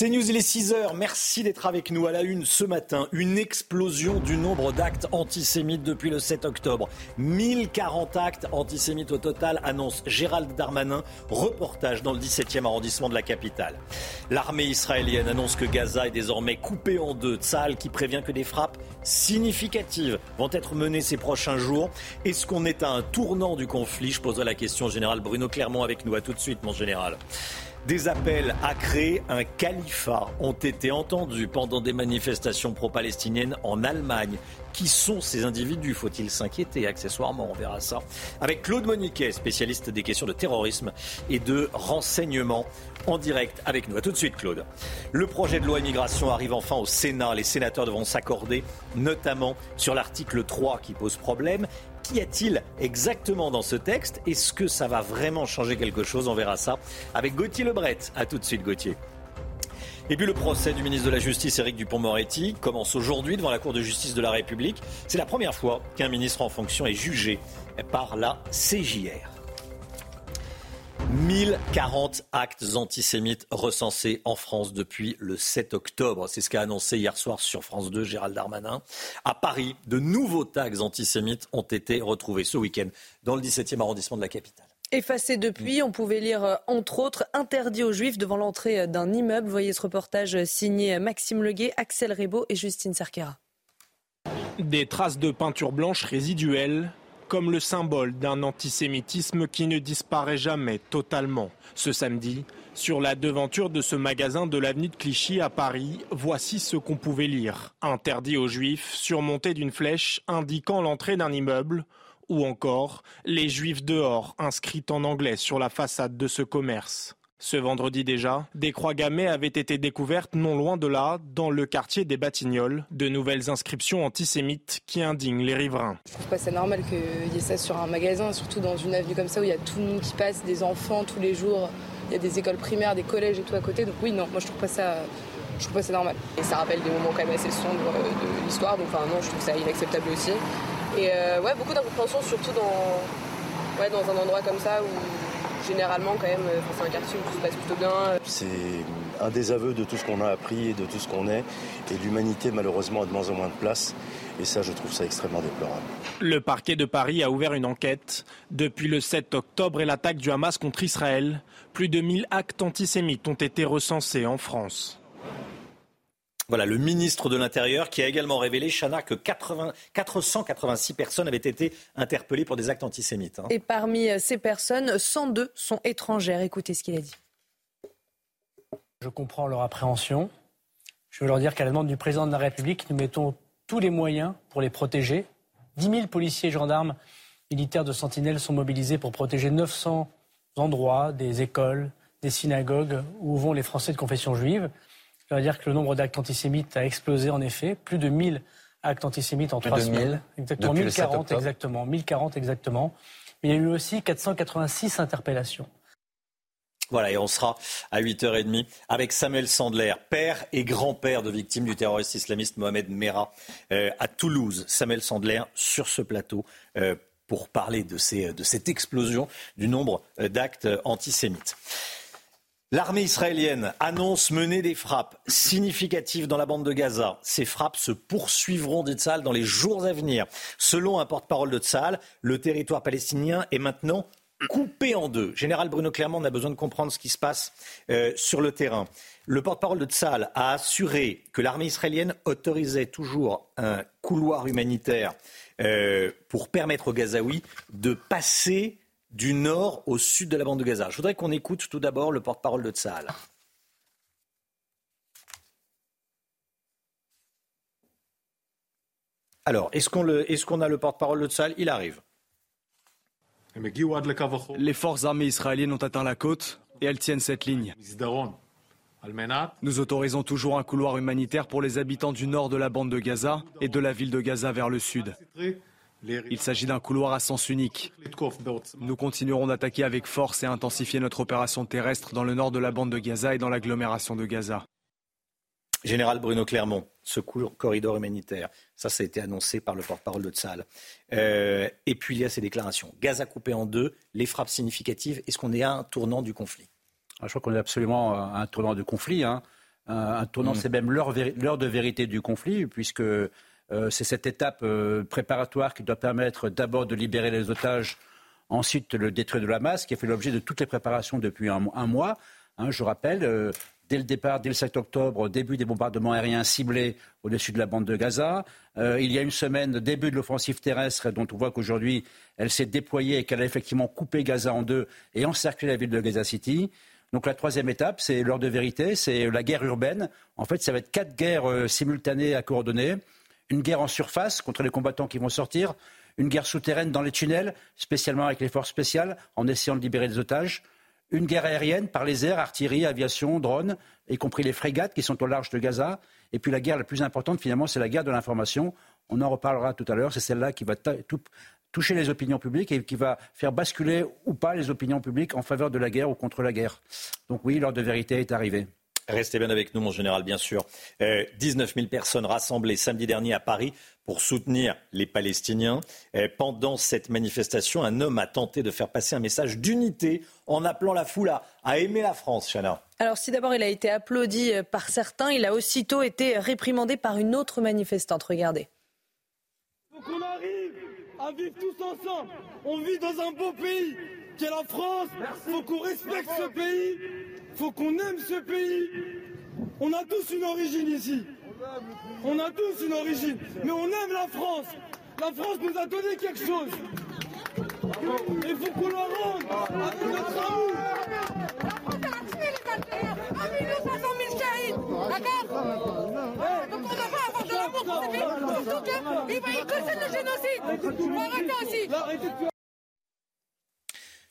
C'est News, il est 6h. Merci d'être avec nous à la une ce matin. Une explosion du nombre d'actes antisémites depuis le 7 octobre. 1040 actes antisémites au total, annonce Gérald Darmanin. Reportage dans le 17e arrondissement de la capitale. L'armée israélienne annonce que Gaza est désormais coupée en deux. Tzal qui prévient que des frappes significatives vont être menées ces prochains jours. Est-ce qu'on est à un tournant du conflit? Je poserai la question au général Bruno Clermont avec nous. À tout de suite, mon général. Des appels à créer un califat ont été entendus pendant des manifestations pro-palestiniennes en Allemagne. Qui sont ces individus? Faut-il s'inquiéter accessoirement? On verra ça. Avec Claude Moniquet, spécialiste des questions de terrorisme et de renseignement, en direct avec nous. A tout de suite, Claude. Le projet de loi immigration arrive enfin au Sénat. Les sénateurs devront s'accorder, notamment sur l'article 3 qui pose problème Qu'y a-t-il exactement dans ce texte? Est-ce que ça va vraiment changer quelque chose? On verra ça avec Gauthier Lebret. A tout de suite, Gauthier. Et puis le procès du ministre de la Justice, Éric Dupont-Moretti, commence aujourd'hui devant la Cour de justice de la République. C'est la première fois qu'un ministre en fonction est jugé par la CJR. 1040 actes antisémites recensés en France depuis le 7 octobre. C'est ce qu'a annoncé hier soir sur France 2 Gérald Darmanin. À Paris, de nouveaux tags antisémites ont été retrouvés ce week-end dans le 17e arrondissement de la capitale. Effacés depuis, on pouvait lire euh, entre autres interdit aux juifs devant l'entrée euh, d'un immeuble. Voyez ce reportage euh, signé Maxime Leguet, Axel Rebaud et Justine Cerquera. Des traces de peinture blanche résiduelles comme le symbole d'un antisémitisme qui ne disparaît jamais totalement. Ce samedi, sur la devanture de ce magasin de l'avenue de Clichy à Paris, voici ce qu'on pouvait lire. Interdit aux juifs, surmonté d'une flèche indiquant l'entrée d'un immeuble, ou encore les juifs dehors, inscrits en anglais sur la façade de ce commerce. Ce vendredi déjà, des croix gammées avaient été découvertes non loin de là, dans le quartier des Batignolles, de nouvelles inscriptions antisémites qui indignent les riverains. Je trouve pas ça normal qu'il y ait ça sur un magasin, surtout dans une avenue comme ça où il y a tout le monde qui passe, des enfants tous les jours, il y a des écoles primaires, des collèges et tout à côté. Donc oui, non, moi je trouve pas ça, je trouve pas ça normal. Et ça rappelle des moments quand même assez sombres de l'histoire, donc enfin non, je trouve ça inacceptable aussi. Et euh, ouais, beaucoup d'incompréhension, surtout dans, ouais, dans un endroit comme ça où généralement, quand même, euh, c'est un quartier où tout se passe plutôt bien. C'est un désaveu de tout ce qu'on a appris et de tout ce qu'on est. Et l'humanité, malheureusement, a de moins en moins de place. Et ça, je trouve ça extrêmement déplorable. Le parquet de Paris a ouvert une enquête. Depuis le 7 octobre et l'attaque du Hamas contre Israël, plus de 1000 actes antisémites ont été recensés en France. Voilà, le ministre de l'Intérieur qui a également révélé, Chana, que 80, 486 personnes avaient été interpellées pour des actes antisémites. Hein. Et parmi euh, ces personnes, 102 sont étrangères. Écoutez ce qu'il a dit. Je comprends leur appréhension. Je veux leur dire qu'à la demande du président de la République, nous mettons tous les moyens pour les protéger. 10 000 policiers et gendarmes militaires de Sentinelle sont mobilisés pour protéger 900 endroits, des écoles, des synagogues où vont les Français de confession juive. Ça veut dire que le nombre d'actes antisémites a explosé en effet, plus de 1000 actes antisémites en trois semaines. Exactement, 1040 exactement, 1040 exactement. Mais il y a eu aussi 486 interpellations. Voilà, et on sera à 8h30 avec Samuel Sandler, père et grand-père de victimes du terroriste islamiste Mohamed Merah euh, à Toulouse. Samuel Sandler sur ce plateau euh, pour parler de, ces, de cette explosion du nombre euh, d'actes antisémites. L'armée israélienne annonce mener des frappes significatives dans la bande de Gaza. Ces frappes se poursuivront, dit Tzal, dans les jours à venir. Selon un porte-parole de Tzal, le territoire palestinien est maintenant coupé en deux. Général Bruno Clermont, on a besoin de comprendre ce qui se passe euh, sur le terrain. Le porte-parole de Tzal a assuré que l'armée israélienne autorisait toujours un couloir humanitaire euh, pour permettre aux Gazaouis de passer du nord au sud de la bande de Gaza. Je voudrais qu'on écoute tout d'abord le porte-parole de Tsahal. Alors, est-ce qu'on, a le porte-parole de Tsahal? Il arrive. Les forces armées israéliennes ont atteint la côte et elles tiennent cette ligne. Nous autorisons toujours un couloir humanitaire pour les habitants du nord de la bande de Gaza et de la ville de Gaza vers le sud. Il s'agit d'un couloir à sens unique. Nous continuerons d'attaquer avec force et intensifier notre opération terrestre dans le nord de la bande de Gaza et dans l'agglomération de Gaza. Général Bruno Clermont, ce corridor humanitaire, ça, ça a été annoncé par le porte-parole de Tsahal. Euh, et puis il y a ces déclarations. Gaza coupé en deux, les frappes significatives. Est-ce qu'on est à un tournant du conflit? Ah, Je crois qu'on est absolument à un tournant du conflit. Hein. un, tournant, mm. c'est même l'heure de vérité du conflit, puisque c'est cette étape préparatoire qui doit permettre d'abord de libérer les otages, ensuite le détruire de la masse, qui a fait l'objet de toutes les préparations depuis un, mois. Hein, je rappelle, dès le départ, dès le 7 octobre, début des bombardements aériens ciblés au-dessus de la bande de Gaza. Euh, il y a une semaine, début de l'offensive terrestre, dont on voit qu'aujourd'hui, elle s'est déployée et qu'elle a effectivement coupé Gaza en deux et encerclé la ville de Gaza City. Donc la troisième étape, c'est l'heure de vérité, c'est la guerre urbaine. En fait, ça va être quatre guerres euh, simultanées à coordonner. Une guerre en surface contre les combattants qui vont sortir, une guerre souterraine dans les tunnels, spécialement avec les forces spéciales, en essayant de libérer des otages, une guerre aérienne par les airs, artillerie, aviation, drones, y compris les frégates qui sont au large de Gaza. Et puis la guerre la plus importante, finalement, c'est la guerre de l'information. On en reparlera tout à l'heure. C'est celle-là qui va toucher les opinions publiques et qui va faire basculer ou pas les opinions publiques en faveur de la guerre ou contre la guerre. Donc oui, l'heure de vérité est arrivée. Restez bien avec nous, mon général, bien sûr. 19 euh, 000 personnes rassemblées samedi dernier à Paris pour soutenir les Palestiniens. Euh, pendant cette manifestation, un homme a tenté de faire passer un message d'unité en appelant la foule à, aimer la France, Chana. Alors si d'abord il a été applaudi euh, par certains, il a aussitôt été réprimandé par une autre manifestante. Regardez. Faut qu'on arrive à vivre tous ensemble. On vit dans un beau pays qui est la France. Il faut qu'on respecte ce pays faut qu'on aime ce pays. On a tous une origine ici. On a tous une origine. Mais on aime la France. La France nous a donné quelque chose. Il faut qu'on la rende avec notre amour. La France a tué les 1500 000 D'accord Donc on pas avoir de l'amour pour ce pays. Surtout qu'il va le génocide. Il faut arrêter aussi.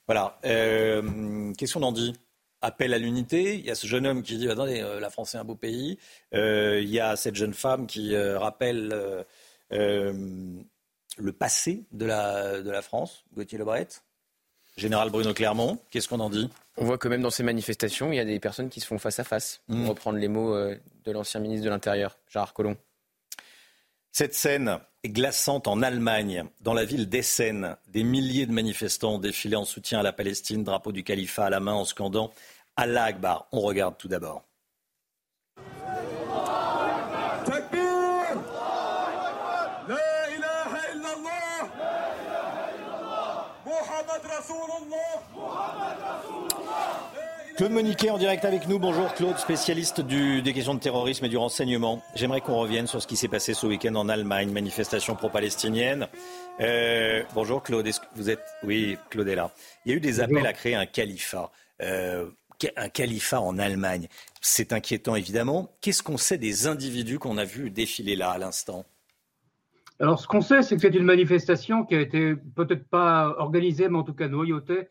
Voilà. Euh, question d'Andy appel à l'unité. Il y a ce jeune homme qui dit attendez, euh, la France est un beau pays. Euh, il y a cette jeune femme qui euh, rappelle le passé de la, de la France, Gauthier Lebret. Général Bruno Clermont, qu'est-ce qu'on en dit? On voit que même dans ces manifestations, il y a des personnes qui se font face à face, pour mm. reprendre les mots de l'ancien ministre de l'Intérieur, Gérard Collomb. Cette scène glaçante en Allemagne, dans la ville d'Essen. Des milliers de manifestants ont défilé en soutien à la Palestine, drapeau du califat à la main en scandant Allah Akbar. On regarde tout d'abord. Claude Moniquet en direct avec nous. Bonjour Claude, spécialiste des questions de terrorisme et du renseignement. J'aimerais qu'on revienne sur ce qui s'est passé ce week-end en Allemagne, manifestation pro-palestinienne. Euh, bonjour Claude, est-ce que vous êtes... Oui, Claude est là. Il y a eu des appels à créer un califat. Euh, un califat en Allemagne. C'est inquiétant évidemment. Qu'est-ce qu'on sait des individus qu'on a vus défiler là à l'instant? Alors, ce qu'on sait, c'est que c'est une manifestation qui a été peut-être pas organisée, mais en tout cas noyautée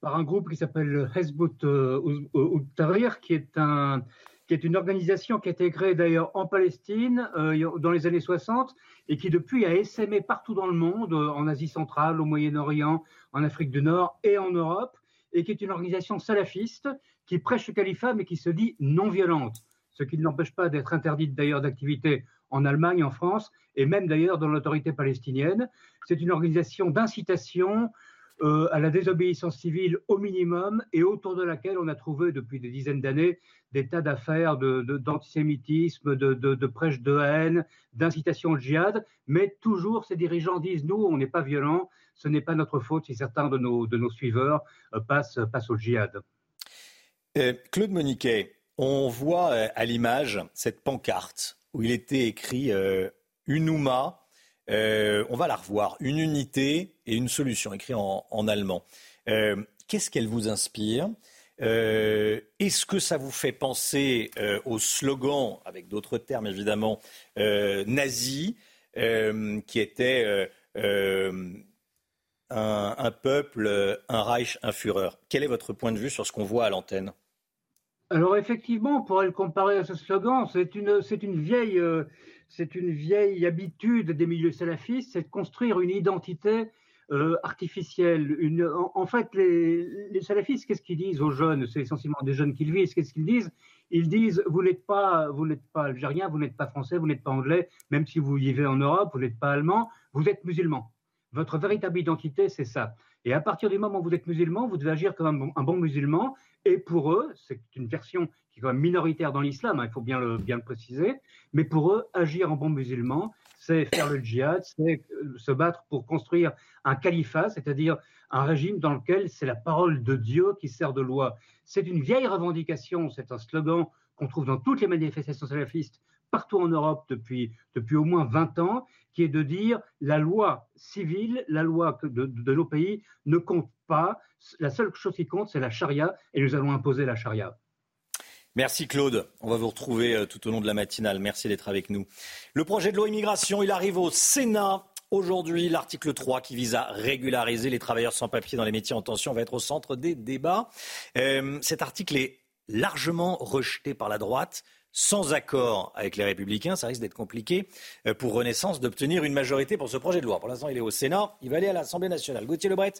par un groupe qui s'appelle Hezbollah euh, Tahrir, qui est une organisation qui a été créée d'ailleurs en Palestine euh, dans les années 60 et qui depuis a essaimé partout dans le monde, euh, en Asie centrale, au Moyen-Orient, en Afrique du Nord et en Europe, et qui est une organisation salafiste qui prêche le califat mais qui se dit non violente, ce qui ne l'empêche pas d'être interdite d'ailleurs d'activité en Allemagne, en France et même d'ailleurs dans l'autorité palestinienne. C'est une organisation d'incitation euh, à la désobéissance civile au minimum et autour de laquelle on a trouvé depuis des dizaines d'années des tas d'affaires d'antisémitisme, de, de, de, prêche de haine, d'incitation au djihad, mais toujours ces dirigeants disent nous, on n'est pas violents, ce n'est pas notre faute si certains de nos, de nos suiveurs euh, passent, passent au djihad. Euh, Claude Moniquet, on voit à l'image cette pancarte où il était écrit Unuma, euh, on va la revoir. Une unité et une solution, écrit en, allemand. Euh, qu'est-ce qu'elle vous inspire? Euh, Est-ce que ça vous fait penser au slogan, avec d'autres termes évidemment, nazi, qui était un, peuple, un Reich, un Führer? Quel est votre point de vue sur ce qu'on voit à l'antenne? Alors effectivement, on pourrait le comparer à ce slogan. C'est une, c'est une vieille, c'est une vieille habitude des milieux salafistes, c'est de construire une identité euh, artificielle. en, fait, les, salafistes, qu'est-ce qu'ils disent aux jeunes? C'est essentiellement des jeunes qu'ils visent. Qu'est-ce qu'ils disent? Ils disent vous n'êtes pas, vous n'êtes pas algérien, vous n'êtes pas français, vous n'êtes pas anglais, même si vous vivez en Europe, vous n'êtes pas allemand, vous êtes musulman. Votre véritable identité, c'est ça. Et à partir du moment où vous êtes musulman, vous devez agir comme un bon, musulman, Et pour eux, c'est une version qui est quand même minoritaire dans l'islam, hein, il faut bien le, bien le préciser, mais pour eux, agir en bon musulman, c'est faire le djihad, c'est euh, se battre pour construire un califat, c'est-à-dire un régime dans lequel c'est la parole de Dieu qui sert de loi. C'est une vieille revendication, c'est un slogan qu'on trouve dans toutes les manifestations salafistes partout en Europe depuis, depuis au moins 20 ans, qui est de dire la loi civile, la loi de, nos pays ne compte pas. La seule chose qui compte, c'est la charia, et nous allons imposer la charia. Merci Claude. On va vous retrouver euh, tout au long de la matinale. Merci d'être avec nous. Le projet de loi immigration, il arrive au Sénat. Aujourd'hui, l'article 3 qui vise à régulariser les travailleurs sans papier dans les métiers en tension va être au centre des débats. Euh, cet article est largement rejeté par la droite sans accord avec les Républicains, ça risque d'être compliqué euh, pour Renaissance d'obtenir une majorité pour ce projet de loi. Pour l'instant, il est au Sénat, il va aller à l'Assemblée nationale. Gauthier Lebret,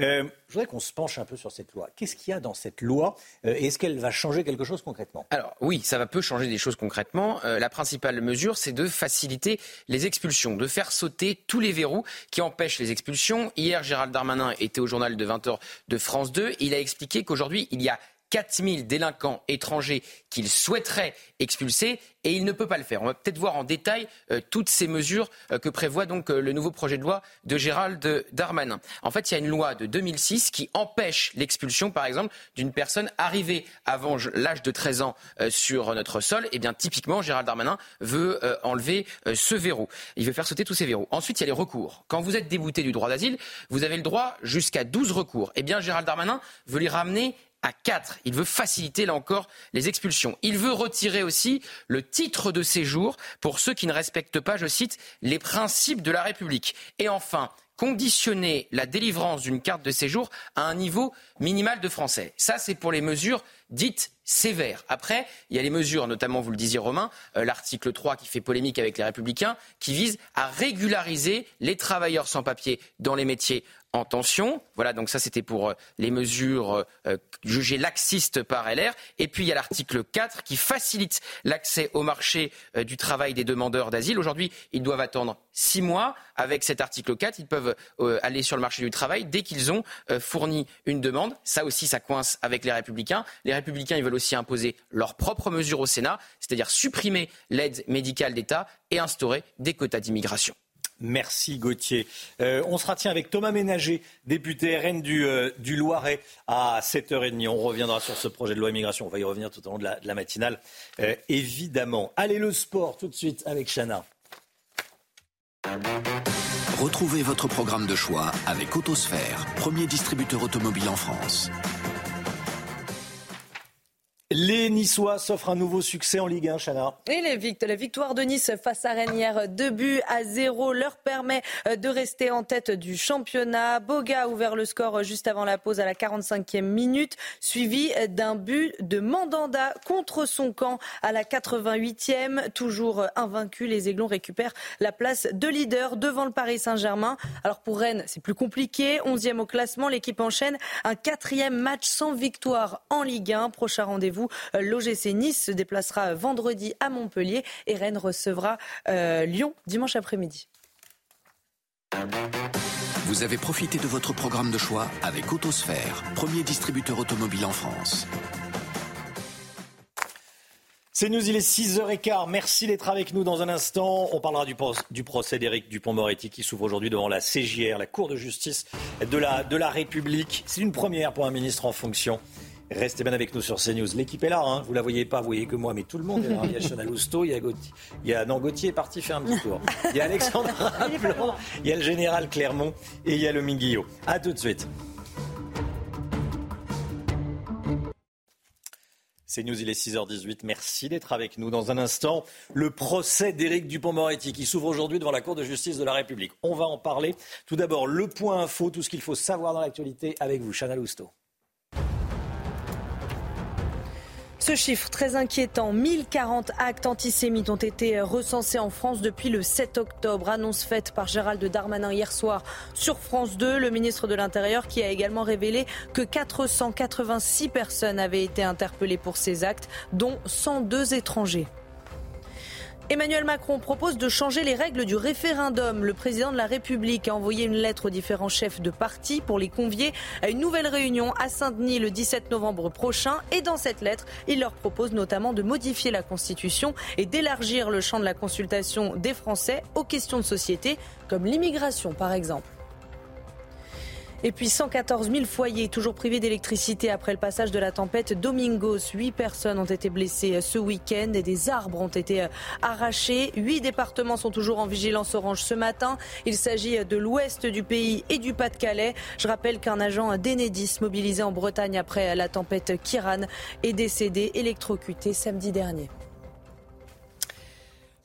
euh, je voudrais qu'on se penche un peu sur cette loi. Qu'est-ce qu'il y a dans cette loi euh, Est-ce qu'elle va changer quelque chose concrètement? Alors oui, ça va peu changer des choses concrètement. la principale mesure, c'est de faciliter les expulsions, de faire sauter tous les verrous qui empêchent les expulsions. Hier, Gérald Darmanin était au journal de 20h de France 2. Il a expliqué qu'aujourd'hui, il y a 4000 délinquants étrangers qu'il souhaiterait expulser et il ne peut pas le faire. On va peut-être voir en détail euh, toutes ces mesures euh, que prévoit donc euh, le nouveau projet de loi de Gérald Darmanin. En fait, il y a une loi de 2006 qui empêche l'expulsion, par exemple, d'une personne arrivée avant l'âge de 13 ans sur notre sol. Et eh bien, typiquement, Gérald Darmanin veut enlever ce verrou. Il veut faire sauter tous ces verrous. Ensuite, il y a les recours. Quand vous êtes débouté du droit d'asile, vous avez le droit jusqu'à 12 recours. Eh bien, Gérald Darmanin veut les ramener à 4. Il veut faciliter, là encore, les expulsions. Il veut retirer aussi le titre de séjour pour ceux qui ne respectent pas, je cite, les principes de la République. Et enfin, conditionner la délivrance d'une carte de séjour à un niveau minimal de français. Ça, c'est pour les mesures dites sévères. Après, il y a les mesures, notamment, vous le disiez Romain, euh, l'article 3 qui fait polémique avec les républicains, qui vise à régulariser les travailleurs sans papier dans les métiers en tension. Voilà, donc ça c'était pour euh, les mesures euh, jugées laxistes par LR. Et puis il y a l'article 4 qui facilite l'accès au marché du travail des demandeurs d'asile. Aujourd'hui, ils doivent attendre six mois. Avec cet article 4, ils peuvent aller sur le marché du travail dès qu'ils ont fourni une demande. Ça aussi, ça coince avec les républicains. Les républicains, ils veulent aussi imposer leurs propres mesures au Sénat, c'est-à-dire supprimer l'aide médicale d'État et instaurer des quotas d'immigration. Merci Gauthier. Euh, on se retient avec Thomas Ménager, député RN euh, du, Loiret, à 7h30. On reviendra sur ce projet de loi immigration. On va y revenir tout au long de la, matinale, euh, évidemment. Allez, le sport tout de suite avec Chana. Retrouvez votre programme de choix avec Autosphère, premier distributeur automobile en France. Les Niçois s'offrent un nouveau succès en Ligue 1, Chana. Et la victoire de Nice face à Rennes hier, 2 buts à 0, leur permet euh, de rester en tête du championnat. Boga a ouvert le score juste avant la pause à la 45e minute, suivi d'un but de Mandanda contre son camp à la 88e. Toujours invaincu, les Aiglons récupèrent la place de leader devant le Paris Saint-Germain. Alors pour Rennes, c'est plus compliqué. 11e au classement, l'équipe enchaîne un quatrième match sans victoire en Ligue 1. Prochain rendez-vous euh, L'OGC Nice se déplacera vendredi à Montpellier et Rennes recevra euh, Lyon dimanche après-midi. Vous avez profité de votre programme de choix avec Autosphère, premier distributeur automobile en France. C'est nous, il est 6h15. Merci d'être avec nous dans un instant. On parlera du, du procès d'Éric Dupont-Moretti qui s'ouvre aujourd'hui devant la CJR, la Cour de justice de la, de la République. C'est une première pour un ministre en fonction. Restez bien avec nous sur CNews. L'équipe est là, hein. vous la voyez pas, vous voyez que moi, mais tout le monde est là. Il y a Chanel Lousteau, il y a Gauthier, il y a non, Gauthier est parti faire un petit tour. Il y a Alexandre Blanc, il y a le général Clermont et il y a le Minguillot. A tout de suite. C'est News, il est 6h18. Merci d'être avec nous. Dans un instant, le procès d'Éric Dupont-Moretti qui s'ouvre aujourd'hui devant la Cour de justice de la République. On va en parler. Tout d'abord, le point info, tout ce qu'il faut savoir dans l'actualité avec vous, Chana Lousteau. Ce chiffre très inquiétant, 1040 actes antisémites ont été recensés en France depuis le 7 octobre. Annonce faite par Gérald Darmanin hier soir sur France 2, le ministre de l'Intérieur qui a également révélé que 486 personnes avaient été interpellées pour ces actes, dont 102 étrangers. Emmanuel Macron propose de changer les règles du référendum. Le président de la République a envoyé une lettre aux différents chefs de parti pour les convier à une nouvelle réunion à Saint-Denis le 17 novembre prochain. Et dans cette lettre, il leur propose notamment de modifier la Constitution et d'élargir le champ de la consultation des Français aux questions de société, comme l'immigration par exemple. Et puis 114 000 foyers toujours privés d'électricité après le passage de la tempête Domingos. Huit personnes ont été blessées ce week-end et des arbres ont été euh, arrachés. Huit départements sont toujours en vigilance orange ce matin. Il s'agit de l'ouest du pays et du Pas-de-Calais. Je rappelle qu'un agent d'Enedis mobilisé en Bretagne après la tempête Kiran est décédé électrocuté samedi dernier.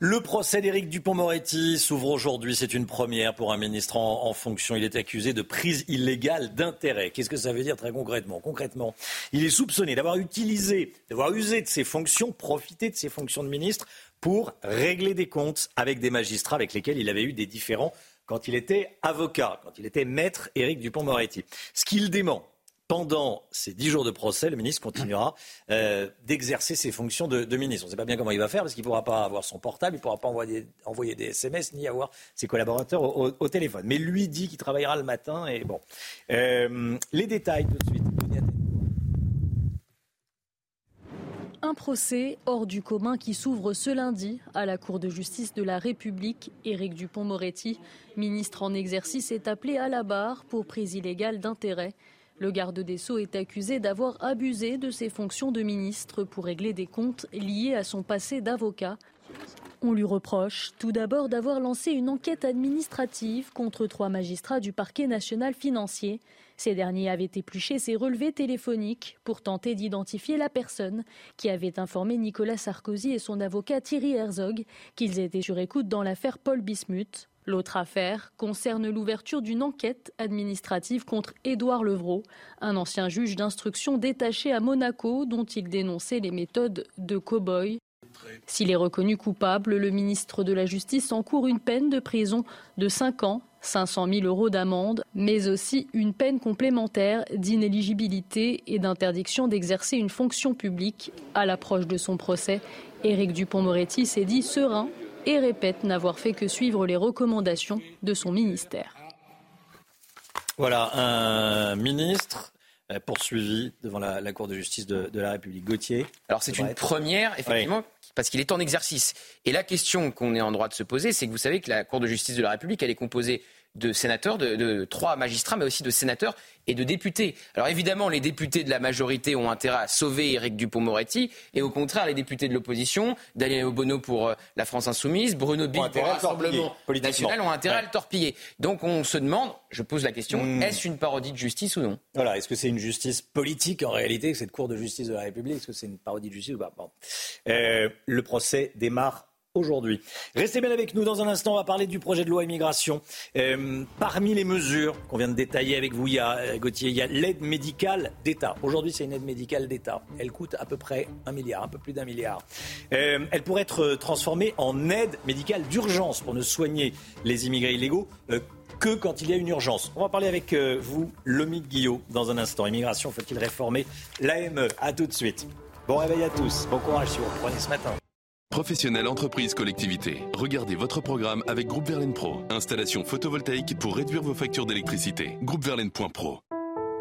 Le procès d'Éric Dupont-Moretti s'ouvre aujourd'hui. C'est une première pour un ministre en, fonction. Il est accusé de prise illégale d'intérêt. Qu'est-ce que ça veut dire très concrètement? Concrètement, il est soupçonné d'avoir utilisé, d'avoir usé de ses fonctions, profité de ses fonctions de ministre pour régler des comptes avec des magistrats avec lesquels il avait eu des différends quand il était avocat, quand il était maître Éric Dupont-Moretti. Ce qu'il dément, pendant ces dix jours de procès, le ministre continuera euh, d'exercer ses fonctions de, ministre. On ne sait pas bien comment il va faire parce qu'il ne pourra pas avoir son portable, il ne pourra pas envoyer, des SMS ni avoir ses collaborateurs au, téléphone. Mais lui dit qu'il travaillera le matin et bon. Euh, les détails tout de suite. Un procès hors du commun qui s'ouvre ce lundi à la Cour de justice de la République. Éric Dupont-Moretti, ministre en exercice, est appelé à la barre pour prise illégale d'intérêt. Le garde des Sceaux est accusé d'avoir abusé de ses fonctions de ministre pour régler des comptes liés à son passé d'avocat. On lui reproche tout d'abord d'avoir lancé une enquête administrative contre trois magistrats du parquet national financier. Ces derniers avaient épluché ses relevés téléphoniques pour tenter d'identifier la personne qui avait informé Nicolas Sarkozy et son avocat Thierry Herzog qu'ils étaient sur écoute dans l'affaire Paul Bismuth. L'autre affaire concerne l'ouverture d'une enquête administrative contre Édouard Levrault, un ancien juge d'instruction détaché à Monaco dont il dénonçait les méthodes de cow-boy. S'il est reconnu coupable, le ministre de la Justice encourt une peine de prison de 5 ans, 500 000 euros d'amende, mais aussi une peine complémentaire d'inéligibilité et d'interdiction d'exercer une fonction publique. À l'approche de son procès, Éric Dupont-Moretti s'est dit serein et répète n'avoir fait que suivre les recommandations de son ministère. Voilà, un ministre euh, poursuivi devant la, Cour de justice de, la République. Gauthier. Alors c'est une première, effectivement, parce qu'il est en exercice. Et la question qu'on est en droit de se poser, c'est que vous savez que la Cour de justice de la République, elle est composée de sénateurs, de, trois magistrats, mais aussi de sénateurs et de députés. Alors évidemment, les députés de la majorité ont intérêt à sauver Éric Dupont-Moretti, et au contraire, les députés de l'opposition, Daniel Obono pour euh, la France Insoumise, Bruno Bille pour le Rassemblement National, ont intérêt à le torpiller. Donc on se demande, je pose la question, hmm. est-ce une parodie de justice ou non? Voilà, est-ce que c'est une justice politique en réalité, cette Cour de justice de la République Est-ce que c'est une parodie de justice ou pas? Euh, Le procès démarre aujourd'hui. Restez bien avec nous. Dans un instant, on va parler du projet de loi immigration. Euh, parmi les mesures qu'on vient de détailler avec vous, il y a, euh, Gauthier, il y a l'aide médicale d'État. Aujourd'hui, c'est une aide médicale d'État. Elle coûte à peu près un milliard, un peu plus d'un milliard. Euh, elle pourrait être transformée en aide médicale d'urgence pour ne soigner les immigrés illégaux. que quand il y a une urgence. On va parler avec vous, Lomique Guillot, dans un instant. Immigration, faut-il réformer l'AME À tout de suite. Bon réveil à tous. Bon courage si vous reprenez ce matin. Professionnels, entreprises, collectivités. Regardez votre programme avec Groupe Verlaine Pro. Installation photovoltaïque pour réduire vos factures d'électricité. Groupeverlaine.pro.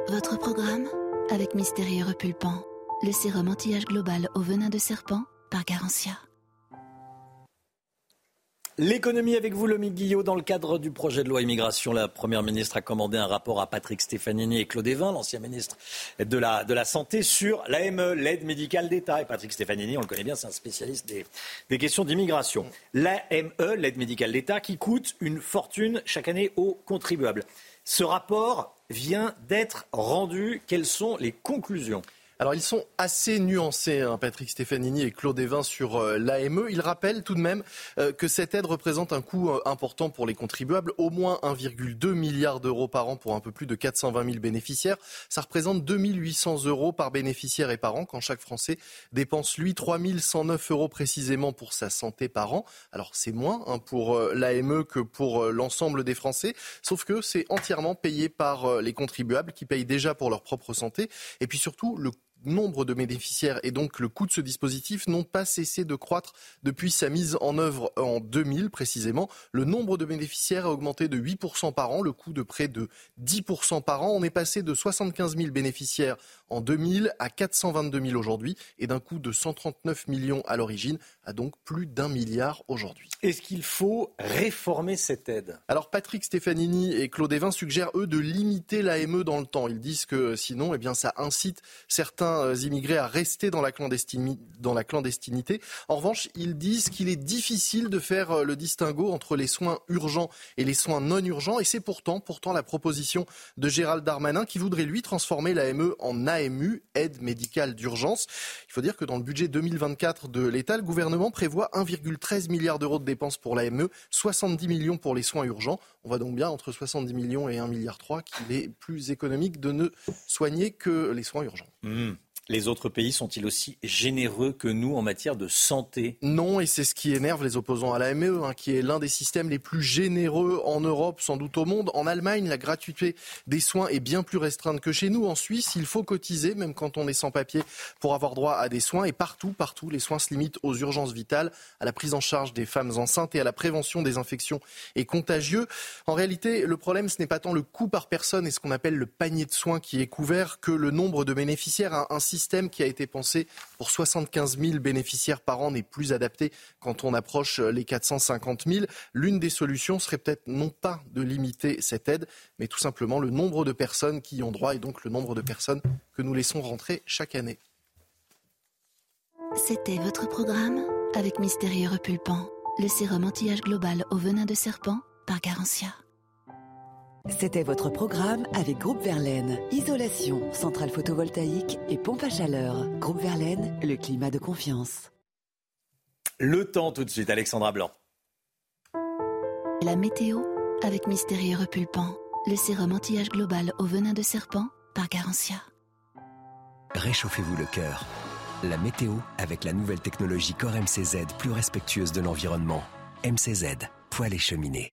Votre programme avec Mystérieux Repulpant. Le sérum anti-âge global au venin de serpent par Garantia. L'économie avec vous, Lomi Guillot. Dans le cadre du projet de loi immigration, la Première ministre a commandé un rapport à Patrick Stefanini et Claude Evin, l'ancien ministre de la, Santé, sur l'AME, l'aide médicale d'État. Et Patrick Stefanini, on le connaît bien, c'est un spécialiste des questions d'immigration. L'AME, l'aide médicale d'État, qui coûte une fortune chaque année aux contribuables. Ce rapport vient d'être rendu. Quelles sont les conclusions? Alors ils sont assez nuancés, hein, Patrick Stefanini et Claude Evin, sur euh, l'AME. Ils rappellent tout de même euh, que cette aide représente un coût euh, important pour les contribuables, au moins 1,2 milliard d'euros par an pour un peu plus de 420 000 bénéficiaires. Ça représente 2 800 euros par bénéficiaire et par an, quand chaque Français dépense, lui, 3 109 euros précisément pour sa santé par an. Alors c'est moins hein, pour l'AME que pour l'ensemble des Français, sauf que c'est entièrement payé par les contribuables qui payent déjà pour leur propre santé. Et puis surtout, le nombre de bénéficiaires et donc le coût de ce dispositif n'ont pas cessé de croître depuis sa mise en œuvre en 2000 précisément. Le nombre de bénéficiaires a augmenté de 8% par an, le coût de près de 10% par an. On est passé de 75 000 bénéficiaires en 2000 à 422 000 aujourd'hui et d'un coût de 139 millions à l'origine à donc plus d'un milliard aujourd'hui. Est-ce qu'il faut réformer cette aide? Alors Patrick Stefanini et Claude Evin suggèrent eux de limiter l'AME dans le temps. Ils disent que sinon eh bien ça incite certains euh, immigrés à rester dans la, clandestinité. En revanche, ils disent qu'il est difficile de faire euh, le distinguo entre les soins urgents et les soins non urgents et c'est pourtant pourtant la proposition de Gérald Darmanin qui voudrait lui transformer l'AME en AMU, aide médicale d'urgence. Il faut dire que dans le budget 2024 de l'État, le gouvernement prévoit 1,13 milliard d'euros de dépenses pour l'AME, 70 millions pour les soins urgents. On voit donc bien entre 70 millions et 1,3 milliard qu'il est plus économique de ne soigner que les soins urgents. Mmh. Les autres pays sont-ils aussi généreux que nous en matière de santé? Non, et c'est ce qui énerve les opposants à l'AME, hein, qui est l'un des systèmes les plus généreux en Europe, sans doute au monde. En Allemagne, la gratuité des soins est bien plus restreinte que chez nous. En Suisse, il faut cotiser, même quand on est sans papier, pour avoir droit à des soins. Et partout, partout, les soins se limitent aux urgences vitales, à la prise en charge des femmes enceintes et à la prévention des infections et contagieux. En réalité, le problème, ce n'est pas tant le coût par personne et ce qu'on appelle le panier de soins qui est couvert que le nombre de bénéficiaires. Un, un système qui a été pensé pour 75 000 bénéficiaires par an n'est plus adapté quand on approche les 450 000. L'une des solutions serait peut-être non pas de limiter cette aide, mais tout simplement le nombre de personnes qui y ont droit et donc le nombre de personnes que nous laissons rentrer chaque année. C'était votre programme avec Mystérieux Repulpant, le sérum anti-âge global au venin de serpent par Garantia. C'était votre programme avec Groupe Verlaine. Isolation, centrale photovoltaïque et pompe à chaleur. Groupe Verlaine, le climat de confiance. Le temps tout de suite, Alexandra Blanc. La météo avec Mystérieux Repulpant, le sérum anti-âge global au venin de serpent par Garantia. Réchauffez-vous le cœur. La météo avec la nouvelle technologie Core MCZ plus respectueuse de l'environnement. MCZ, poêle et cheminée.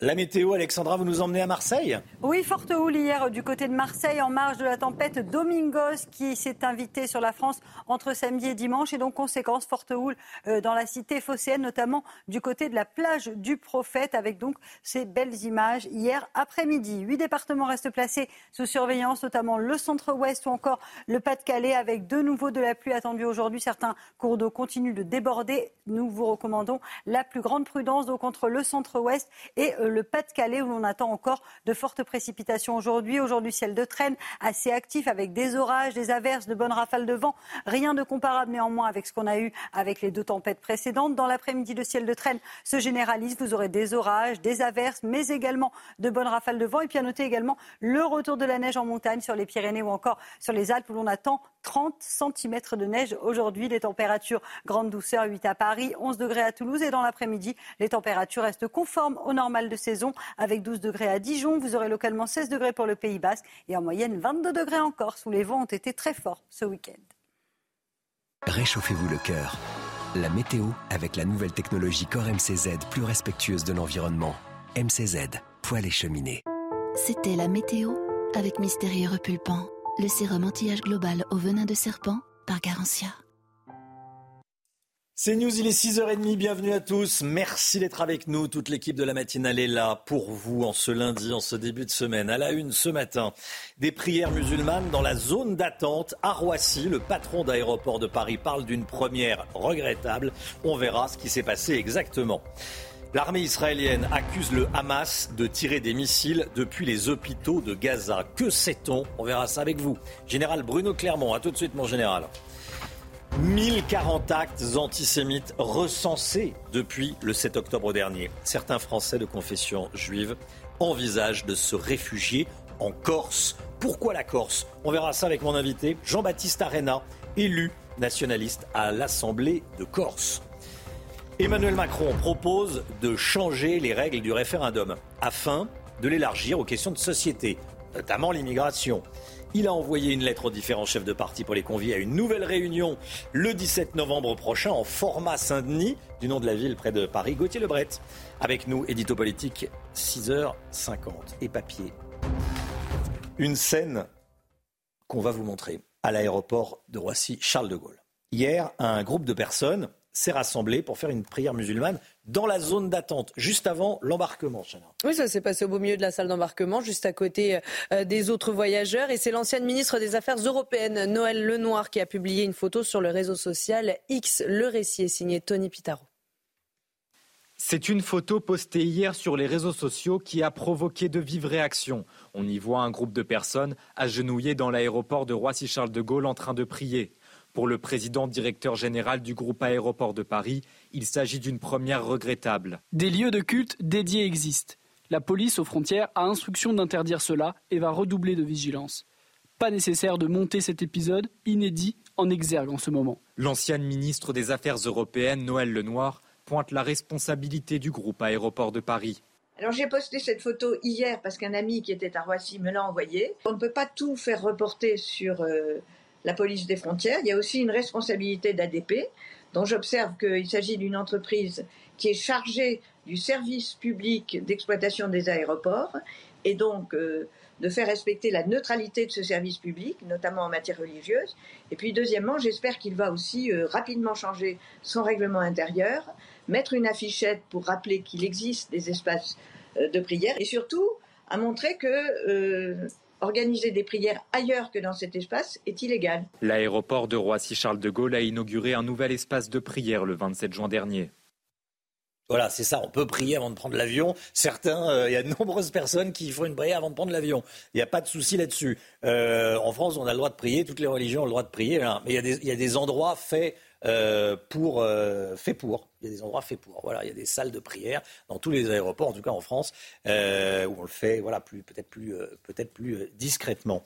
La météo, Alexandra, vous nous emmenez à Marseille Oui, forte houle hier du côté de Marseille en marge de la tempête Domingos qui s'est invitée sur la France entre samedi et dimanche. Et donc, conséquence, forte houle euh, dans la cité phocéenne, notamment du côté de la plage du Prophète, avec donc ces belles images hier après-midi. Huit départements restent placés sous surveillance, notamment le centre-ouest ou encore le Pas-de-Calais, avec de nouveau de la pluie attendue aujourd'hui. Certains cours d'eau continuent de déborder. Nous vous recommandons la plus grande prudence donc entre le centre-ouest et euh, le Pas-de-Calais où l'on attend encore de fortes précipitations aujourd'hui. Aujourd'hui, ciel de traîne assez actif avec des orages, des averses, de bonnes rafales de vent. Rien de comparable néanmoins avec ce qu'on a eu avec les deux tempêtes précédentes. Dans l'après-midi, le ciel de traîne se généralise. Vous aurez des orages, des averses, mais également de bonnes rafales de vent. Et puis à noter également le retour de la neige en montagne sur les Pyrénées ou encore sur les Alpes où l'on attend 30 cm de neige aujourd'hui. Les températures grande douceur, 8 à Paris, 11 degrés à Toulouse. Et dans l'après-midi, les températures restent conformes au normal de saison avec 12 degrés à Dijon. Vous aurez localement 16 degrés pour le Pays Basque et en moyenne 22 degrés encore. Sous les vents ont été très forts ce week-end. Réchauffez-vous le cœur. La météo avec la nouvelle technologie Core MCZ plus respectueuse de l'environnement. MCZ, poêle et cheminée. C'était la météo avec Mystérieux Repulpant, le sérum anti-âge global au venin de serpent par Garantia. C'est News, il est 6h30, bienvenue à tous. Merci d'être avec nous. Toute l'équipe de la matinale est là pour vous en ce lundi, en ce début de semaine. À la une ce matin, des prières musulmanes dans la zone d'attente à Roissy. Le patron d'aéroport de Paris parle d'une première regrettable. On verra ce qui s'est passé exactement. L'armée israélienne accuse le Hamas de tirer des missiles depuis les hôpitaux de Gaza. Que sait-on? On verra ça avec vous. Général Bruno Clermont, à tout de suite mon général. 1040 actes antisémites recensés depuis le 7 octobre dernier. Certains Français de confession juive envisagent de se réfugier en Corse. Pourquoi la Corse? On verra ça avec mon invité, Jean-Baptiste Arena, élu nationaliste à l'Assemblée de Corse. Emmanuel Macron propose de changer les règles du référendum afin de l'élargir aux questions de société, notamment l'immigration. Il a envoyé une lettre aux différents chefs de parti pour les convier à une nouvelle réunion le 17 novembre prochain en format Saint-Denis, du nom de la ville près de Paris. Gauthier Lebret, avec nous, édito politique, 6h50 et papier. Une scène qu'on va vous montrer. à l'aéroport de Roissy-Charles de Gaulle. Hier, un groupe de personnes s'est rassemblé pour faire une prière musulmane dans la zone d'attente, juste avant l'embarquement. Oui, ça s'est passé au beau milieu de la salle d'embarquement, juste à côté euh, des autres voyageurs. Et c'est l'ancienne ministre des Affaires européennes, Noël Lenoir, qui a publié une photo sur le réseau social X. Le récit est signé Tony Pitaro. C'est une photo postée hier sur les réseaux sociaux qui a provoqué de vives réactions. On y voit un groupe de personnes agenouillées dans l'aéroport de Roissy-Charles de Gaulle en train de prier. Pour le président directeur général du groupe Aéroport de Paris, il s'agit d'une première regrettable. Des lieux de culte dédiés existent. La police aux frontières a instruction d'interdire cela et va redoubler de vigilance. Pas nécessaire de monter cet épisode inédit en exergue en ce moment. L'ancienne ministre des Affaires européennes, Noël Lenoir, pointe la responsabilité du groupe Aéroport de Paris. Alors j'ai posté cette photo hier parce qu'un ami qui était à Roissy me l'a envoyée. On ne peut pas tout faire reporter sur euh, la police des frontières. Il y a aussi une responsabilité d'ADP, dont j'observe qu'il s'agit d'une entreprise qui est chargée du service public d'exploitation des aéroports et donc euh, de faire respecter la neutralité de ce service public, notamment en matière religieuse. Et puis deuxièmement, j'espère qu'il va aussi euh, rapidement changer son règlement intérieur, mettre une affichette pour rappeler qu'il existe des espaces euh, de prière et surtout à montrer que organiser des prières ailleurs que dans cet espace est illégal. L'aéroport de Roissy-Charles de Gaulle a inauguré un nouvel espace de prière le 27 juin dernier. Voilà, c'est ça. On peut prier avant de prendre l'avion. Certains, euh, il y a de nombreuses personnes qui font une prière avant de prendre l'avion. Il n'y a pas de souci là-dessus. Euh, en France, on a le droit de prier. Toutes les religions ont le droit de prier. Hein. Mais il y, a des endroits faits euh, pour, euh, fait pour. Il y a des endroits faits pour. Voilà, il y a des salles de prière dans tous les aéroports, en tout cas en France, euh, où on le fait, voilà, peut-être plus, peut-être plus discrètement.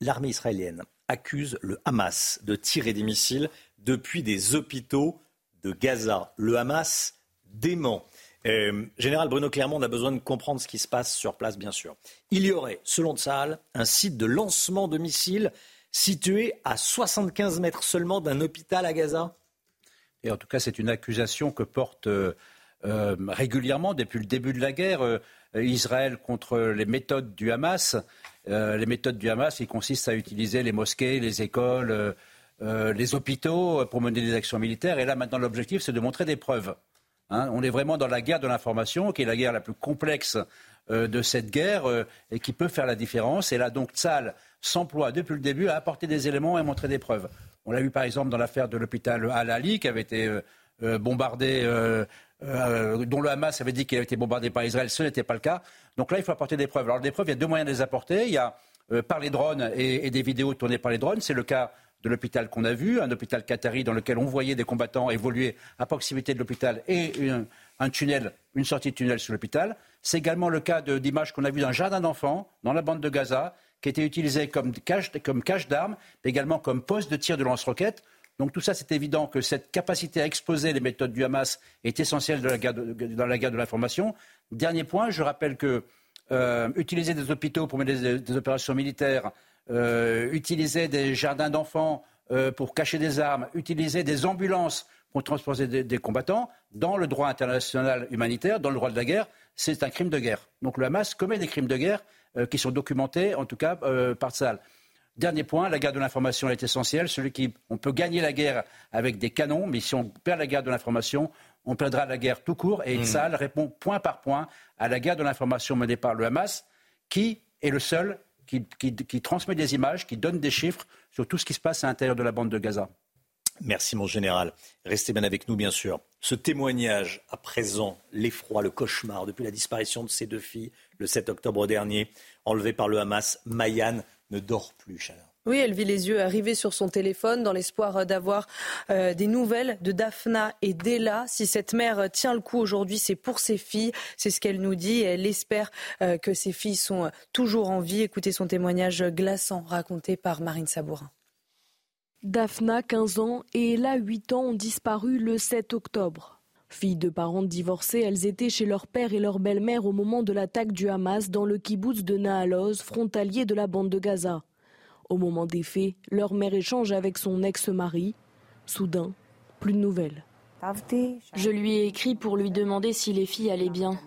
L'armée israélienne accuse le Hamas de tirer des missiles depuis des hôpitaux de Gaza. Le Hamas dément. Général Bruno Clermont, on a besoin de comprendre ce qui se passe sur place, bien sûr. Il y aurait, selon Tsahal, un site de lancement de missiles situé à 75 mètres seulement d'un hôpital à Gaza? Et en tout cas, c'est une accusation que porte euh, euh, régulièrement, depuis le début de la guerre, euh, Israël contre les méthodes du Hamas. les méthodes du Hamas, qui consistent à utiliser les mosquées, les écoles, les hôpitaux pour mener des actions militaires. Et là, maintenant, l'objectif, c'est de montrer des preuves. Hein. on est vraiment dans la guerre de l'information, qui est la guerre la plus complexe de cette guerre et qui peut faire la différence. Et là, donc, Tzal s'emploie depuis le début à apporter des éléments et à montrer des preuves. On l'a vu par exemple dans l'affaire de l'hôpital Al-Ali qui avait été euh, euh, bombardé, euh, dont le Hamas avait dit qu'il avait été bombardé par Israël. Ce n'était pas le cas. Donc là, il faut apporter des preuves. Alors des preuves, il y a deux moyens de les apporter. Il y a par les drones et, des vidéos tournées par les drones. C'est le cas de l'hôpital qu'on a vu, un hôpital qatari dans lequel on voyait des combattants évoluer à proximité de l'hôpital et un tunnel, une sortie de tunnel sur l'hôpital. C'est également le cas d'images qu'on a vues d'un jardin d'enfants dans la bande de Gaza qui était utilisé comme cache, d'armes, mais également comme poste de tir de lance-roquettes. Donc tout ça, c'est évident que cette capacité à exposer les méthodes du Hamas est essentielle dans la guerre de, l'information. Dernier point, je rappelle que euh, utiliser des hôpitaux pour mener des, opérations militaires, euh, utiliser des jardins d'enfants euh, pour cacher des armes, utiliser des ambulances pour transporter des, combattants, dans le droit international humanitaire, dans le droit de la guerre, c'est un crime de guerre. Donc le Hamas commet des crimes de guerre qui sont documentés, en tout cas, euh, par Tsal. Dernier point, la guerre de l'information est essentielle. Celui qui, on peut gagner la guerre avec des canons, mais si on perd la guerre de l'information, on perdra la guerre tout court. Et mmh. répond point par point à la guerre de l'information menée par le Hamas, qui est le seul qui, qui, transmet des images, qui donne des chiffres sur tout ce qui se passe à l'intérieur de la bande de Gaza. Merci mon général. Restez bien avec nous bien sûr. Ce témoignage à présent, l'effroi, le cauchemar depuis la disparition de ces deux filles le 7 octobre dernier, enlevées par le Hamas, Mayan ne dort plus, Chana. Oui, elle vit les yeux arrivés sur son téléphone dans l'espoir d'avoir euh, des nouvelles de Daphna et d'Ella. Si cette mère tient le coup aujourd'hui, c'est pour ses filles. C'est ce qu'elle nous dit. Elle espère euh, que ses filles sont toujours en vie. Écoutez son témoignage glaçant raconté par Marine Sabourin. Daphna, 15 ans, et Ella, 8 ans, ont disparu le 7 octobre. Filles de parents divorcés, elles étaient chez leur père et leur belle-mère au moment de l'attaque du Hamas dans le kibbutz de Naaloz, frontalier de la bande de Gaza. Au moment des faits, leur mère échange avec son ex-mari. Soudain, plus de nouvelles. Je lui ai écrit pour lui demander si les filles allaient bien.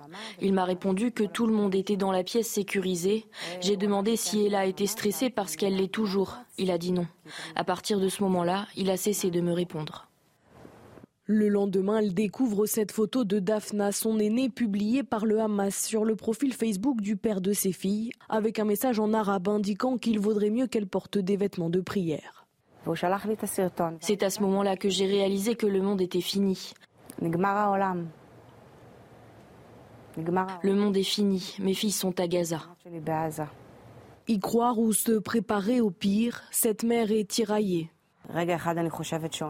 Il m'a répondu que tout le monde était dans la pièce sécurisée. J'ai demandé si elle a été stressée parce qu'elle l'est toujours. Il a dit non. À partir de ce moment-là, il a cessé de me répondre. Le lendemain, elle découvre cette photo de Daphna, son aînée, publiée par le Hamas sur le profil Facebook du père de ses filles, avec un message en arabe indiquant qu'il vaudrait mieux qu'elle porte des vêtements de prière. C'est à ce moment-là que j'ai réalisé que le monde était fini. Le monde est fini, mes filles sont à Gaza. Y croire ou se préparer au pire, cette mère est tiraillée.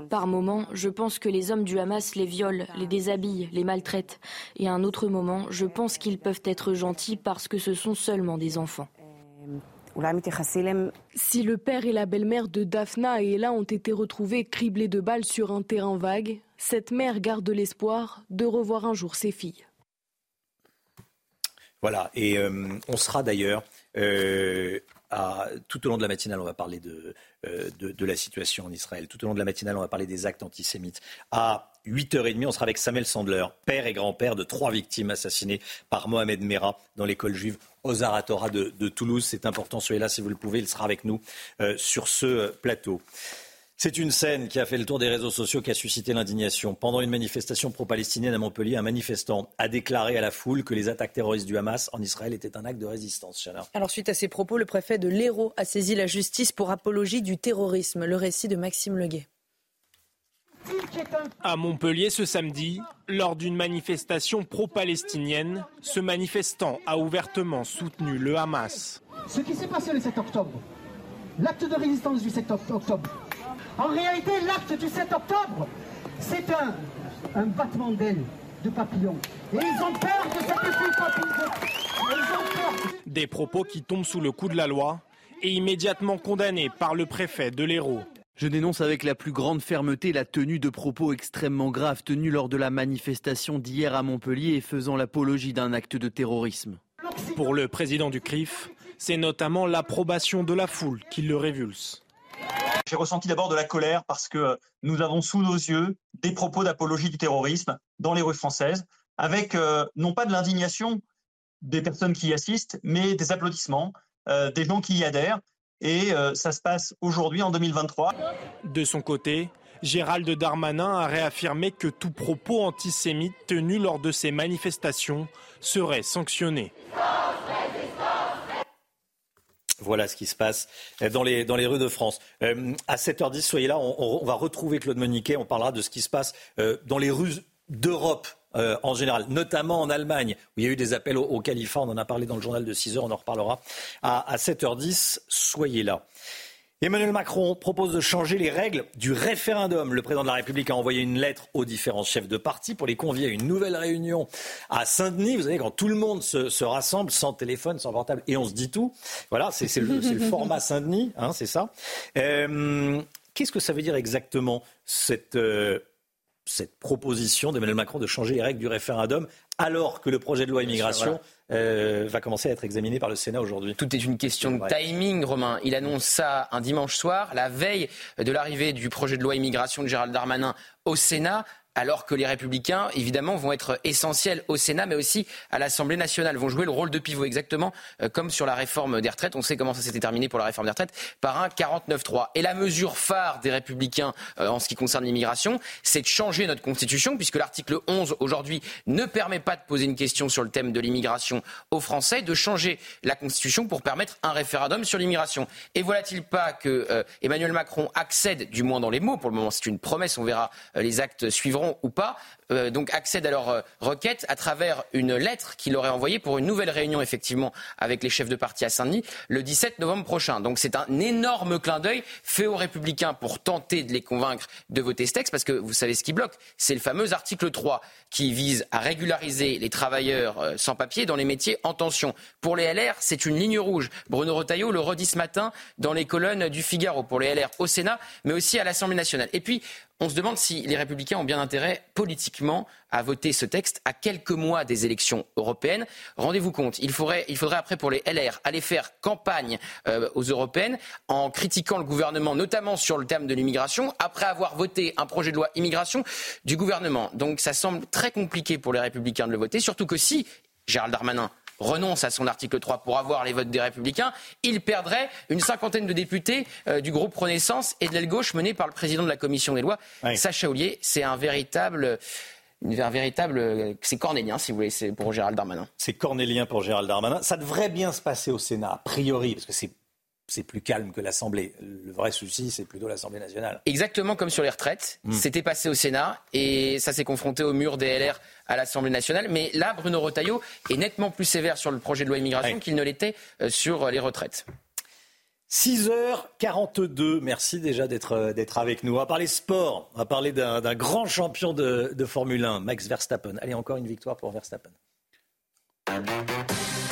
Par moments, je pense que les hommes du Hamas les violent, les déshabillent, les maltraitent. Et à un autre moment, je pense qu'ils peuvent être gentils parce que ce sont seulement des enfants. Si le père et la belle-mère de Daphna et Ella ont été retrouvés criblés de balles sur un terrain vague, cette mère garde l'espoir de revoir un jour ses filles. Voilà, et euh, on sera d'ailleurs euh, tout au long de la matinale, on va parler euh, de, de, la situation en Israël. Tout au long de la matinale, on va parler des actes antisémites. À 8h30, on sera avec Samuel Sandler, père et grand-père de trois victimes assassinées par Mohamed Merah dans l'école juive aux de, Toulouse. C'est important, soyez là si vous le pouvez. Il sera avec nous euh, sur ce plateau. C'est une scène qui a fait le tour des réseaux sociaux, qui a suscité l'indignation. Pendant une manifestation pro-palestinienne à Montpellier, un manifestant a déclaré à la foule que les attaques terroristes du Hamas en Israël étaient un acte de résistance. Alors, suite à ces propos, le préfet de l'Hérault a saisi la justice pour apologie du terrorisme. Le récit de Maxime Leguet. À Montpellier ce samedi, lors d'une manifestation pro-palestinienne, ce manifestant a ouvertement soutenu le Hamas. Ce qui s'est passé le 7 octobre, l'acte de résistance du 7 octobre, en réalité, l'acte du 7 octobre, c'est un, un battement d'aile de papillons. Et ils ont peur de cet effet papillon. Des propos qui tombent sous le coup de la loi et immédiatement condamnés par le préfet de l'Hérault. Je dénonce avec la plus grande fermeté la tenue de propos extrêmement graves tenus lors de la manifestation d'hier à Montpellier et faisant l'apologie d'un acte de terrorisme. Pour le président du CRIF, c'est notamment l'approbation de la foule qui le révulse. J'ai ressenti d'abord de la colère parce que nous avons sous nos yeux des propos d'apologie du terrorisme dans les rues françaises, avec euh, non pas de l'indignation des personnes qui y assistent, mais des applaudissements, euh, des gens qui y adhèrent. Et euh, ça se passe aujourd'hui en 2023. De son côté, Gérald Darmanin a réaffirmé que tout propos antisémite tenu lors de ces manifestations serait sanctionné. Voilà ce qui se passe dans les, dans les rues de France. Euh, à 7h10, soyez là, on, va retrouver Claude Moniquet, on parlera de ce qui se passe euh, dans les rues d'Europe. Euh, en général, notamment en Allemagne, où il y a eu des appels au, au califat, on en a parlé dans le journal de 6 h on en reparlera à, à 7h10, soyez là. Emmanuel Macron propose de changer les règles du référendum. Le président de la République a envoyé une lettre aux différents chefs de parti pour les convier à une nouvelle réunion à Saint-Denis. Vous savez, quand tout le monde se, rassemble sans téléphone, sans portable, et on se dit tout. Voilà, c'est le, format Saint-Denis, hein, c'est ça. Euh, qu'est-ce que ça veut dire exactement cette, euh, cette proposition d'Emmanuel Macron de changer les règles du référendum alors que le projet de loi immigration euh, va commencer à être examiné par le Sénat aujourd'hui. Tout est une question de timing, Romain. Il annonce ça un dimanche soir, la veille de l'arrivée du projet de loi immigration de Gérald Darmanin au Sénat alors que les républicains, évidemment, vont être essentiels au Sénat, mais aussi à l'Assemblée nationale, vont jouer le rôle de pivot, exactement euh, comme sur la réforme des retraites. On sait comment ça s'était terminé pour la réforme des retraites, par un 49-3. Et la mesure phare des républicains euh, en ce qui concerne l'immigration, c'est de changer notre constitution, puisque l'article 11, aujourd'hui, ne permet pas de poser une question sur le thème de l'immigration aux Français, de changer la constitution pour permettre un référendum sur l'immigration. Et voilà-t-il pas que euh, Emmanuel Macron accède, du moins dans les mots, pour le moment c'est une promesse, on verra les actes suivront, ou pas, euh, donc accèdent à leur euh, requête à travers une lettre qu'il aurait envoyée pour une nouvelle réunion effectivement avec les chefs de parti à Saint-Denis le 17 novembre prochain. Donc c'est un énorme clin d'œil fait aux républicains pour tenter de les convaincre de voter ce texte parce que vous savez ce qui bloque, c'est le fameux article 3 qui vise à régulariser les travailleurs euh, sans papier dans les métiers en tension. Pour les LR, c'est une ligne rouge. Bruno Retailleau le redit ce matin dans les colonnes du Figaro pour les LR au Sénat, mais aussi à l'Assemblée nationale. Et puis, on se demande si les républicains ont bien intérêt à voter ce texte à quelques mois des élections européennes. Rendez-vous compte, il faudrait, après pour les LR aller faire campagne euh, aux européennes en critiquant le gouvernement, notamment sur le terme de l'immigration, après avoir voté un projet de loi immigration du gouvernement. Donc ça semble très compliqué pour les républicains de le voter, surtout que si Gérald Darmanin renonce à son article 3 pour avoir les votes des Républicains, il perdrait une cinquantaine de députés euh, du groupe Renaissance et de l'aile gauche mené par le président de la commission des lois, Sacha Oulier. C'est un véritable un véritable, c'est cornélien si vous voulez, c'est pour Gérald Darmanin. C'est cornélien pour Gérald Darmanin. Ça devrait bien se passer au Sénat, a priori, parce que c'est c'est plus calme que l'Assemblée. Le vrai souci, c'est plutôt l'Assemblée nationale. Exactement comme sur les retraites. Hmm. C'était passé au Sénat et ça s'est confronté au mur des LR à l'Assemblée nationale. Mais là, Bruno Retailleau est nettement plus sévère sur le projet de loi immigration qu'il ne l'était euh, sur les retraites. 6h42, merci déjà euh, d'être avec nous. On va parler sport, on va parler d'un grand champion de, de Formule 1, Max Verstappen. Allez, encore une victoire pour Verstappen.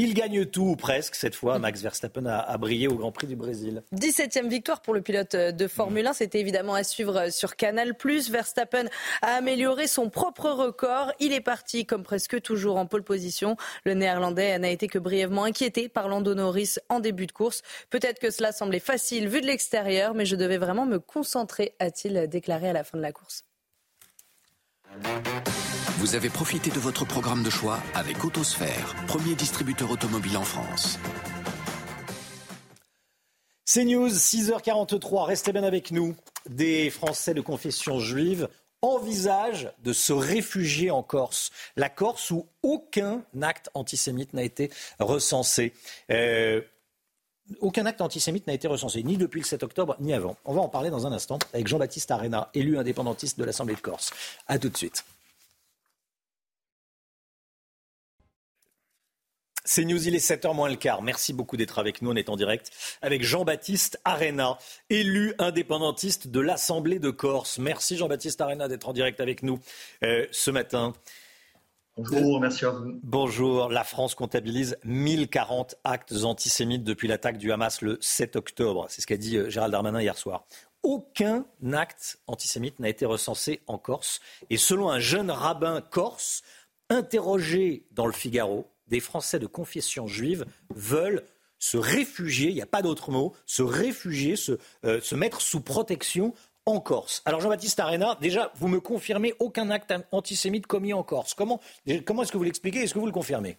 Il gagne tout presque cette fois. Max Verstappen a, brillé au Grand Prix du Brésil. 17e victoire pour le pilote de Formule 1. C'était évidemment à suivre sur Canal+. Verstappen a amélioré son propre record. Il est parti comme presque toujours en pole position. Le Néerlandais n'a été que brièvement inquiété par Lando Norris en début de course. Peut-être que cela semblait facile vu de l'extérieur, mais je devais vraiment me concentrer, a-t-il déclaré à la fin de la course. Vous avez profité de votre programme de choix avec Autosphère, premier distributeur automobile en France. C'est News, 6h43, restez bien avec nous. Des Français de confession juive envisagent de se réfugier en Corse. La Corse où aucun acte antisémite n'a été recensé. Euh, aucun acte antisémite n'a été recensé, ni depuis le 7 octobre, ni avant. On va en parler dans un instant avec Jean-Baptiste Arena, élu indépendantiste de l'Assemblée de Corse. A tout de suite. C'est News, il est 7h moins le quart. Merci beaucoup d'être avec nous. On est en direct avec Jean-Baptiste Arena, élu indépendantiste de l'Assemblée de Corse. Merci Jean-Baptiste Arena d'être en direct avec nous euh, ce matin. Bonjour, merci à. Bonjour. La France comptabilise 1040 actes antisémites depuis l'attaque du Hamas le 7 octobre. C'est ce qu'a dit euh, Gérald Darmanin hier soir. Aucun acte antisémite n'a été recensé en Corse. Et selon un jeune rabbin corse, interrogé dans le Figaro, des Français de confession juive veulent se réfugier, il n'y a pas d'autre mot, se réfugier, euh, se, mettre sous protection en Corse. Alors Jean-Baptiste Arena, déjà, vous me confirmez aucun acte antisémite commis en Corse. Comment, comment est-ce que vous l'expliquez? Est-ce que vous le confirmez?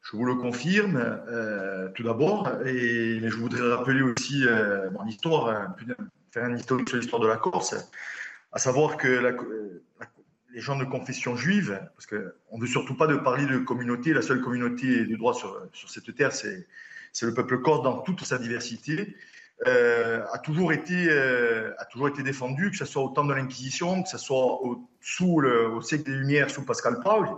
Je vous le confirme, euh, tout d'abord, et je voudrais rappeler aussi euh, mon histoire, faire un historique sur l'histoire de la Corse, à savoir que la les gens de confession juive, parce qu'on ne veut surtout pas de parler de communauté, la seule communauté de droit sur, sur cette terre, c'est, le peuple corse dans toute sa diversité, euh, a, toujours été, euh, a toujours été défendu, que ce soit au temps de l'Inquisition, que ce soit au, sous le, au siècle des Lumières, sous Pascal Paul,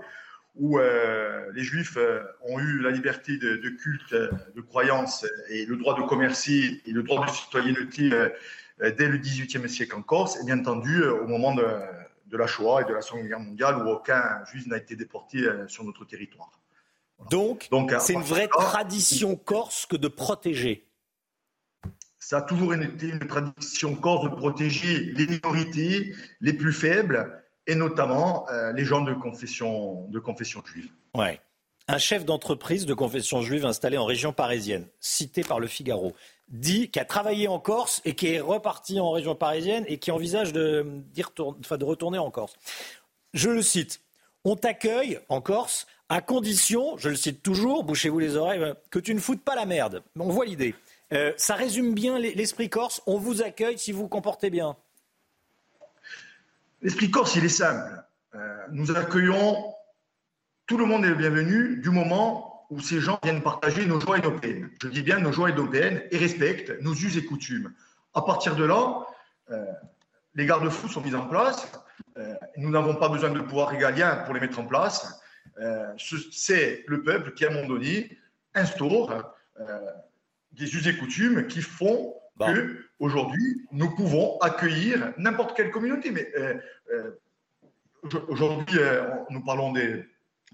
où euh, les Juifs ont eu la liberté de, de, culte, de croyance et le droit de commercer et le droit de citoyenneté dès le XVIIIe siècle en Corse, et bien entendu au moment de de la Shoah et de la Seconde Guerre mondiale où aucun juif n'a été déporté sur notre territoire. Donc, c'est une vraie tradition corse que de protéger. Ça a toujours été une tradition corse de protéger les minorités les plus faibles et notamment euh, les gens de confession, de confession juive. Ouais. Un chef d'entreprise de confession juive installé en région parisienne, cité par le Figaro, dit qu'il a travaillé en Corse et qui est reparti en région parisienne et qui envisage de, de retourner en Corse. Je le cite. On t'accueille en Corse à condition, je le cite toujours, bouchez-vous les oreilles, euh, que tu ne foutes pas la merde. On voit l'idée. Euh, ça résume bien l'esprit corse. On vous accueille si vous vous comportez bien. L'esprit corse, il est simple. Euh, nous accueillons, tout le monde est le bienvenu du moment où ces gens viennent partager nos joies et nos peines. Je dis bien nos joies et nos peines et respectent nos us et coutumes. À partir de là, les garde-fous sont mis en place. Nous n'avons pas besoin de pouvoir régalien pour les mettre en place. Euh, c'est le peuple qui, à un moment donné, instaure des us et coutumes qui font que aujourd'hui nous pouvons accueillir n'importe quelle communauté. Mais aujourd'hui, nous parlons des,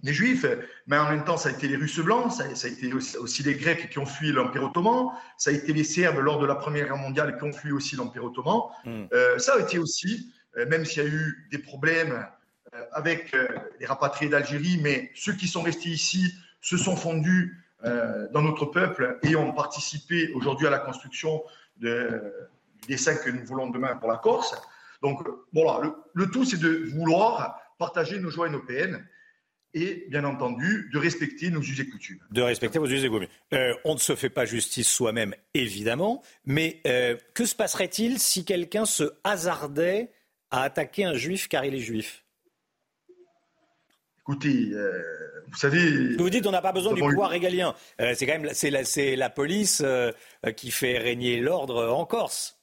Juifs, mais en même temps, ça a été les Russes blancs, ça, a été aussi, les Grecs qui ont fui l'Empire ottoman, ça a été les Serbes lors de la Première Guerre mondiale qui ont fui aussi l'Empire ottoman. Hmm. Euh, ça a été aussi, euh, même s'il y a eu des problèmes euh, avec les rapatriés d'Algérie, mais ceux qui sont restés ici se sont fondus dans notre peuple et ont participé aujourd'hui à la construction de, du dessin que nous voulons demain pour la Corse. Donc voilà, le, tout, c'est de vouloir partager nos joies et nos peines et bien entendu de respecter nos us et coutumes. De respecter vos us et coutumes. Euh, on ne se fait pas justice soi-même, évidemment, mais euh, que se passerait-il si quelqu'un se hasardait à attaquer un juif car il est juif? Écoutez, euh, vous savez. Vous dites on n'a pas besoin du pouvoir régalien. c'est quand même c'est la, la, police qui fait régner l'ordre en Corse.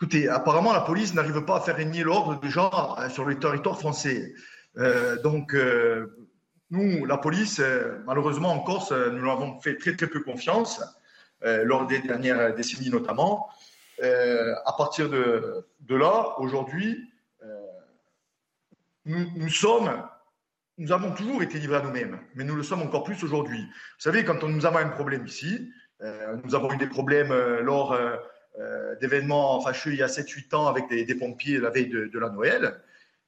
Écoutez, apparemment la police n'arrive pas à faire régner l'ordre déjà sur le territoire français. Euh, donc, euh, nous, la police, euh, malheureusement en Corse, nous l'avons fait très très peu confiance, lors des dernières décennies notamment. à partir de, de là, aujourd'hui, nous, nous, sommes, nous avons toujours été livrés à nous-mêmes, mais nous le sommes encore plus aujourd'hui. Vous savez, quand on, nous avons un problème ici, nous avons eu des problèmes lors d'événements fâcheux il y a 7-8 ans avec des, des, pompiers la veille de, de la Noël.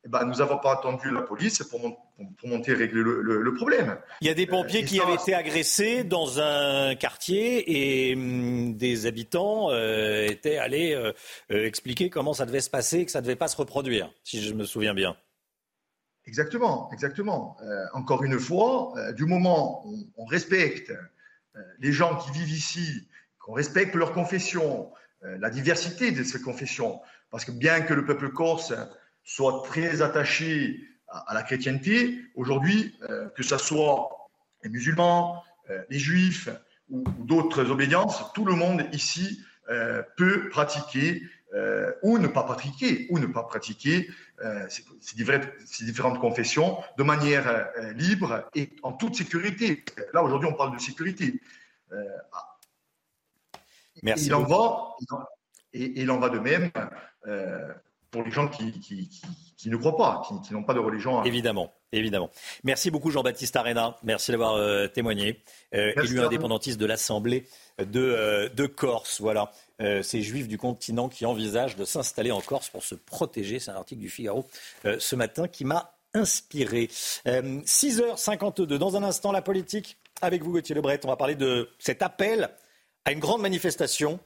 Eh ben, nous n'avons pas attendu la police pour, pour monter régler le, problème. Il y a des pompiers euh, qui avaient été agressés dans un quartier et hum, des habitants euh, étaient allés euh, expliquer comment ça devait se passer, que ça ne devait pas se reproduire, si je me souviens bien. Exactement, exactement. encore une fois, du moment où on respecte les gens qui vivent ici, qu'on respecte leur confession, la diversité de ces confessions, parce que bien que le peuple corse soit très attaché à, la chrétienté. Aujourd'hui, euh, que ce soit les musulmans, euh, les juifs ou, d'autres obédiences, tout le monde ici euh, peut pratiquer ou ne pas pratiquer, ou ne pas pratiquer ces, différentes confessions de manière libre et en toute sécurité. Là, aujourd'hui, on parle de sécurité. Merci. Il en va, et, il en va de même pour les gens qui, qui, ne croient pas, qui, n'ont pas de religion. Évidemment, évidemment. Merci beaucoup Jean-Baptiste Arena. Merci d'avoir euh, témoigné. Euh, élu indépendantiste de l'Assemblée de, euh, de, Corse. Voilà. ces juifs du continent qui envisagent de s'installer en Corse pour se protéger. C'est un article du Figaro ce matin qui m'a inspiré. 6h52. Dans un instant, la politique. Avec vous, Gauthier Lebret, on va parler de cet appel à une grande manifestation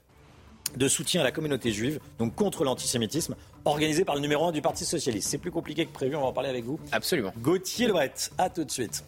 de soutien à la communauté juive, donc contre l'antisémitisme, organisé par le numéro 1 du Parti Socialiste. C'est plus compliqué que prévu, on va en parler avec vous. Absolument. Gauthier Lebret, à tout de suite.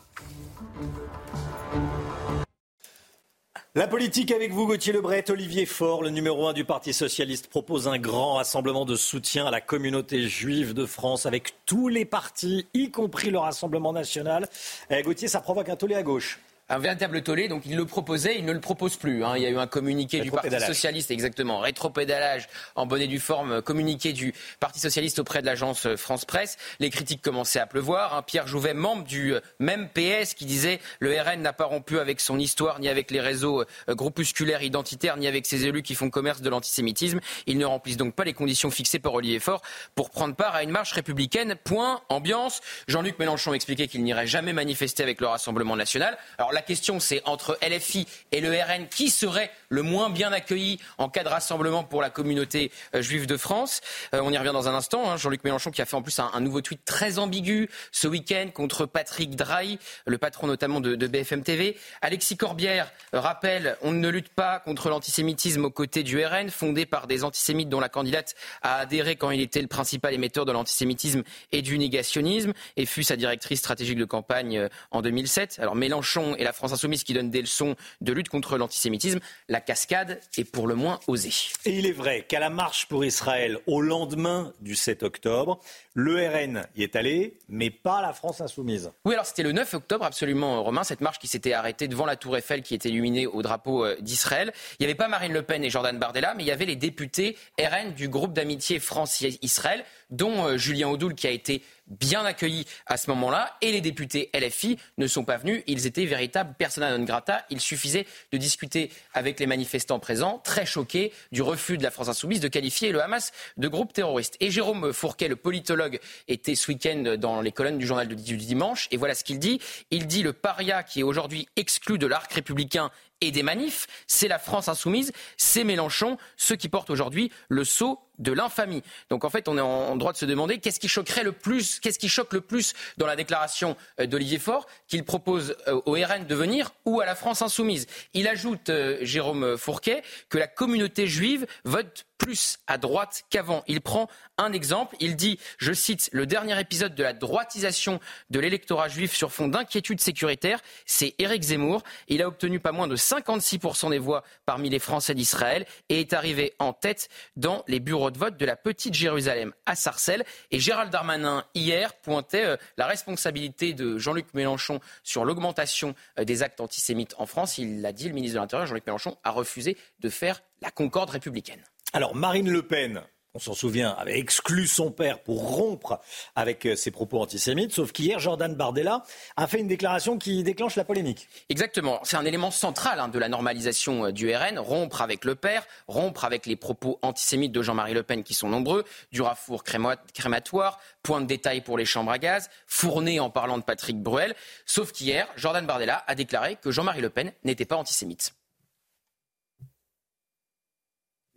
La politique avec vous, Gauthier Lebret. Olivier Faure, le numéro 1 du Parti Socialiste, propose un grand rassemblement de soutien à la communauté juive de France avec tous les partis, y compris le Rassemblement national. Eh, Gauthier, ça provoque un tollé à gauche un véritable tollé. Donc il le proposait, il ne le propose plus. Hein. Il y a eu un communiqué du Parti socialiste, exactement, rétropédalage en bonne et due forme, communiqué du Parti socialiste auprès de l'agence France Presse. Les critiques commençaient à pleuvoir. Hein. Pierre Jouvet, membre du euh, même PS, qui disait le RN n'a pas rompu avec son histoire, ni avec les réseaux euh, groupusculaires identitaires, ni avec ses élus qui font commerce de l'antisémitisme. Ils ne remplissent donc pas les conditions fixées par Olivier Faure pour prendre part à une marche républicaine. Point. Ambiance. Jean-Luc Mélenchon expliquait qu'il n'irait jamais manifester avec le Rassemblement national. Alors la question, c'est entre LFI et le RN, qui serait le moins bien accueilli en cas de rassemblement pour la communauté euh, juive de France euh, On y revient dans un instant. Hein. Jean-Luc Mélenchon qui a fait en plus un, nouveau tweet très ambigu ce week-end contre Patrick Drahi, le patron notamment de, BFM TV. Alexis Corbière rappelle on ne lutte pas contre l'antisémitisme aux côtés du RN, fondé par des antisémites dont la candidate a adhéré quand il était le principal émetteur de l'antisémitisme et du négationnisme et fut sa directrice stratégique de campagne euh, en 2007. Alors Mélenchon et la France Insoumise qui donnent des leçons de lutte contre l'antisémitisme, la cascade est pour le moins osée. Et il est vrai qu'à la marche pour Israël, au lendemain du 7 octobre, le RN y est allé, mais pas la France insoumise. Oui, alors c'était le 9 octobre, absolument, Romain, cette marche qui s'était arrêtée devant la tour Eiffel qui était illuminée au drapeau euh, d'Israël. Il n'y avait pas Marine Le Pen et Jordan Bardella, mais il y avait les députés RN du groupe d'amitié France-Israël, dont euh, Julien Audoul qui a été bien accueillis à ce moment-là. Et les députés LFI ne sont pas venus. Ils étaient véritables persona non grata. Il suffisait de discuter avec les manifestants présents, très choqués du refus de la France insoumise de qualifier le Hamas de groupe terroriste. Et Jérôme Fourquet, le politologue, était ce week-end dans les colonnes du journal du dimanche. Et voilà ce qu'il dit. Il dit le paria qui est aujourd'hui exclu de l'arc républicain et des manifs, c'est la France insoumise, c'est Mélenchon, ceux qui portent aujourd'hui le sceau de l'infamie. Donc en fait, on est en droit de se demander qu'est-ce qui choquerait le plus, qu'est-ce qui choque le plus dans la déclaration euh, d'Olivier Faure qu'il propose euh, au RN de venir ou à la France insoumise. Il ajoute, euh, Jérôme Fourquet, que la communauté juive vote plus à droite qu'avant. Il prend un exemple. Il dit, je cite, le dernier épisode de la droitisation de l'électorat juif sur fond d'inquiétude sécuritaire, c'est Éric Zemmour. Il a obtenu pas moins de 56% des voix parmi les Français d'Israël et est arrivé en tête dans les bureaux de vote de la petite Jérusalem à Sarcelles. Et Gérald Darmanin, hier, pointait euh, la responsabilité de Jean-Luc Mélenchon sur l'augmentation euh, des actes antisémites en France. Il l'a dit, le ministre de l'Intérieur, Jean-Luc Mélenchon, a refusé de faire la concorde républicaine. Alors, Marine Le Pen, on s'en souvient, avait exclu son père pour rompre avec euh, ses propos antisémites. Sauf qu'hier, Jordan Bardella a fait une déclaration qui déclenche la polémique. Exactement. C'est un élément central hein, de la normalisation euh, du RN. Rompre avec le père, rompre avec les propos antisémites de Jean-Marie Le Pen qui sont nombreux, du rafour crématoire, point de détail pour les chambres à gaz, fourné en parlant de Patrick Bruel. Sauf qu'hier, Jordan Bardella a déclaré que Jean-Marie Le Pen n'était pas antisémite.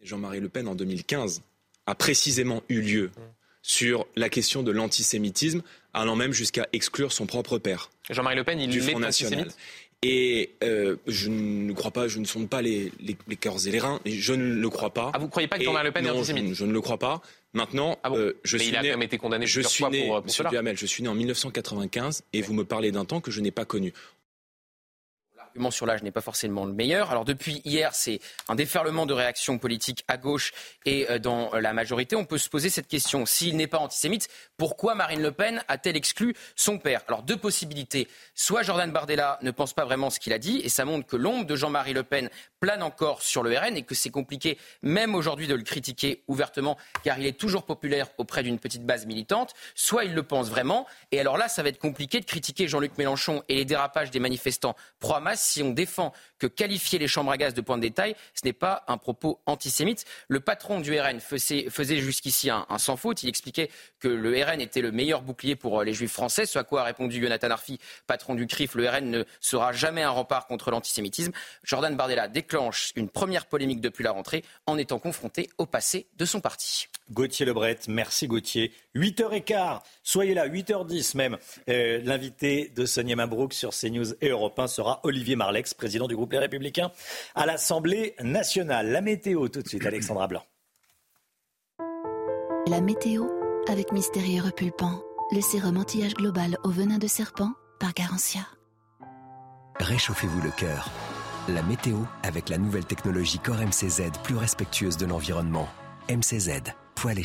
Jean-Marie Le Pen en 2015 a précisément eu lieu sur la question de l'antisémitisme, allant même jusqu'à exclure son propre père. Jean-Marie Le Pen, il du Front National. Et euh, je ne crois pas, je ne sonde pas les, les, les cœurs et les reins, et je ne le crois pas. Ah, vous ne croyez pas que Jean-Marie Le Pen est antisémite? je, je ne le crois pas. Maintenant, euh, je Mais suis il a né, quand même été condamné je plusieurs suis fois né, pour, euh, pour Monsieur cela. Duhamel, je suis né en 1995 et vous me parlez d'un temps que je n'ai pas connu. Sur l'âge n'est pas forcément le meilleur. Alors depuis hier, c'est un déferlement de réactions politiques à gauche et euh, dans la majorité. On peut se poser cette question. S'il n'est pas antisémite, pourquoi Marine Le Pen a-t-elle exclu son père? Alors deux possibilités. Soit Jordan Bardella ne pense pas vraiment ce qu'il a dit et ça montre que l'ombre de Jean-Marie Le Pen plane encore sur le RN et que c'est compliqué même aujourd'hui de le critiquer ouvertement car il est toujours populaire auprès d'une petite base militante. Soit il le pense vraiment et alors là, ça va être compliqué de critiquer Jean-Luc Mélenchon et les dérapages des manifestants pro-Hamas si on défend que qualifier les chambres à gaz de point de détail, ce n'est pas un propos antisémite. Le patron du RN faisait, jusqu'ici un, un sans faute. Il expliquait que le RN était le meilleur bouclier pour euh, les juifs français, ce à quoi a répondu Jonathan Arfi, patron du CRIF. Le RN ne sera jamais un rempart contre l'antisémitisme. Jordan Bardella déclenche une première polémique depuis la rentrée en étant confronté au passé de son parti. Gauthier Lebret, merci Gauthier. 8h15, soyez là, 8h10 même. Euh, L'invité de Sonia Mabrouk sur CNews et Europe 1 sera Olivier Marlex, président du groupe Les Républicains à l'Assemblée nationale. La météo tout de suite, Alexandra Blanc. La météo avec Mystérieux Repulpant, le sérum anti-âge global au venin de serpent par Garantia. Réchauffez-vous le cœur. La météo avec la nouvelle technologie Core MCZ plus respectueuse de l'environnement. MCZ, poêle.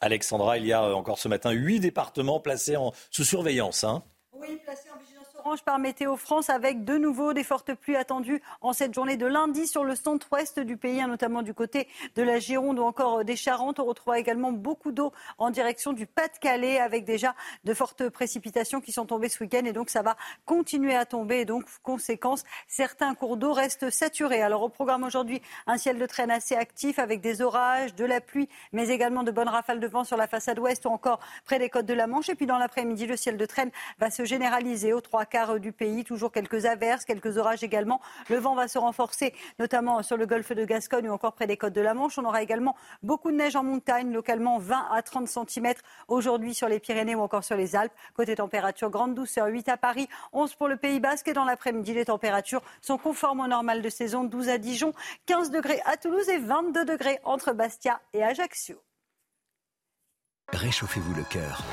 Alexandra, il y a euh, encore ce matin huit départements placés en, sous surveillance. hein. Oui, placé en vigilance orange par Météo France avec de nouveau des fortes pluies attendues en cette journée de lundi sur le centre-ouest du pays, hein, notamment du côté de la Gironde ou encore euh, des Charentes. On retrouvera également beaucoup d'eau en direction du Pas-de-Calais avec déjà de fortes précipitations qui sont tombées ce week-end et donc ça va continuer à tomber et donc conséquence, certains cours d'eau restent saturés. Alors au programme aujourd'hui, un ciel de traîne assez actif avec des orages, de la pluie, mais également de bonnes rafales de vent sur la façade ouest ou encore près des côtes de la Manche. Et puis dans l'après-midi, le ciel de traîne va se généraliser aux trois quarts du pays. Toujours quelques averses, quelques orages également. Le vent va se renforcer, notamment sur le golfe de Gascogne ou encore près des côtes de la Manche. On aura également beaucoup de neige en montagne, localement 20 à 30 cm aujourd'hui sur les Pyrénées ou encore sur les Alpes. Côté température, grande douceur, 8 à Paris, 11 pour le Pays Basque. Et dans l'après-midi, les températures sont conformes au normal de saison, 12 à Dijon, 15 degrés à Toulouse et 22 degrés entre Bastia et Ajaccio. Réchauffez-vous le cœur.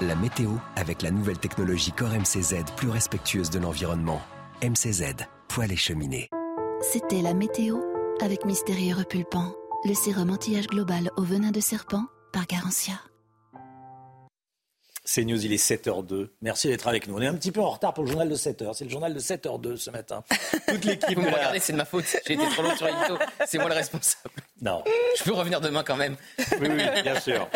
La météo avec la nouvelle technologie Core MCZ plus respectueuse de l'environnement. MCZ, poêle et cheminée. C'était la météo avec Mystérieux Repulpant, le sérum anti-âge global au venin de serpent par Garantia. C'est News, il est 7h02. Merci d'être avec nous. On est un petit peu en retard pour le journal de 7h. C'est le journal de 7h02 ce matin. Toute l'équipe. Vous me regardez, c'est de ma faute. J'ai été trop long sur l'édito. C'est moi le responsable. Non. Je peux revenir demain quand même. Oui, oui, bien sûr.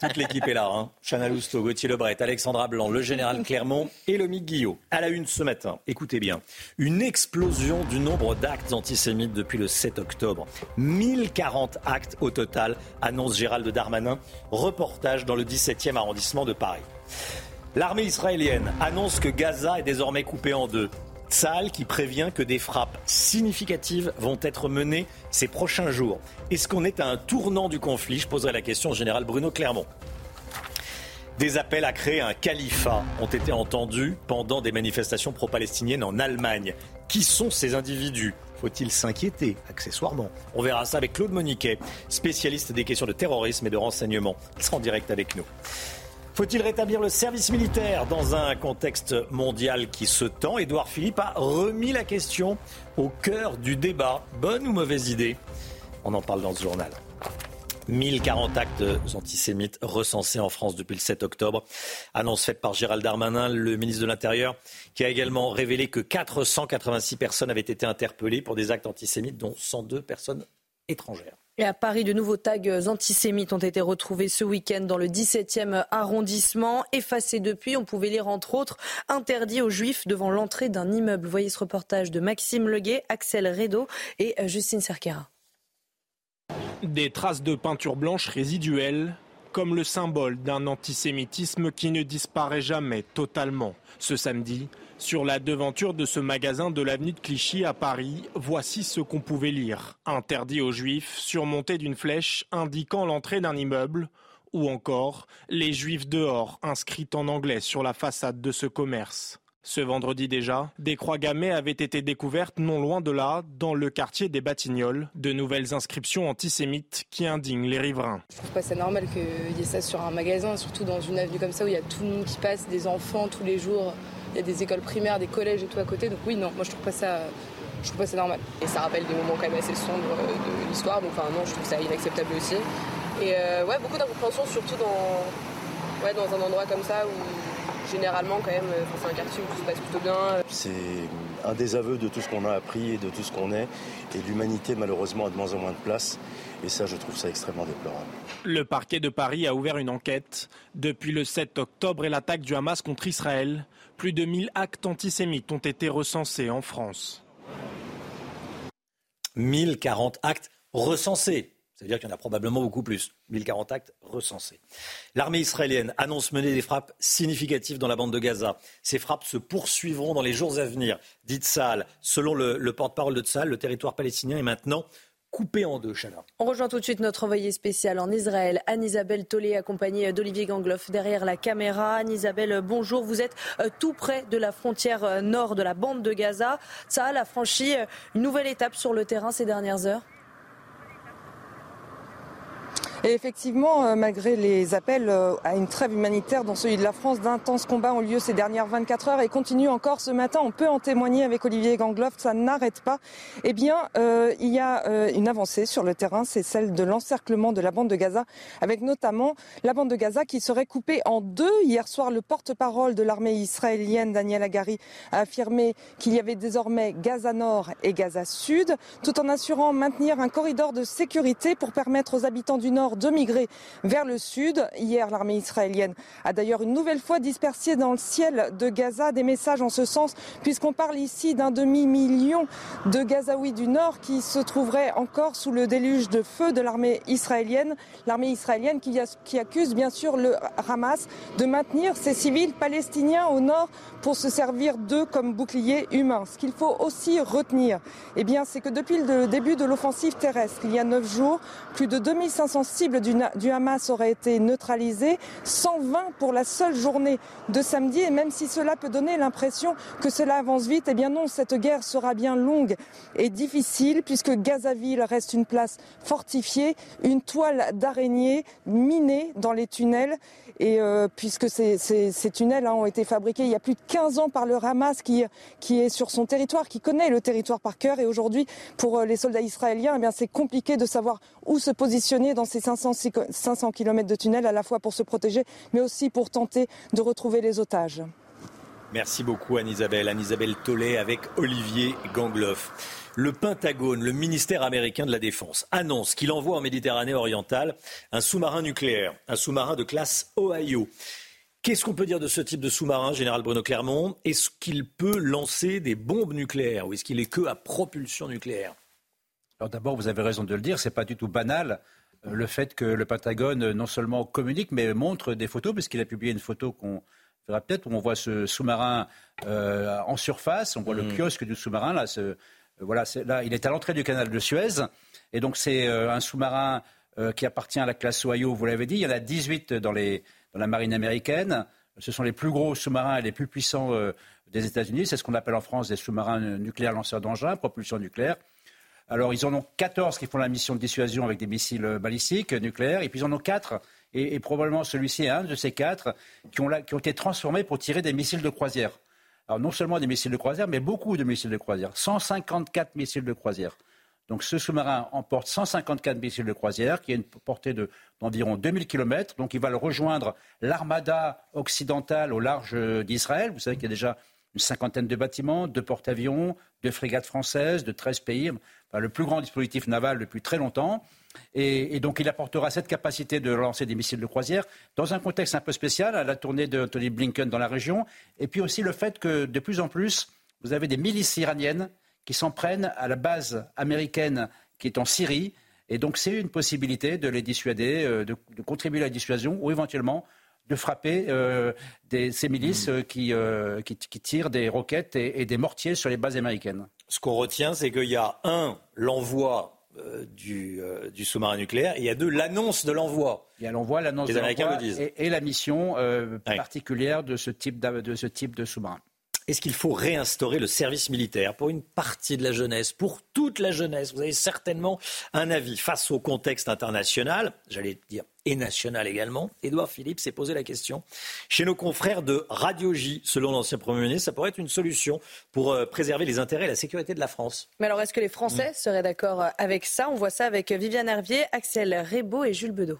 Toute l'équipe est là. Hein. Chana Lousteau, Gauthier Lebret, Alexandra Blanc, le général Clermont et Lomique Guillot. À la une ce matin, écoutez bien, une explosion du nombre d'actes antisémites depuis le 7 octobre. 1040 actes au total, annonce Gérald Darmanin. Reportage dans le 17e arrondissement de Paris. L'armée israélienne annonce que Gaza est désormais coupée en deux. Tsahal qui prévient que des frappes significatives vont être menées ces prochains jours. Est-ce qu'on est à un tournant du conflit? Je poserai la question au général Bruno Clermont. Des appels à créer un califat ont été entendus pendant des manifestations pro-palestiniennes en Allemagne. Qui sont ces individus? Faut-il s'inquiéter accessoirement? On verra ça avec Claude Moniquet, spécialiste des questions de terrorisme et de renseignement. Il sera en direct avec nous. Faut-il rétablir le service militaire dans un contexte mondial qui se tend? Édouard Philippe a remis la question au cœur du débat. Bonne ou mauvaise idée? On en parle dans ce journal. 1040 actes antisémites recensés en France depuis le 7 octobre. Annonce faite par Gérald Darmanin, le ministre de l'Intérieur, qui a également révélé que 486 personnes avaient été interpellées pour des actes antisémites, dont 102 personnes étrangères. Et à Paris, de nouveaux tags antisémites ont été retrouvés ce week-end dans le 17e arrondissement. Effacés depuis, on pouvait lire entre autres interdit aux juifs devant l'entrée d'un immeuble. Voyez ce reportage de Maxime Leguet, Axel Redo et Justine Cerquera. Des traces de peinture blanche résiduelles, comme le symbole d'un antisémitisme qui ne disparaît jamais totalement. Ce samedi, sur la devanture de ce magasin de l'avenue de Clichy à Paris, voici ce qu'on pouvait lire. Interdit aux juifs, surmonté d'une flèche indiquant l'entrée d'un immeuble, ou encore les juifs dehors, inscrites en anglais sur la façade de ce commerce. Ce vendredi déjà, des croix gammées avaient été découvertes non loin de là, dans le quartier des Batignolles, de nouvelles inscriptions antisémites qui indignent les riverains. Je normal qu'il y ait ça sur un magasin, surtout dans une avenue comme ça où il y a tout le monde qui passe, des enfants tous les jours il y a des écoles primaires, des collèges et tout à côté. Donc oui, non, moi je trouve pas ça, je trouve pas ça normal. Et ça rappelle des moments quand même assez sombres euh, de l'histoire. Donc enfin non, je trouve ça inacceptable aussi. Et euh, ouais, beaucoup d'incompréhension, surtout dans, ouais, dans un endroit comme ça où généralement quand même, c'est un quartier où tout se passe plutôt bien. C'est un désaveu de tout ce qu'on a appris et de tout ce qu'on est. Et l'humanité malheureusement a de moins en moins de place. Et ça, je trouve ça extrêmement déplorable. Le parquet de Paris a ouvert une enquête. Depuis le 7 octobre et l'attaque du Hamas contre Israël, plus de 1000 actes antisémites ont été recensés en France. 1040 actes recensés. C'est-à-dire qu'il y en a probablement beaucoup plus. 1040 actes recensés. L'armée israélienne annonce mener des frappes significatives dans la bande de Gaza. Ces frappes se poursuivront dans les jours à venir, dit Tsahal. Selon le, le porte-parole de Tsahal, le territoire palestinien est maintenant coupé en deux, Chana. On rejoint tout de suite notre envoyé spécial en Israël, Anne-Isabelle Tollet, accompagnée d'Olivier Gangloff derrière la caméra. Anne-Isabelle, bonjour. Vous êtes euh, tout près de la frontière euh, nord de la bande de Gaza. Ça a franchi euh, une nouvelle étape sur le terrain ces dernières heures? Et effectivement, euh, malgré les appels euh, à une trêve humanitaire dans celui de la France, d'intenses combats ont lieu ces dernières 24 heures et continuent encore ce matin. On peut en témoigner avec Olivier Gangloff, ça n'arrête pas. Eh bien, euh, il y a une avancée sur le terrain, c'est celle de l'encerclement de la bande de Gaza, avec notamment la bande de Gaza qui serait coupée en deux. Hier soir, le porte-parole de l'armée israélienne, Daniel Agari, a affirmé qu'il y avait désormais Gaza Nord et Gaza Sud, tout en assurant maintenir un corridor de sécurité pour permettre aux habitants du Nord de migrer vers le sud. Hier, l'armée israélienne a d'ailleurs une nouvelle fois dispersé dans le ciel de Gaza des messages en ce sens, puisqu'on parle ici d'un demi-million de Gazaouis du Nord qui se trouveraient encore sous le déluge de feu de l'armée israélienne. L'armée israélienne qui, accuse bien sûr le Hamas de maintenir ses civils palestiniens au nord pour se servir d'eux comme boucliers humains. Ce qu'il faut aussi retenir, eh bien, c'est que depuis le début de l'offensive terrestre, il y a neuf jours, plus de 2500 cibles du, du, Hamas auraient été neutralisées, 120 pour la seule journée de samedi. Et même si cela peut donner l'impression que cela avance vite, eh bien non, cette guerre sera bien longue et difficile puisque Gazaville reste une place fortifiée, une toile d'araignée minée dans les tunnels et euh, puisque ces, tunnels hein, ont été fabriqués il y a plus de 15 ans par le Hamas qui, est sur son territoire, qui connaît le territoire par cœur. Et aujourd'hui, pour euh, les soldats israéliens, eh c'est compliqué de savoir où se positionner dans ces 500, 500 km de tunnels, à la fois pour se protéger, mais aussi pour tenter de retrouver les otages. Merci beaucoup Anne-Isabelle. Anne-Isabelle Tollet avec Olivier Gangloff. Le Pentagone, le ministère américain de la Défense, annonce qu'il envoie en Méditerranée orientale un sous-marin nucléaire, un sous-marin de classe Ohio. Qu'est-ce qu'on peut dire de ce type de sous-marin, général Bruno Clermont? Est-ce qu'il peut lancer des bombes nucléaires ou est-ce qu'il est que à propulsion nucléaire? Alors d'abord, vous avez raison de le dire, c'est pas du tout banal euh, le fait que le Pentagone euh, non seulement communique mais montre des photos, puisqu'il a publié une photo qu'on verra peut-être où on voit ce sous-marin euh, en surface, on voit le Mm. kiosque du sous-marin là. ce- voilà, là, il est à l'entrée du canal de Suez, et donc c'est un sous-marin qui appartient à la classe Ohio, vous l'avez dit. Il y en a 18 dans, les, dans la marine américaine. Ce sont les plus gros sous-marins et les plus puissants euh, des États-Unis. C'est ce qu'on appelle en France des sous-marins nucléaires lanceurs d'engins, propulsion nucléaire. Alors, ils en ont 14 qui font la mission de dissuasion avec des missiles euh, balistiques nucléaires, et puis ils en ont 4, et, probablement celui-ci est un de ces 4, qui ont, été transformés pour tirer des missiles de croisière. Alors, non seulement des missiles de croisière, mais beaucoup de missiles de croisière. 154 missiles de croisière. Donc, ce sous-marin emporte 154 missiles de croisière, qui a une portée de- d'environ 2000 km. Donc, il va le rejoindre l'armada occidentale au large euh, d'Israël. Vous savez qu'il y a déjà une cinquantaine de bâtiments, de porte-avions, de frégates françaises, de 13 pays. Le plus grand dispositif naval depuis très longtemps. Et, donc, il apportera cette capacité de lancer des missiles de croisière dans un contexte un peu spécial, à la tournée de Tony Blinken dans la région. Et puis aussi le fait que, de plus en plus, vous avez des milices iraniennes qui s'en prennent à la base américaine qui est en Syrie. Et donc, c'est une possibilité de les dissuader, euh, de contribuer à la dissuasion ou éventuellement de frapper euh, des, ces milices euh, qui, euh, qui, qui tirent des roquettes et, et des mortiers sur les bases américaines. Ce qu'on retient, c'est qu'il y a un, l'envoi du, du sous-marin nucléaire, et il y a deux, l'annonce de l'envoi. Il y a l'envoi, l'annonce Les de Américains l'envoi et, et la mission particulière de ce type d'a- de, ce type de sous-marin. Est-ce qu'il faut réinstaurer le service militaire pour une partie de la jeunesse, pour toute la jeunesse? Vous avez certainement un avis face au contexte international, j'allais dire et national également. Édouard Philippe s'est posé la question. Chez nos confrères de Radio J, selon l'ancien Premier ministre, ça pourrait être une solution pour euh, préserver les intérêts et la sécurité de la France. Mais alors, est-ce que les Français Mm. seraient d'accord avec ça? On voit ça avec Viviane Hervier, Axel Rebaud et Jules Bedeau.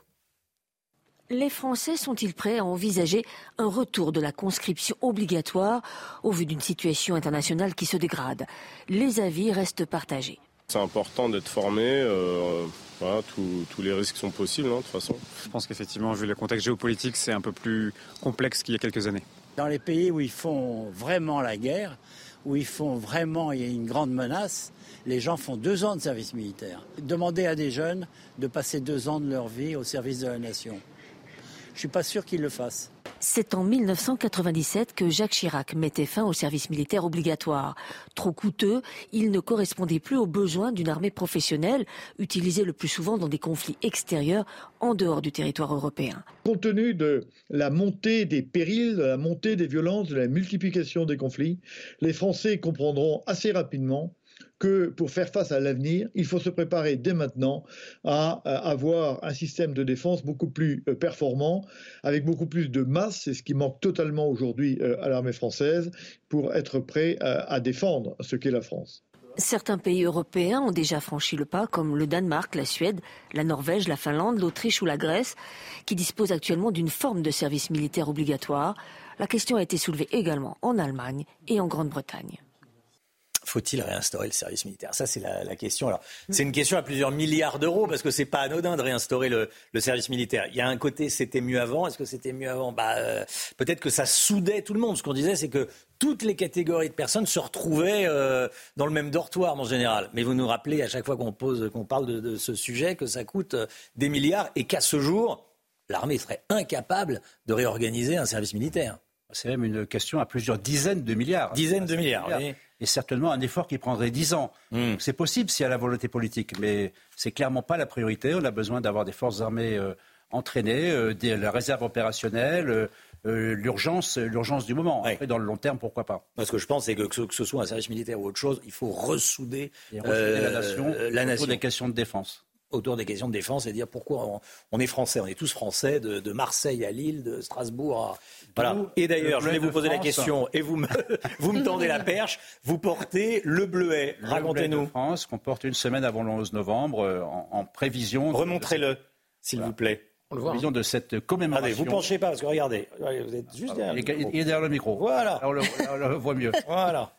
Les Français sont-ils prêts à envisager un retour de la conscription obligatoire au vu d'une situation internationale qui se dégrade? Les avis restent partagés. C'est important d'être formé. euh, voilà, tous les risques sont possibles, hein, de toute façon. Je pense qu'effectivement, vu le contexte géopolitique, c'est un peu plus complexe qu'il y a quelques années. Dans les pays où ils font vraiment la guerre, où ils font vraiment, il y a une grande menace, les gens font deux ans de service militaire. Demandez à des jeunes de passer deux ans de leur vie au service de la nation. Je ne suis pas sûr qu'ils le fassent. C'est en 1997 que Jacques Chirac mettait fin au service militaire obligatoire. Trop coûteux, il ne correspondait plus aux besoins d'une armée professionnelle, utilisée le plus souvent dans des conflits extérieurs en dehors du territoire européen. Compte tenu de la montée des périls, de la montée des violences, de la multiplication des conflits, les Français comprendront assez rapidement que pour faire face à l'avenir, il faut se préparer dès maintenant à, euh, avoir un système de défense beaucoup plus euh, performant, avec beaucoup plus de masse, c'est ce qui manque totalement aujourd'hui euh, à l'armée française, pour être prêt à défendre ce qu'est la France. Certains pays européens ont déjà franchi le pas, comme le Danemark, la Suède, la Norvège, la Finlande, l'Autriche ou la Grèce, qui disposent actuellement d'une forme de service militaire obligatoire. La question a été soulevée également en Allemagne et en Grande-Bretagne. Faut-il réinstaurer le service militaire? Ça, c'est la, la question. Alors, c'est une question à plusieurs milliards d'euros parce que c'est pas anodin de réinstaurer le, le service militaire. Il y a un côté, c'était mieux avant. Est-ce que c'était mieux avant? Bah, euh, peut-être que ça soudait tout le monde. Ce qu'on disait, c'est que toutes les catégories de personnes se retrouvaient euh, dans le même dortoir en général. Mais vous nous rappelez à chaque fois qu'on pose, qu'on parle de, de ce sujet, que ça coûte euh, des milliards et qu'à ce jour, l'armée serait incapable de réorganiser un service militaire. C'est même une question à plusieurs dizaines de milliards. Dizaines de milliards, oui. Et certainement un effort qui prendrait dix ans. Hmm. C'est possible s'il y a la volonté politique, mais c'est clairement pas la priorité. On a besoin d'avoir des forces armées euh, entraînées, euh, des- la réserve opérationnelle, euh, euh, l'urgence, l'urgence du moment. Après, dans le long terme, pourquoi pas Moi, ce que je pense, c'est que, que ce, que ce soit un service militaire ou autre chose, il faut ressouder, Et ressouder la nation la autour nation. des questions de défense. Autour des questions de défense et dire pourquoi on, on est français. On est tous français, de, de Marseille à Lille, de Strasbourg à. Voilà. Et d'ailleurs, le je voulais bleu vous poser la question et vous me, vous me tendez la perche. Vous portez le bleuet. Le Bleu de Racontez-nous. France, qu'on porte une semaine avant le 11 novembre, euh, en, en prévision. de- Remontrez-le, s'il vous plaît. On le voit. Vision de cette commémoration. Allez, vous penchez pas, parce que regardez, vous êtes juste derrière. Il est, le micro. il est derrière le micro. Voilà. On le, on le voit mieux. Voilà.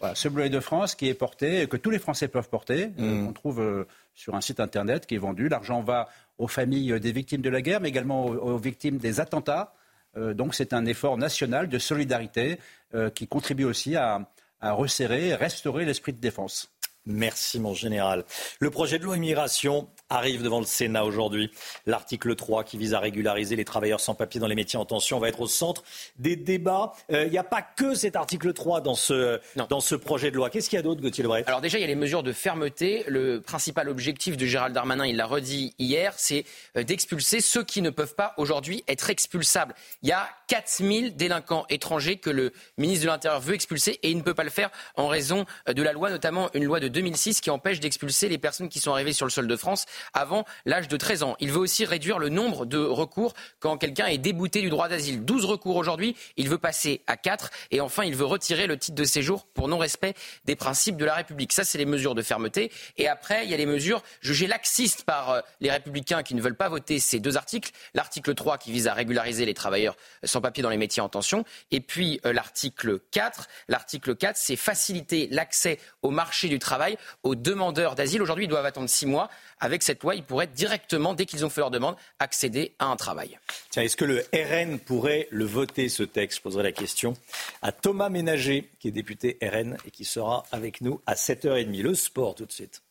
Voilà, ce bleuet de France qui est porté, que tous les Français peuvent porter, euh, on trouve euh, sur un site internet qui est vendu. L'argent va aux familles des victimes de la guerre, mais également aux, aux victimes des attentats. Euh, donc c'est un effort national de solidarité euh, qui contribue aussi à, à resserrer, restaurer l'esprit de défense. Merci, mon général. Le projet de loi immigration arrive devant le Sénat aujourd'hui. L'article 3 qui vise à régulariser les travailleurs sans papier dans les métiers en tension va être au centre des débats. Euh, Il n'y a pas que cet article 3 dans ce, dans ce projet de loi. Qu'est-ce qu'il y a d'autre, Gauthier Lebret? Alors déjà, il y a les mesures de fermeté. Le principal objectif de Gérald Darmanin, il l'a redit hier, c'est euh, d'expulser ceux qui ne peuvent pas aujourd'hui être expulsables. Il y a 4000 délinquants étrangers que le ministre de l'Intérieur veut expulser et il ne peut pas le faire en raison euh, de la loi, notamment une loi de 2006 qui empêche d'expulser les personnes qui sont arrivées sur le sol de France avant l'âge de 13 ans. Il veut aussi réduire le nombre de recours quand quelqu'un est débouté du droit d'asile. 12 recours aujourd'hui, il veut passer à 4 et enfin il veut retirer le titre de séjour pour non-respect des principes de la République. Ça, c'est les mesures de fermeté. Et après, il y a les mesures jugées laxistes par euh, les républicains qui ne veulent pas voter ces deux articles. L'article 3 qui vise à régulariser les travailleurs sans papier dans les métiers en tension. Et puis euh, l'article 4. L'article 4, c'est faciliter l'accès au marché du travail aux demandeurs d'asile. Aujourd'hui, ils doivent attendre six mois. Avec cette loi, ils pourraient directement, dès qu'ils ont fait leur demande, accéder à un travail. Tiens, est-ce que le RN pourrait le voter, ce texte? Je poserai la question à Thomas Ménager, qui est député RN et qui sera avec nous à 7h30. Le sport, tout de suite.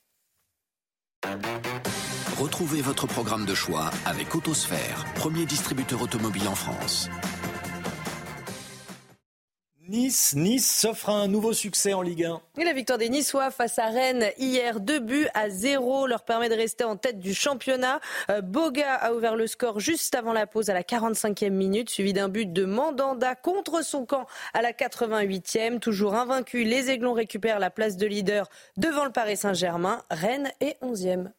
Retrouvez votre programme de choix avec Autosphère, premier distributeur automobile en France. Nice, Nice s'offre un nouveau succès en Ligue 1. Et la victoire des Niçois face à Rennes hier, deux buts à zéro, leur permet de rester en tête du championnat. Euh, Boga a ouvert le score juste avant la pause à la 45e minute, suivi d'un but de Mandanda contre son camp à la 88e. Toujours invaincu, les Aiglons récupèrent la place de leader devant le Paris Saint-Germain. Rennes est 11e.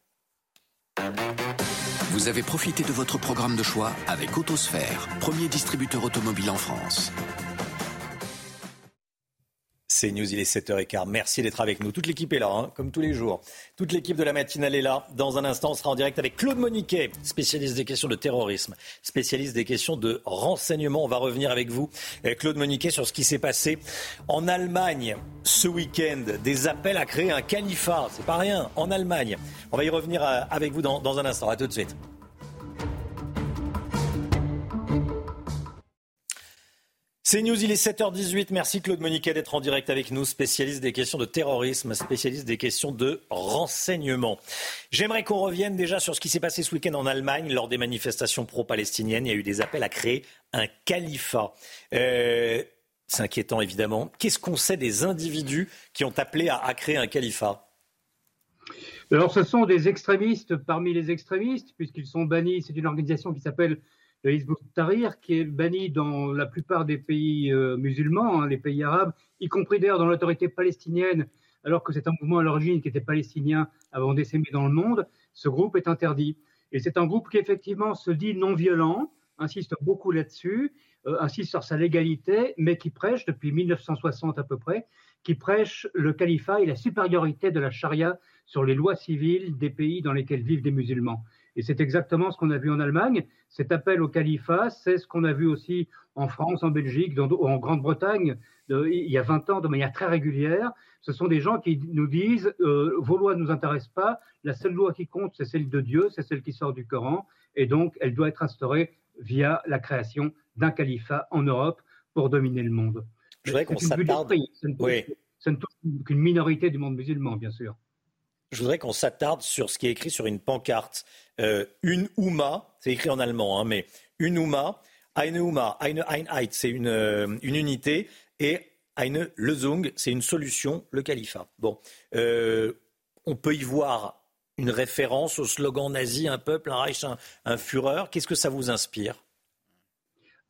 Vous avez profité de votre programme de choix avec Autosphère, premier distributeur automobile en France. C'est News, il est 7h15. Merci d'être avec nous. Toute l'équipe est là, hein, comme tous les jours. Toute l'équipe de la matinale est là. Dans un instant, on sera en direct avec Claude Moniquet, spécialiste des questions de terrorisme, spécialiste des questions de renseignement. On va revenir avec vous, euh, Claude Moniquet, sur ce qui s'est passé en Allemagne ce week-end. Des appels à créer un califat. C'est pas rien. En Allemagne. On va y revenir euh, avec vous dans, dans un instant. À tout de suite. C'est News, il est 7h18. Merci Claude Moniquet d'être en direct avec nous, spécialiste des questions de terrorisme, spécialiste des questions de renseignement. J'aimerais qu'on revienne déjà sur ce qui s'est passé ce week-end en Allemagne lors des manifestations pro-palestiniennes. Il y a eu des appels à créer un califat. Euh, c'est inquiétant évidemment. Qu'est-ce qu'on sait des individus qui ont appelé à, à créer un califat? Alors ce sont des extrémistes parmi les extrémistes, puisqu'ils sont bannis. C'est une organisation qui s'appelle le Hizb ut-Tahrir, qui est banni dans la plupart des pays euh, musulmans, hein, les pays arabes, y compris d'ailleurs dans l'autorité palestinienne, alors que c'est un mouvement à l'origine qui était palestinien avant d'essaimer dans le monde, ce groupe est interdit. Et c'est un groupe qui effectivement se dit non violent, insiste beaucoup là-dessus, euh, insiste sur sa légalité, mais qui prêche depuis 1960 à peu près, qui prêche le califat et la supériorité de la charia sur les lois civiles des pays dans lesquels vivent des musulmans. Et c'est exactement ce qu'on a vu en Allemagne. Cet appel au califat, c'est ce qu'on a vu aussi en France, en Belgique, dans, en Grande-Bretagne, de, il y a 20 ans, de manière très régulière. Ce sont des gens qui nous disent euh, vos lois ne nous intéressent pas, la seule loi qui compte, c'est celle de Dieu, c'est celle qui sort du Coran, et donc elle doit être instaurée via la création d'un califat en Europe pour dominer le monde. Je voudrais qu'on s'attarde. d'esprit. Ça ne touche- Oui. ça ne touche qu'une minorité du monde musulman, bien sûr. Je voudrais qu'on s'attarde sur ce qui est écrit sur une pancarte. Euh, une Ouma, c'est écrit en allemand, hein, mais une Ouma, eine Ouma, eine Einheit, c'est une, euh, une unité, et eine Lösung, c'est une solution, le califat. Bon, euh, on peut y voir une référence au slogan nazi, un peuple, un Reich, un, un Führer. Qu'est-ce que ça vous inspire?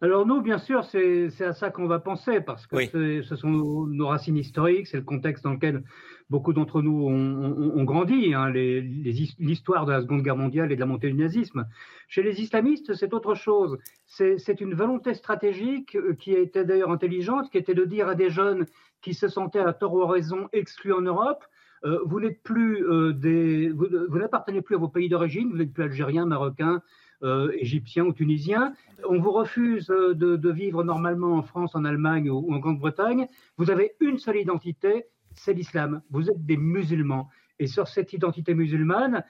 Alors nous, bien sûr, c'est à ça qu'on va penser, parce que Oui. ce sont nos, nos racines historiques, c'est le contexte dans lequel beaucoup d'entre nous ont, ont- ont grandi, hein, l'histoire de la Seconde Guerre mondiale et de la montée du nazisme. Chez les islamistes, c'est autre chose. C'est une volonté stratégique euh, qui était d'ailleurs intelligente, qui était de dire à des jeunes qui se sentaient à tort ou à raison exclus en Europe, euh, vous n'êtes plus euh, des, vous, vous n'appartenez plus à vos pays d'origine, vous n'êtes plus algérien, marocain, euh, égyptien ou tunisien. On vous refuse euh, de, vivre normalement en France, en Allemagne ou, en Grande-Bretagne. Vous avez une seule identité, c'est l'islam. Vous êtes des musulmans. Et sur cette identité musulmane,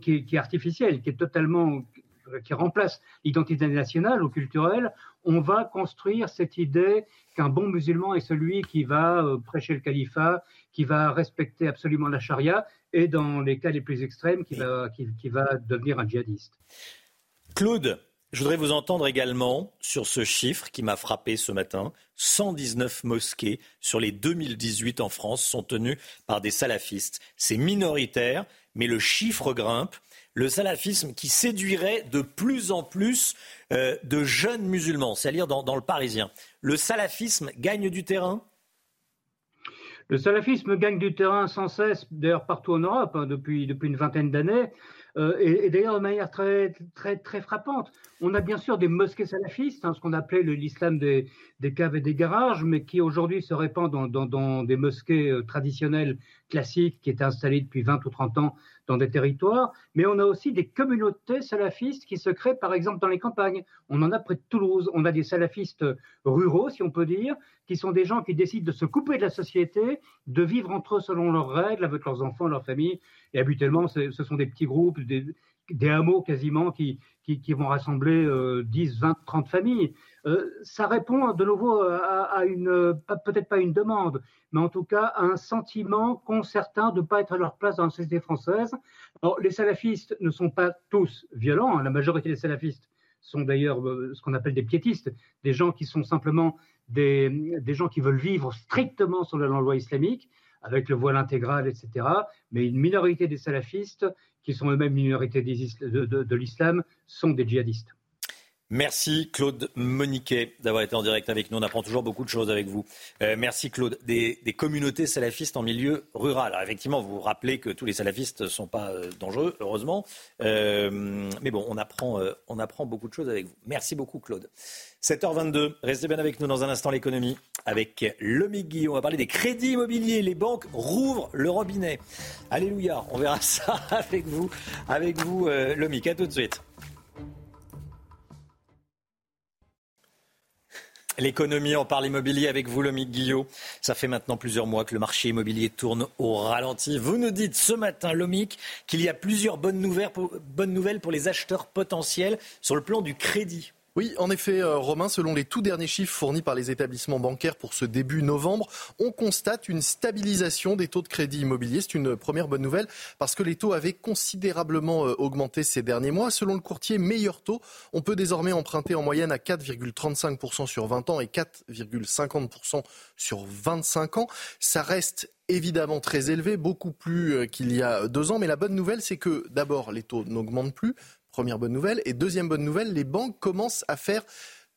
qui, est artificielle, qui est totalement qui remplace l'identité nationale ou culturelle, on va construire cette idée qu'un bon musulman est celui qui va euh, prêcher le califat, qui va respecter absolument la charia, et dans les cas les plus extrêmes, qui va, qui va devenir un djihadiste. Claude, je voudrais vous entendre également sur ce chiffre qui m'a frappé ce matin. 119 mosquées sur les 2018 en France sont tenues par des salafistes. C'est minoritaire, mais le chiffre grimpe. Le salafisme qui séduirait de plus en plus euh, de jeunes musulmans, c'est à dire dans, le Parisien. Le salafisme gagne du terrain? Le salafisme gagne du terrain sans cesse, d'ailleurs partout en Europe, hein, depuis une vingtaine d'années. Euh, et, d'ailleurs de manière très, très, très frappante. On a bien sûr des mosquées salafistes, hein, ce qu'on appelait l'islam des, caves et des garages, mais qui aujourd'hui se répand dans, des mosquées euh, traditionnelles classiques qui étaient installées depuis 20 ou 30 ans dans des territoires, mais on a aussi des communautés salafistes qui se créent, par exemple, dans les campagnes. On en a près de Toulouse. On a des salafistes ruraux, si on peut dire, qui sont des gens qui décident de se couper de la société, de vivre entre eux selon leurs règles, avec leurs enfants, leurs familles. Et habituellement, ce sont des petits groupes, des hameaux quasiment qui, vont rassembler 10, 20, 30 familles. Euh, ça répond de nouveau à, une, peut-être pas une demande, mais en tout cas à un sentiment qu'ont certains de ne pas être à leur place dans la société française. Alors, les salafistes ne sont pas tous violents, hein. la majorité des salafistes sont d'ailleurs euh, ce qu'on appelle des piétistes, des gens qui sont simplement des gens qui veulent vivre strictement sur la loi islamique, avec le voile intégral, etc. Mais une minorité des salafistes, qui sont eux-mêmes minorité de, de l'islam, sont des djihadistes. Merci Claude Moniquet d'avoir été en direct avec nous. On apprend toujours beaucoup de choses avec vous. Euh, merci Claude. Des, communautés salafistes en milieu rural. Alors effectivement, vous vous rappelez que tous les salafistes ne sont pas euh, dangereux, heureusement. Euh, mais bon, on apprend, on apprend beaucoup de choses avec vous. Merci beaucoup Claude. 7h22, restez bien avec nous dans un instant l'économie avec Lomic Guillaume. On va parler des crédits immobiliers. Les banques rouvrent le robinet. Alléluia, on verra ça avec vous, avec vous Lomic. À tout de suite. L'économie, on parle immobilier avec vous, Lomique Guillot. Ça fait maintenant plusieurs mois que le marché immobilier tourne au ralenti. Vous nous dites ce matin, Lomique, qu'il y a plusieurs bonnes nouvelles, bonnes nouvelles pour les acheteurs potentiels sur le plan du crédit. Oui, en effet, euh, Romain, selon les tout derniers chiffres fournis par les établissements bancaires pour ce début novembre, on constate une stabilisation des taux de crédit immobilier. C'est une première bonne nouvelle parce que les taux avaient considérablement euh, augmenté ces derniers mois. Selon le courtier Meilleur Taux, on peut désormais emprunter en moyenne à 4,35% sur 20 ans et 4,50% sur 25 ans. Ça reste évidemment très élevé, beaucoup plus euh, qu'il y a deux ans. Mais la bonne nouvelle, c'est que d'abord, les taux n'augmentent plus. Première bonne nouvelle. Et deuxième bonne nouvelle, les banques commencent à faire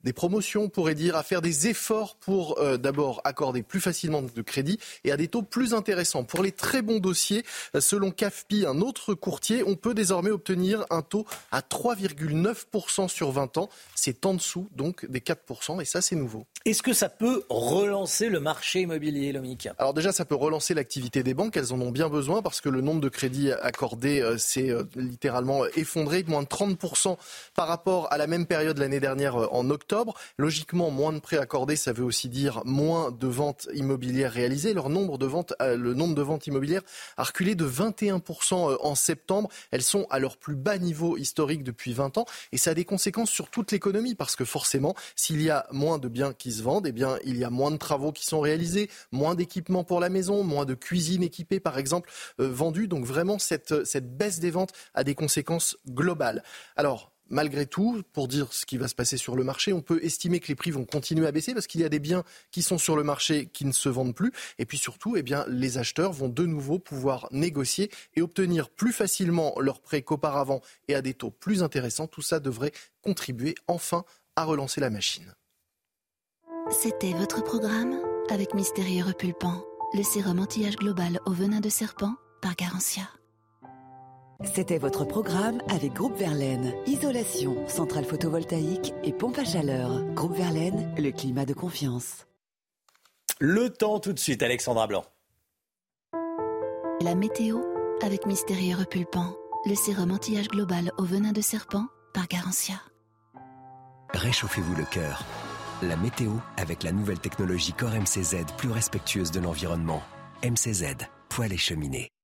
des promotions, on pourrait dire, à faire des efforts pour euh, d'abord accorder plus facilement de crédit et à des taux plus intéressants. Pour les très bons dossiers, euh, selon CAFPI, un autre courtier, on peut désormais obtenir un taux à 3,9% sur 20 ans. C'est en dessous donc des 4% et ça c'est nouveau. Est-ce que ça peut relancer le marché immobilier, Lomique? Alors déjà, ça peut relancer l'activité des banques. Elles en ont bien besoin parce que le nombre de crédits accordés euh, s'est littéralement effondré, moins de 30% par rapport à la même période l'année dernière en octobre. Logiquement, moins de prêts accordés, ça veut aussi dire moins de ventes immobilières réalisées. Leur nombre de ventes, euh, le nombre de ventes immobilières a reculé de 21% euh, en septembre. Elles sont à leur plus bas niveau historique depuis 20 ans et ça a des conséquences sur toute l'économie parce que forcément, s'il y a moins de biens qui se vendent, eh bien, il y a moins de travaux qui sont réalisés, moins d'équipements pour la maison, moins de cuisines équipées, par exemple, euh, vendues. Donc vraiment, cette, cette baisse des ventes a des conséquences globales. Alors, malgré tout, pour dire ce qui va se passer sur le marché, on peut estimer que les prix vont continuer à baisser parce qu'il y a des biens qui sont sur le marché qui ne se vendent plus. Et puis surtout, eh les acheteurs vont de nouveau pouvoir négocier et obtenir plus facilement leurs prêts qu'auparavant et à des taux plus intéressants. Tout ça devrait contribuer enfin à relancer la machine. C'était votre programme avec Mystérieux Repulpant, le sérum anti-âge global au venin de serpent par Garantia. C'était votre programme avec Groupe Verlaine. Isolation, centrale photovoltaïque et pompe à chaleur. Groupe Verlaine, le climat de confiance. Le temps tout de suite, Alexandra Blanc. La météo avec Mystérieux Repulpant, le sérum anti-âge global au venin de serpent par Garantia. Réchauffez-vous le cœur. La météo avec la nouvelle technologie Core MCZ plus respectueuse de l'environnement. MCZ, poêle et cheminée.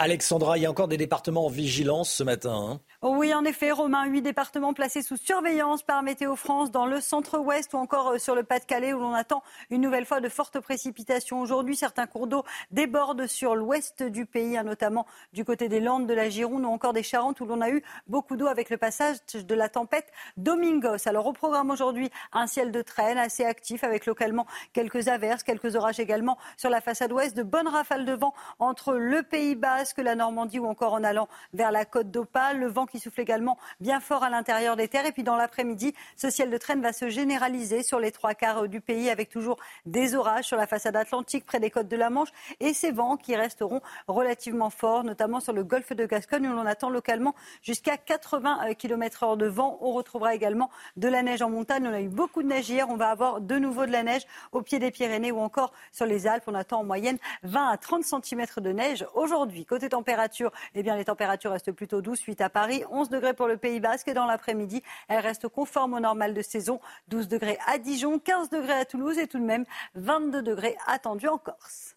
Alexandra, il y a encore des départements en vigilance ce matin. Hein. Oui, en effet, Romain, huit départements placés sous surveillance par Météo France dans le centre-ouest ou encore euh, sur le Pas-de-Calais où l'on attend une nouvelle fois de fortes précipitations. Aujourd'hui, certains cours d'eau débordent sur l'ouest du pays, hein, notamment du côté des Landes, de la Gironde ou encore des Charentes où l'on a eu beaucoup d'eau avec le passage de la tempête Domingos. Alors au programme aujourd'hui, un ciel de traîne assez actif avec localement quelques averses, quelques orages également sur la façade ouest, de bonnes rafales de vent entre le Pays Basque, la Normandie ou encore en allant vers la côte d'Opale. Le vent qui souffle également bien fort à l'intérieur des terres. Et puis dans l'après-midi, ce ciel de traîne va se généraliser sur les trois quarts du pays avec toujours des orages sur la façade atlantique près des côtes de la Manche et ces vents qui resteront relativement forts, notamment sur le golfe de Gascogne où l'on attend localement jusqu'à 80 km heure de vent. On retrouvera également de la neige en montagne. On a eu beaucoup de neige hier. On va avoir de nouveau de la neige au pied des Pyrénées ou encore sur les Alpes. On attend en moyenne 20 à 30 cm de neige aujourd'hui. Côté température, eh bien, les températures restent plutôt douces. 8 à Paris, 11 degrés pour le Pays Basque et dans l'après-midi, elles restent conformes au normal de saison. 12 degrés à Dijon, 15 degrés à Toulouse et tout de même 22 degrés attendus en Corse.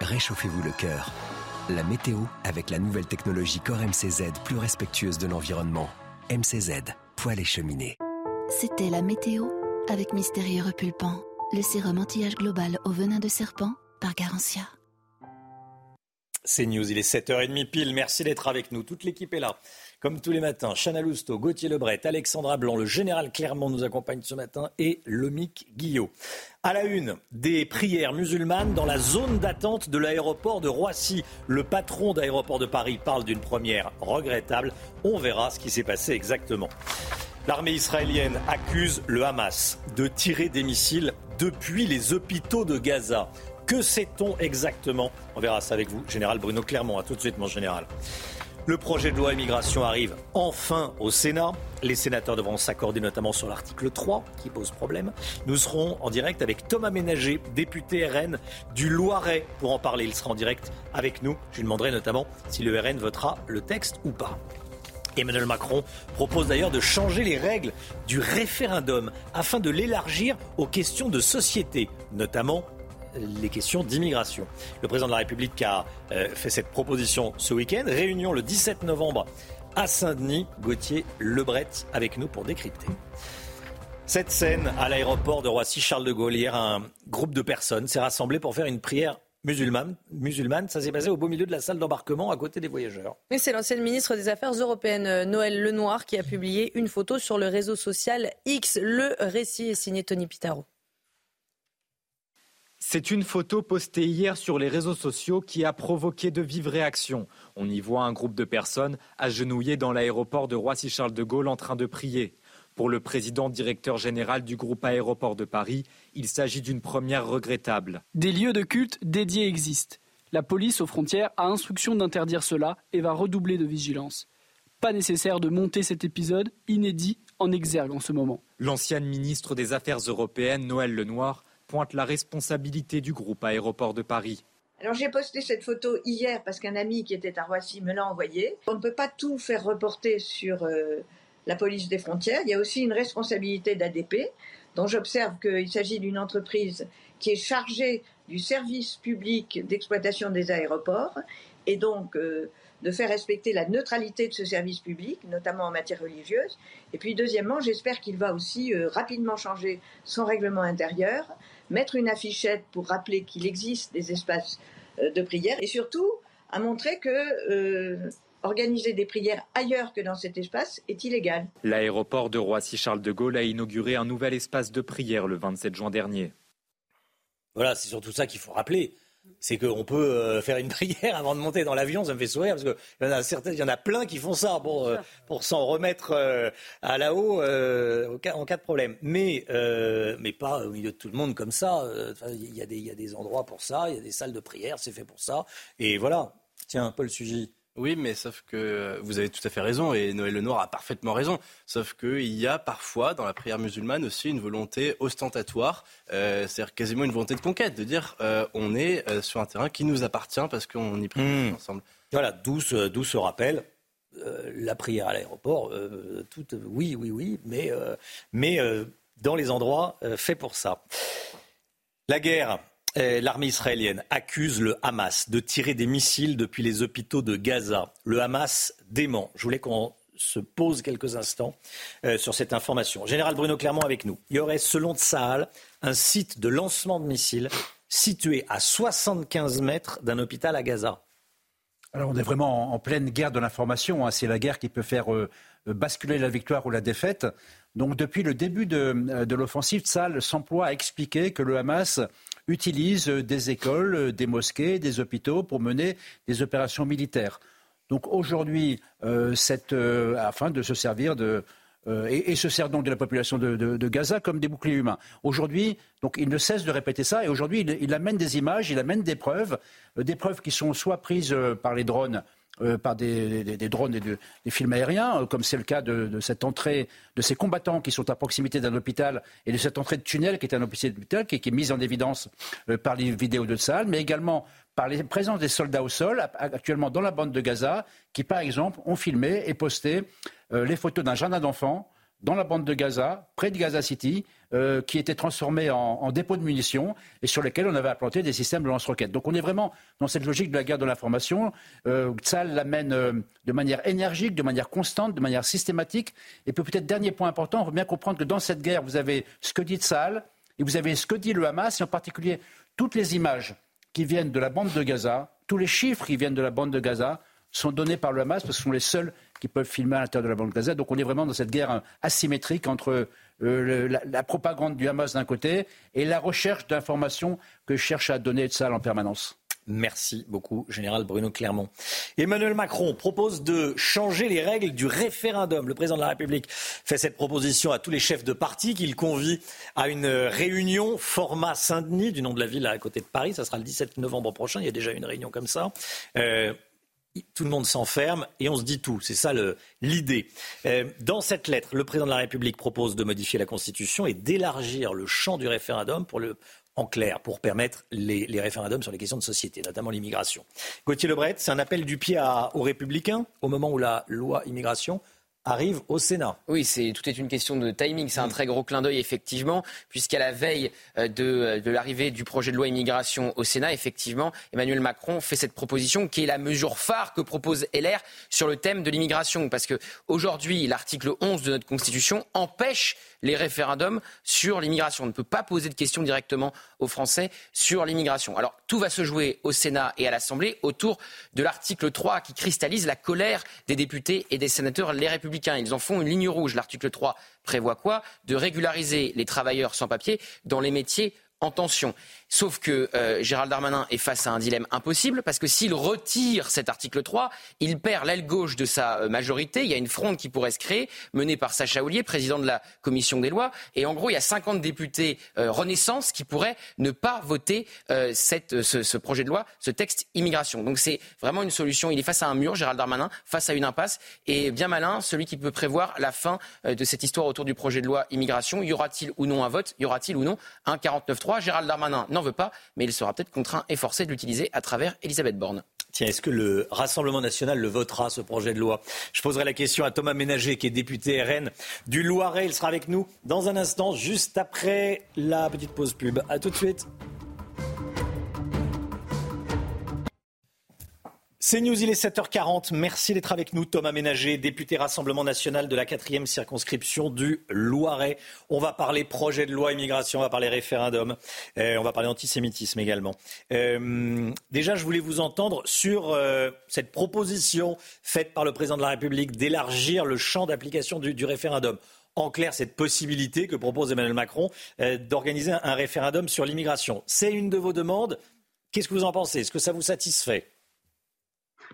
Réchauffez-vous le cœur. La météo avec la nouvelle technologie Core MCZ plus respectueuse de l'environnement. MCZ, poêle et cheminée. C'était la météo avec Mystérieux Repulpant, le sérum anti-âge global au venin de serpent par Garantia. C'est News, il est 7h30 pile. Merci d'être avec nous. Toute l'équipe est là. Comme tous les matins, Chana Lousteau, Gauthier Lebret, Alexandra Blanc, le général Clermont nous accompagne ce matin et Lomic Guillot. À la une, des prières musulmanes dans la zone d'attente de l'aéroport de Roissy. Le patron d'aéroport de Paris parle d'une première regrettable. On verra ce qui s'est passé exactement. L'armée israélienne accuse le Hamas de tirer des missiles depuis les hôpitaux de Gaza. Que sait-on exactement On verra ça avec vous, général Bruno Clermont. A tout de suite, mon général. Le projet de loi immigration arrive enfin au Sénat. Les sénateurs devront s'accorder notamment sur l'article 3 qui pose problème. Nous serons en direct avec Thomas Ménager, député RN du Loiret, pour en parler. Il sera en direct avec nous. Je lui demanderai notamment si le RN votera le texte ou pas. Emmanuel Macron propose d'ailleurs de changer les règles du référendum afin de l'élargir aux questions de société, notamment les questions d'immigration. Le président de la République a euh, fait cette proposition ce week-end. Réunion le 17 novembre à Saint-Denis. Gauthier Lebret avec nous pour décrypter. Cette scène à l'aéroport de Roissy-Charles de Gaulle, hier, un groupe de personnes s'est rassemblé pour faire une prière musulmane. musulmane. Ça s'est passé au beau milieu de la salle d'embarquement à côté des voyageurs. Oui, c'est l'ancienne ministre des Affaires européennes, euh, Noël Lenoir, qui a publié une photo sur le réseau social X. Le récit est signé Tony Pitaro. C'est une photo postée hier sur les réseaux sociaux qui a provoqué de vives réactions. On y voit un groupe de personnes agenouillées dans l'aéroport de Roissy-Charles de Gaulle en train de prier. Pour le président directeur général du groupe Aéroport de Paris, il s'agit d'une première regrettable. Des lieux de culte dédiés existent. La police aux frontières a instruction d'interdire cela et va redoubler de vigilance. Pas nécessaire de monter cet épisode inédit en exergue en ce moment. L'ancienne ministre des Affaires européennes, Noël Lenoir, pointe la responsabilité du groupe Aéroport de Paris. Alors j'ai posté cette photo hier parce qu'un ami qui était à Roissy me l'a envoyée. On ne peut pas tout faire reporter sur euh, la police des frontières. Il y a aussi une responsabilité d'ADP, dont j'observe qu'il s'agit d'une entreprise qui est chargée du service public d'exploitation des aéroports et donc euh, de faire respecter la neutralité de ce service public, notamment en matière religieuse. Et puis deuxièmement, j'espère qu'il va aussi euh, rapidement changer son règlement intérieur mettre une affichette pour rappeler qu'il existe des espaces euh, de prière et surtout à montrer que euh, organiser des prières ailleurs que dans cet espace est illégal. L'aéroport de Roissy-Charles de Gaulle a inauguré un nouvel espace de prière le 27 juin dernier. Voilà, c'est surtout ça qu'il faut rappeler c'est qu'on peut euh, faire une prière avant de monter dans l'avion, ça me fait sourire parce qu'il y en a certains, il y en a plein qui font ça pour, euh, pour s'en remettre euh, à là-haut en cas de problème. Mais, mais pas au milieu de tout le monde comme ça. Il y, a des, il y a des endroits pour ça, il y a des salles de prière, c'est fait pour ça. Et voilà. Tiens, Paul Sugy. Oui, mais sauf que vous avez tout à fait raison et Noël Lenoir a parfaitement raison. Sauf qu'il y a parfois dans la prière musulmane aussi une volonté ostentatoire, euh, c'est-à-dire quasiment une volonté de conquête, de dire euh, on est euh, sur un terrain qui nous appartient parce qu'on y prie mmh. ensemble. Voilà, d'où ce, rappel la prière à l'aéroport, tout, oui, oui, oui, mais, mais dans les endroits faits pour ça. La guerre, L'armée israélienne accuse le Hamas de tirer des missiles depuis les hôpitaux de Gaza. Le Hamas dément. Je voulais qu'on se pose quelques instants sur cette information. Général Bruno Clermont avec nous. Il y aurait, selon Tsahal, un site de lancement de missiles situé à 75 mètres d'un hôpital à Gaza. Alors on est vraiment en pleine guerre de l'information. Hein. C'est la guerre qui peut faire euh, basculer la victoire ou la défaite. Donc depuis le début de, de l'offensive, Tsahal s'emploie à expliquer que le Hamas utilise des écoles, des mosquées, des hôpitaux pour mener des opérations militaires. Donc aujourd'hui, euh, euh, afin de se servir de, euh, et, se sert donc de la population de, Gaza comme des boucliers humains. Aujourd'hui, donc il ne cesse de répéter ça, et aujourd'hui il, amène des images, il amène des preuves, euh, des preuves qui sont soit prises euh, par les drones. Par des, drones et des films aériens, comme c'est le cas de, cette entrée de ces combattants qui sont à proximité d'un hôpital et de cette entrée de tunnel qui est un hôpital qui, qui est mise en évidence par les vidéos de salle, mais également par la présence des soldats au sol, actuellement dans la bande de Gaza, qui, par exemple, ont filmé et posté euh, les photos d'un jardin d'enfants dans la bande de Gaza, près de Gaza City, euh, qui était transformé en, dépôt de munitions et sur lesquels on avait implanté des systèmes de lance-roquettes. Donc on est vraiment dans cette logique de la guerre de l'information. Euh, Tzal l'amène euh, de manière énergique, de manière constante, de manière systématique. Et puis peut-être dernier point important, on faut bien comprendre que dans cette guerre, vous avez ce que dit Tzal et vous avez ce que dit le Hamas, et en particulier toutes les images qui viennent de la bande de Gaza, tous les chiffres qui viennent de la bande de Gaza sont donnés par le Hamas parce que ce sont les seuls qui peuvent filmer à l'intérieur de la bande de Gaza. Donc on est vraiment dans cette guerre asymétrique entre euh, la, propagande du Hamas d'un côté et la recherche d'informations que cherche à donner Tzal en permanence. Merci beaucoup, Général Bruno Clermont. Emmanuel Macron propose de changer les règles du référendum. Le président de la République fait cette proposition à tous les chefs de parti qu'il convie à une réunion format Saint-Denis, du nom de la ville à côté de Paris. Ça sera le 17 novembre prochain. Il y a déjà une réunion comme ça. Euh, tout le monde s'enferme et on se dit tout. C'est ça l'idée. Euh, dans cette lettre, le président de la République propose de modifier la Constitution et d'élargir le champ du référendum pour le, en clair pour permettre les, référendums sur les questions de société, notamment l'immigration. Gauthier Lebret, c'est un appel du pied aux républicains au moment où la loi immigration arrive au Sénat. Oui, c'est tout est une question de timing. C'est un mm. très gros clin d'œil, effectivement, puisqu'à la veille euh, de, euh, de l'arrivée du projet de loi immigration au Sénat, effectivement, Emmanuel Macron fait cette proposition qui est la mesure phare que propose LR sur le thème de l'immigration. Parce que aujourd'hui, l'article 11 de notre Constitution empêche les référendums sur l'immigration. On ne peut pas poser de questions directement aux Français sur l'immigration. Alors tout va se jouer au Sénat et à l'Assemblée autour de l'article 3 qui cristallise la colère des députés et des sénateurs les républicains. Ils en font une ligne rouge. L'article 3 prévoit quoi? De régulariser les travailleurs sans papier dans les métiers en tension. Sauf que euh, Gérald Darmanin est face à un dilemme impossible parce que s'il retire cet article 3, il perd l'aile gauche de sa euh, majorité. Il y a une fronde qui pourrait se créer, menée par Sacha Oulier, président de la commission des lois. Et en gros, il y a 50 députés euh, Renaissance qui pourraient ne pas voter ce, projet de loi, ce texte immigration. Donc c'est vraiment une solution. Il est face à un mur, Gérald Darmanin, face à une impasse. Et bien malin, celui qui peut prévoir la fin de cette histoire autour du projet de loi immigration. Y aura-t-il ou non un vote? Y aura-t-il ou non un 49-3 Gérald Darmanin n'en veut pas, mais il sera peut-être contraint et forcé de l'utiliser à travers Elisabeth Borne. Tiens, est-ce que le Rassemblement national le votera, ce projet de loi? Je poserai la question à Thomas Ménager, qui est député RN du Loiret. Il sera avec nous dans un instant, juste après la petite pause pub. A tout de suite. C'est News, il est 7h40. Merci d'être avec nous. Thomas Ménager, député Rassemblement national de la 4e circonscription du Loiret. On va parler projet de loi immigration, on va parler référendum, euh, on va parler antisémitisme également. Euh, déjà, je voulais vous entendre sur euh, cette proposition faite par le président de la République d'élargir le champ d'application du, du référendum en clair cette possibilité que propose Emmanuel Macron d'organiser un référendum sur l'immigration. C'est une de vos demandes. Qu'est-ce que vous en pensez? Est-ce que ça vous satisfait?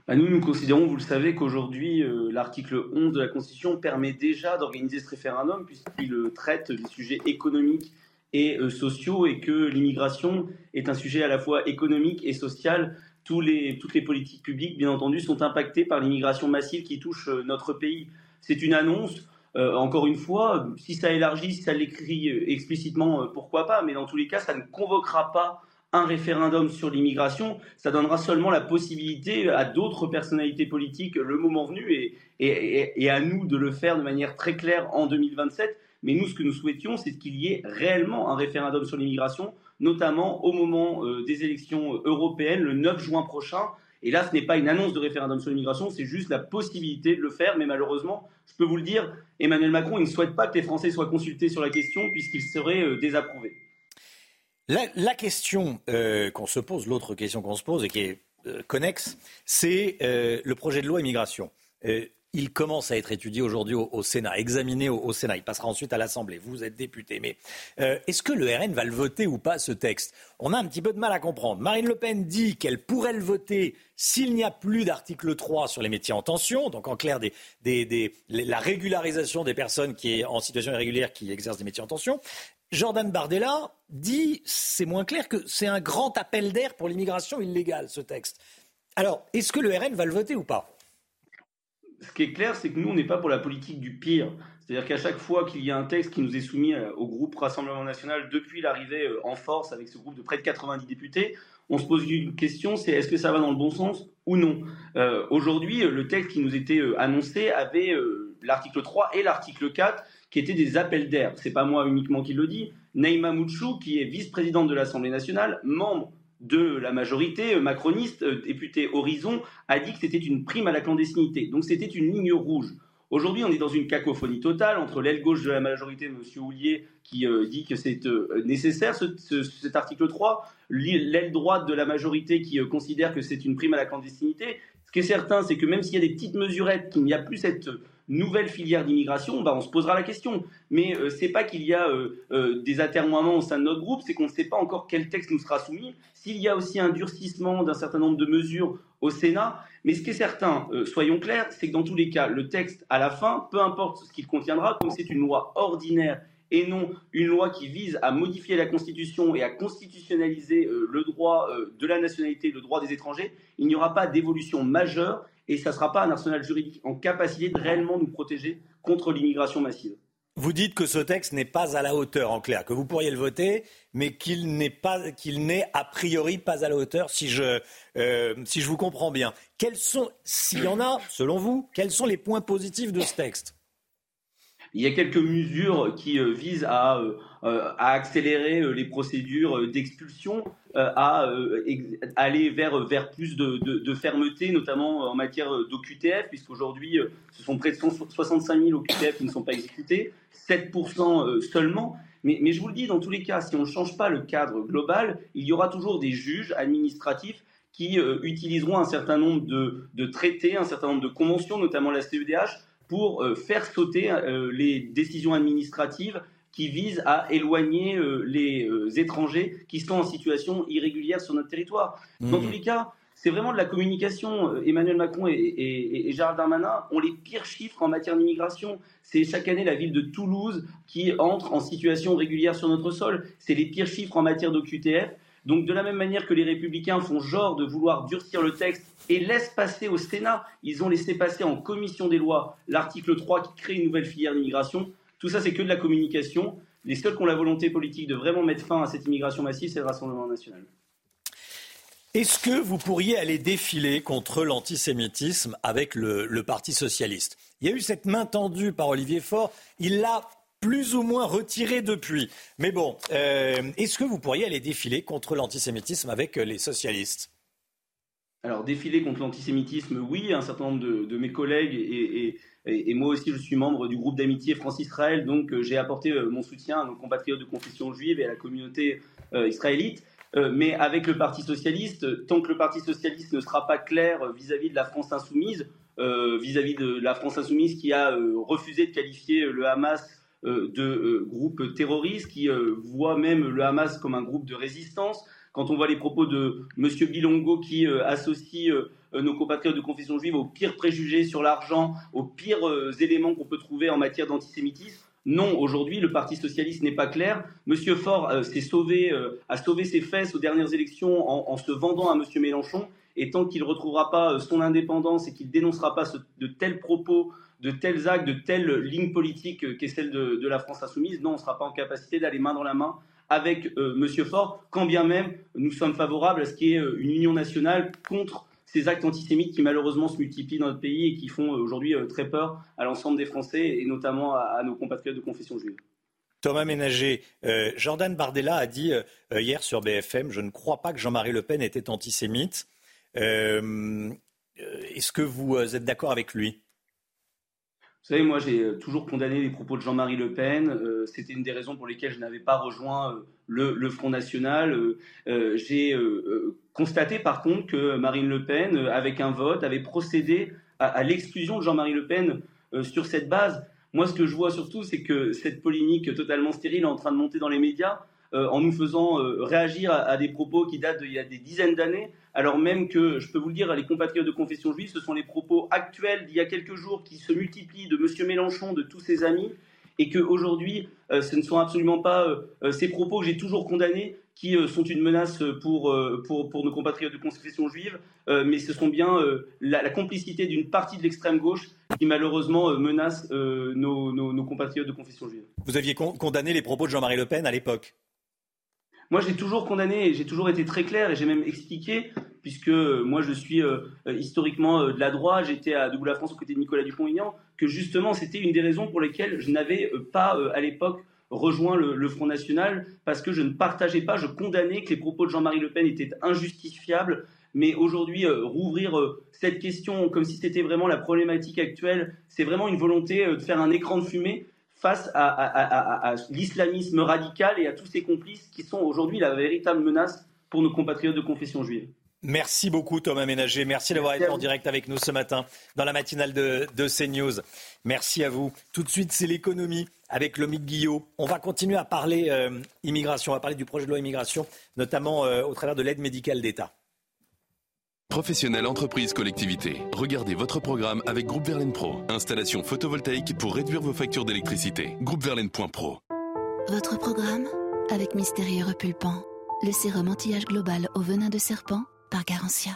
Bah, nous, nous considérons, vous le savez, qu'aujourd'hui, euh, l'article 11 de la Constitution permet déjà d'organiser ce référendum, puisqu'il euh, traite des sujets économiques et euh, sociaux, et que l'immigration est un sujet à la fois économique et social. Toutes les politiques publiques, bien entendu, sont impactées par l'immigration massive qui touche notre pays. C'est une annonce. encore une fois, si ça élargit, si ça l'écrit explicitement, pourquoi pas, mais dans tous les cas, ça ne convoquera pas un référendum sur l'immigration, ça donnera seulement la possibilité à d'autres personnalités politiques, le moment venu, et, à nous de le faire de manière très claire en 2027. Mais nous, ce que nous souhaitions, c'est qu'il y ait réellement un référendum sur l'immigration, notamment au moment euh, des élections européennes, le 9 juin prochain. Et là, ce n'est pas une annonce de référendum sur l'immigration, c'est juste la possibilité de le faire. Mais malheureusement, je peux vous le dire, Emmanuel Macron, il ne souhaite pas que les Français soient consultés sur la question, puisqu'il serait euh, désapprouvé. La, question euh, qu'on se pose, l'autre question qu'on se pose et qui est euh, connexe, c'est euh, le projet de loi immigration. il commence à être étudié aujourd'hui au, Sénat, examiné au, Sénat. Il passera ensuite à l'Assemblée. Vous êtes député. Mais est-ce que le RN va le voter ou pas, ce texte? On a un petit peu de mal à comprendre. Marine Le Pen dit qu'elle pourrait le voter s'il n'y a plus d'article 3 sur les métiers en tension, donc en clair la régularisation des personnes qui est en situation irrégulière qui exercent des métiers en tension. Jordan Bardella dit, c'est moins clair, que c'est un grand appel d'air pour l'immigration illégale, ce texte. Alors, est-ce que le RN va le voter ou pas? Ce qui est clair, c'est que nous, on n'est pas pour la politique du pire. C'est-à-dire qu'à chaque fois qu'il y a un texte qui nous est soumis euh, au groupe Rassemblement national depuis l'arrivée euh, en force avec ce groupe de près de 90 députés, on se pose une question, c'est est-ce que ça va dans le bon sens ou non? Euh, Aujourd'hui, le texte qui nous était annoncé avait l'article 3 et l'article 4 qui étaient des appels d'air. C'est pas moi uniquement qui le dis. Neima Mouchou, qui est vice-présidente de l'Assemblée nationale, membre de la majorité euh, macroniste, euh, député Horizon, a dit que c'était une prime à la clandestinité. Donc c'était une ligne rouge. Aujourd'hui, on est dans une cacophonie totale entre l'aile gauche de la majorité, M. Houlier, qui euh, dit que c'est nécessaire cet article 3, l'aile droite de la majorité qui considère que c'est une prime à la clandestinité. Ce qui est certain, c'est que même s'il y a des petites mesurettes, qu'il n'y a plus cette nouvelle filière d'immigration, bah, on se posera la question. Mais euh, c'est pas qu'il y a euh, euh, des atermoiements au sein de notre groupe, c'est qu'on ne sait pas encore quel texte nous sera soumis. S'il y a aussi un durcissement d'un certain nombre de mesures au Sénat, mais ce qui est certain, soyons clairs, c'est que dans tous les cas, le texte à la fin, peu importe ce qu'il contiendra, comme c'est une loi ordinaire et non une loi qui vise à modifier la Constitution et à constitutionnaliser le droit de la nationalité, le droit des étrangers, il n'y aura pas d'évolution majeure et ça ne sera pas un arsenal juridique en capacité de réellement nous protéger contre l'immigration massive. Vous dites que ce texte n'est pas à la hauteur, en clair, que vous pourriez le voter, mais qu'il n'est pas, qu'il n'est a priori pas à la hauteur, si je, euh, si je vous comprends bien. Quels sont, s'il y en a, selon vous, quels sont les points positifs de ce texte? Il y a quelques mesures qui euh, visent à euh, euh, à accélérer euh, les procédures euh, d'expulsion, à aller vers, vers plus de, de, fermeté, notamment en matière d'OQTF, puisqu'aujourd'hui, ce sont près de 65 000 OQTF qui ne sont pas exécutés, 7% seulement. Mais, mais, je vous le dis, dans tous les cas, si on ne change pas le cadre global, il y aura toujours des juges administratifs qui utiliseront un certain nombre de, de, traités, un certain nombre de conventions, notamment la CEDH, pour faire sauter les décisions administratives qui vise à éloigner euh, les euh, étrangers qui sont en situation irrégulière sur notre territoire. Dans mmh. tous les cas, c'est vraiment de la communication. Euh, Emmanuel Macron et, Gérald Darmanin ont les pires chiffres en matière d'immigration. C'est chaque année la ville de Toulouse qui entre en situation régulière sur notre sol. C'est les pires chiffres en matière d'OQTF. Donc de la même manière que les républicains font genre de vouloir durcir le texte et laissent passer au Sénat, ils ont laissé passer en commission des lois l'article 3 qui crée une nouvelle filière d'immigration. Tout ça, c'est que de la communication. Les seuls qui ont la volonté politique de vraiment mettre fin à cette immigration massive, c'est le Rassemblement national. Est-ce que vous pourriez aller défiler contre l'antisémitisme avec le, Parti socialiste? Il y a eu cette main tendue par Olivier Faure. Il l'a plus ou moins retirée depuis. Mais bon, euh, est-ce que vous pourriez aller défiler contre l'antisémitisme avec les socialistes? Alors, défiler contre l'antisémitisme, oui, un certain nombre de, mes collègues et, et, moi aussi, je suis membre du groupe d'amitié France-Israël, donc euh, j'ai apporté euh, mon soutien à nos compatriotes de confession juive et à la communauté euh, israélite. mais avec le Parti socialiste, tant que le Parti socialiste ne sera pas clair vis-à-vis de la France insoumise, vis-à-vis de la France insoumise qui a refusé de qualifier le Hamas de groupe terroriste, qui voit même le Hamas comme un groupe de résistance, quand on voit les propos de M. Bilongo qui associe euh, nos compatriotes de confession juive aux pires préjugés sur l'argent, aux pires euh, éléments qu'on peut trouver en matière d'antisémitisme. Non, aujourd'hui, le Parti socialiste n'est pas clair. Monsieur Faure euh, s'est sauvé, a sauvé ses fesses aux dernières élections en, se vendant à Monsieur Mélenchon. Et tant qu'il ne retrouvera pas son indépendance et qu'il dénoncera pas de tels propos, de tels actes, de telles lignes politiques qu'est celle de, de, la France insoumise, non, on ne sera pas en capacité d'aller main dans la main avec euh, Monsieur Faure, quand bien même nous sommes favorables à ce qu'il y ait une union nationale contre ces actes antisémites qui malheureusement se multiplient dans notre pays et qui font aujourd'hui très peur à l'ensemble des Français et notamment à, nos compatriotes de confession juive. Thomas Ménager, Jordan Bardella a dit hier sur BFM, je ne crois pas que Jean-Marie Le Pen était antisémite. Est-ce que vous êtes d'accord avec lui? Vous savez, moi, j'ai euh, toujours condamné les propos de Jean-Marie Le Pen. Euh, c'était une des raisons pour lesquelles je n'avais pas rejoint euh, le, Front National. j'ai constaté, par contre, que Marine Le Pen, avec un vote, avait procédé à, l'exclusion de Jean-Marie Le Pen sur cette base. Moi, ce que je vois surtout, c'est que cette polémique totalement stérile est en train de monter dans les médias en nous faisant réagir à, des propos qui datent d'il y a des dizaines d'années alors même que, je peux vous le dire, les compatriotes de confession juive, ce sont les propos actuels d'il y a quelques jours qui se multiplient de M. Mélenchon, de tous ses amis, et qu'aujourd'hui, euh, ce ne sont absolument pas euh, euh, ces propos que j'ai toujours condamnés qui sont une menace pour, pour, nos compatriotes de confession juive, mais ce sont bien la, complicité d'une partie de l'extrême gauche qui malheureusement menace nos, nos, compatriotes de confession juive. Vous aviez condamné les propos de Jean-Marie Le Pen à l'époque moi, j'ai toujours condamné j'ai toujours été très clair et j'ai même expliqué, puisque euh, moi, je suis euh, euh, historiquement de la droite, j'étais à Debout la France aux côtés de Nicolas Dupont-Aignan, que justement, c'était une des raisons pour lesquelles je n'avais pas, à l'époque, rejoint le, Front National, parce que je ne partageais pas, je condamnais que les propos de Jean-Marie Le Pen étaient injustifiables. Mais aujourd'hui, rouvrir cette question comme si c'était vraiment la problématique actuelle, c'est vraiment une volonté de faire un écran de fumée face à, l'islamisme radical et à tous ses complices qui sont aujourd'hui la véritable menace pour nos compatriotes de confession juive. Merci beaucoup Thomas Ménager. Merci d'avoir été en direct avec nous ce matin dans la matinale de, CNews. Merci à vous. Tout de suite, c'est l'économie avec Lomique Guillot. On va continuer à parler euh, immigration, on va parler du projet de loi immigration, notamment euh, au travers de l'aide médicale d'État. Professionnels, entreprises, collectivités. Regardez votre programme avec Groupe Verlaine Pro. Installation photovoltaïque pour réduire vos factures d'électricité. Groupeverlaine.pro. Votre programme avec Mystérieux Repulpant. Le sérum anti-âge global au venin de serpent par Garantia.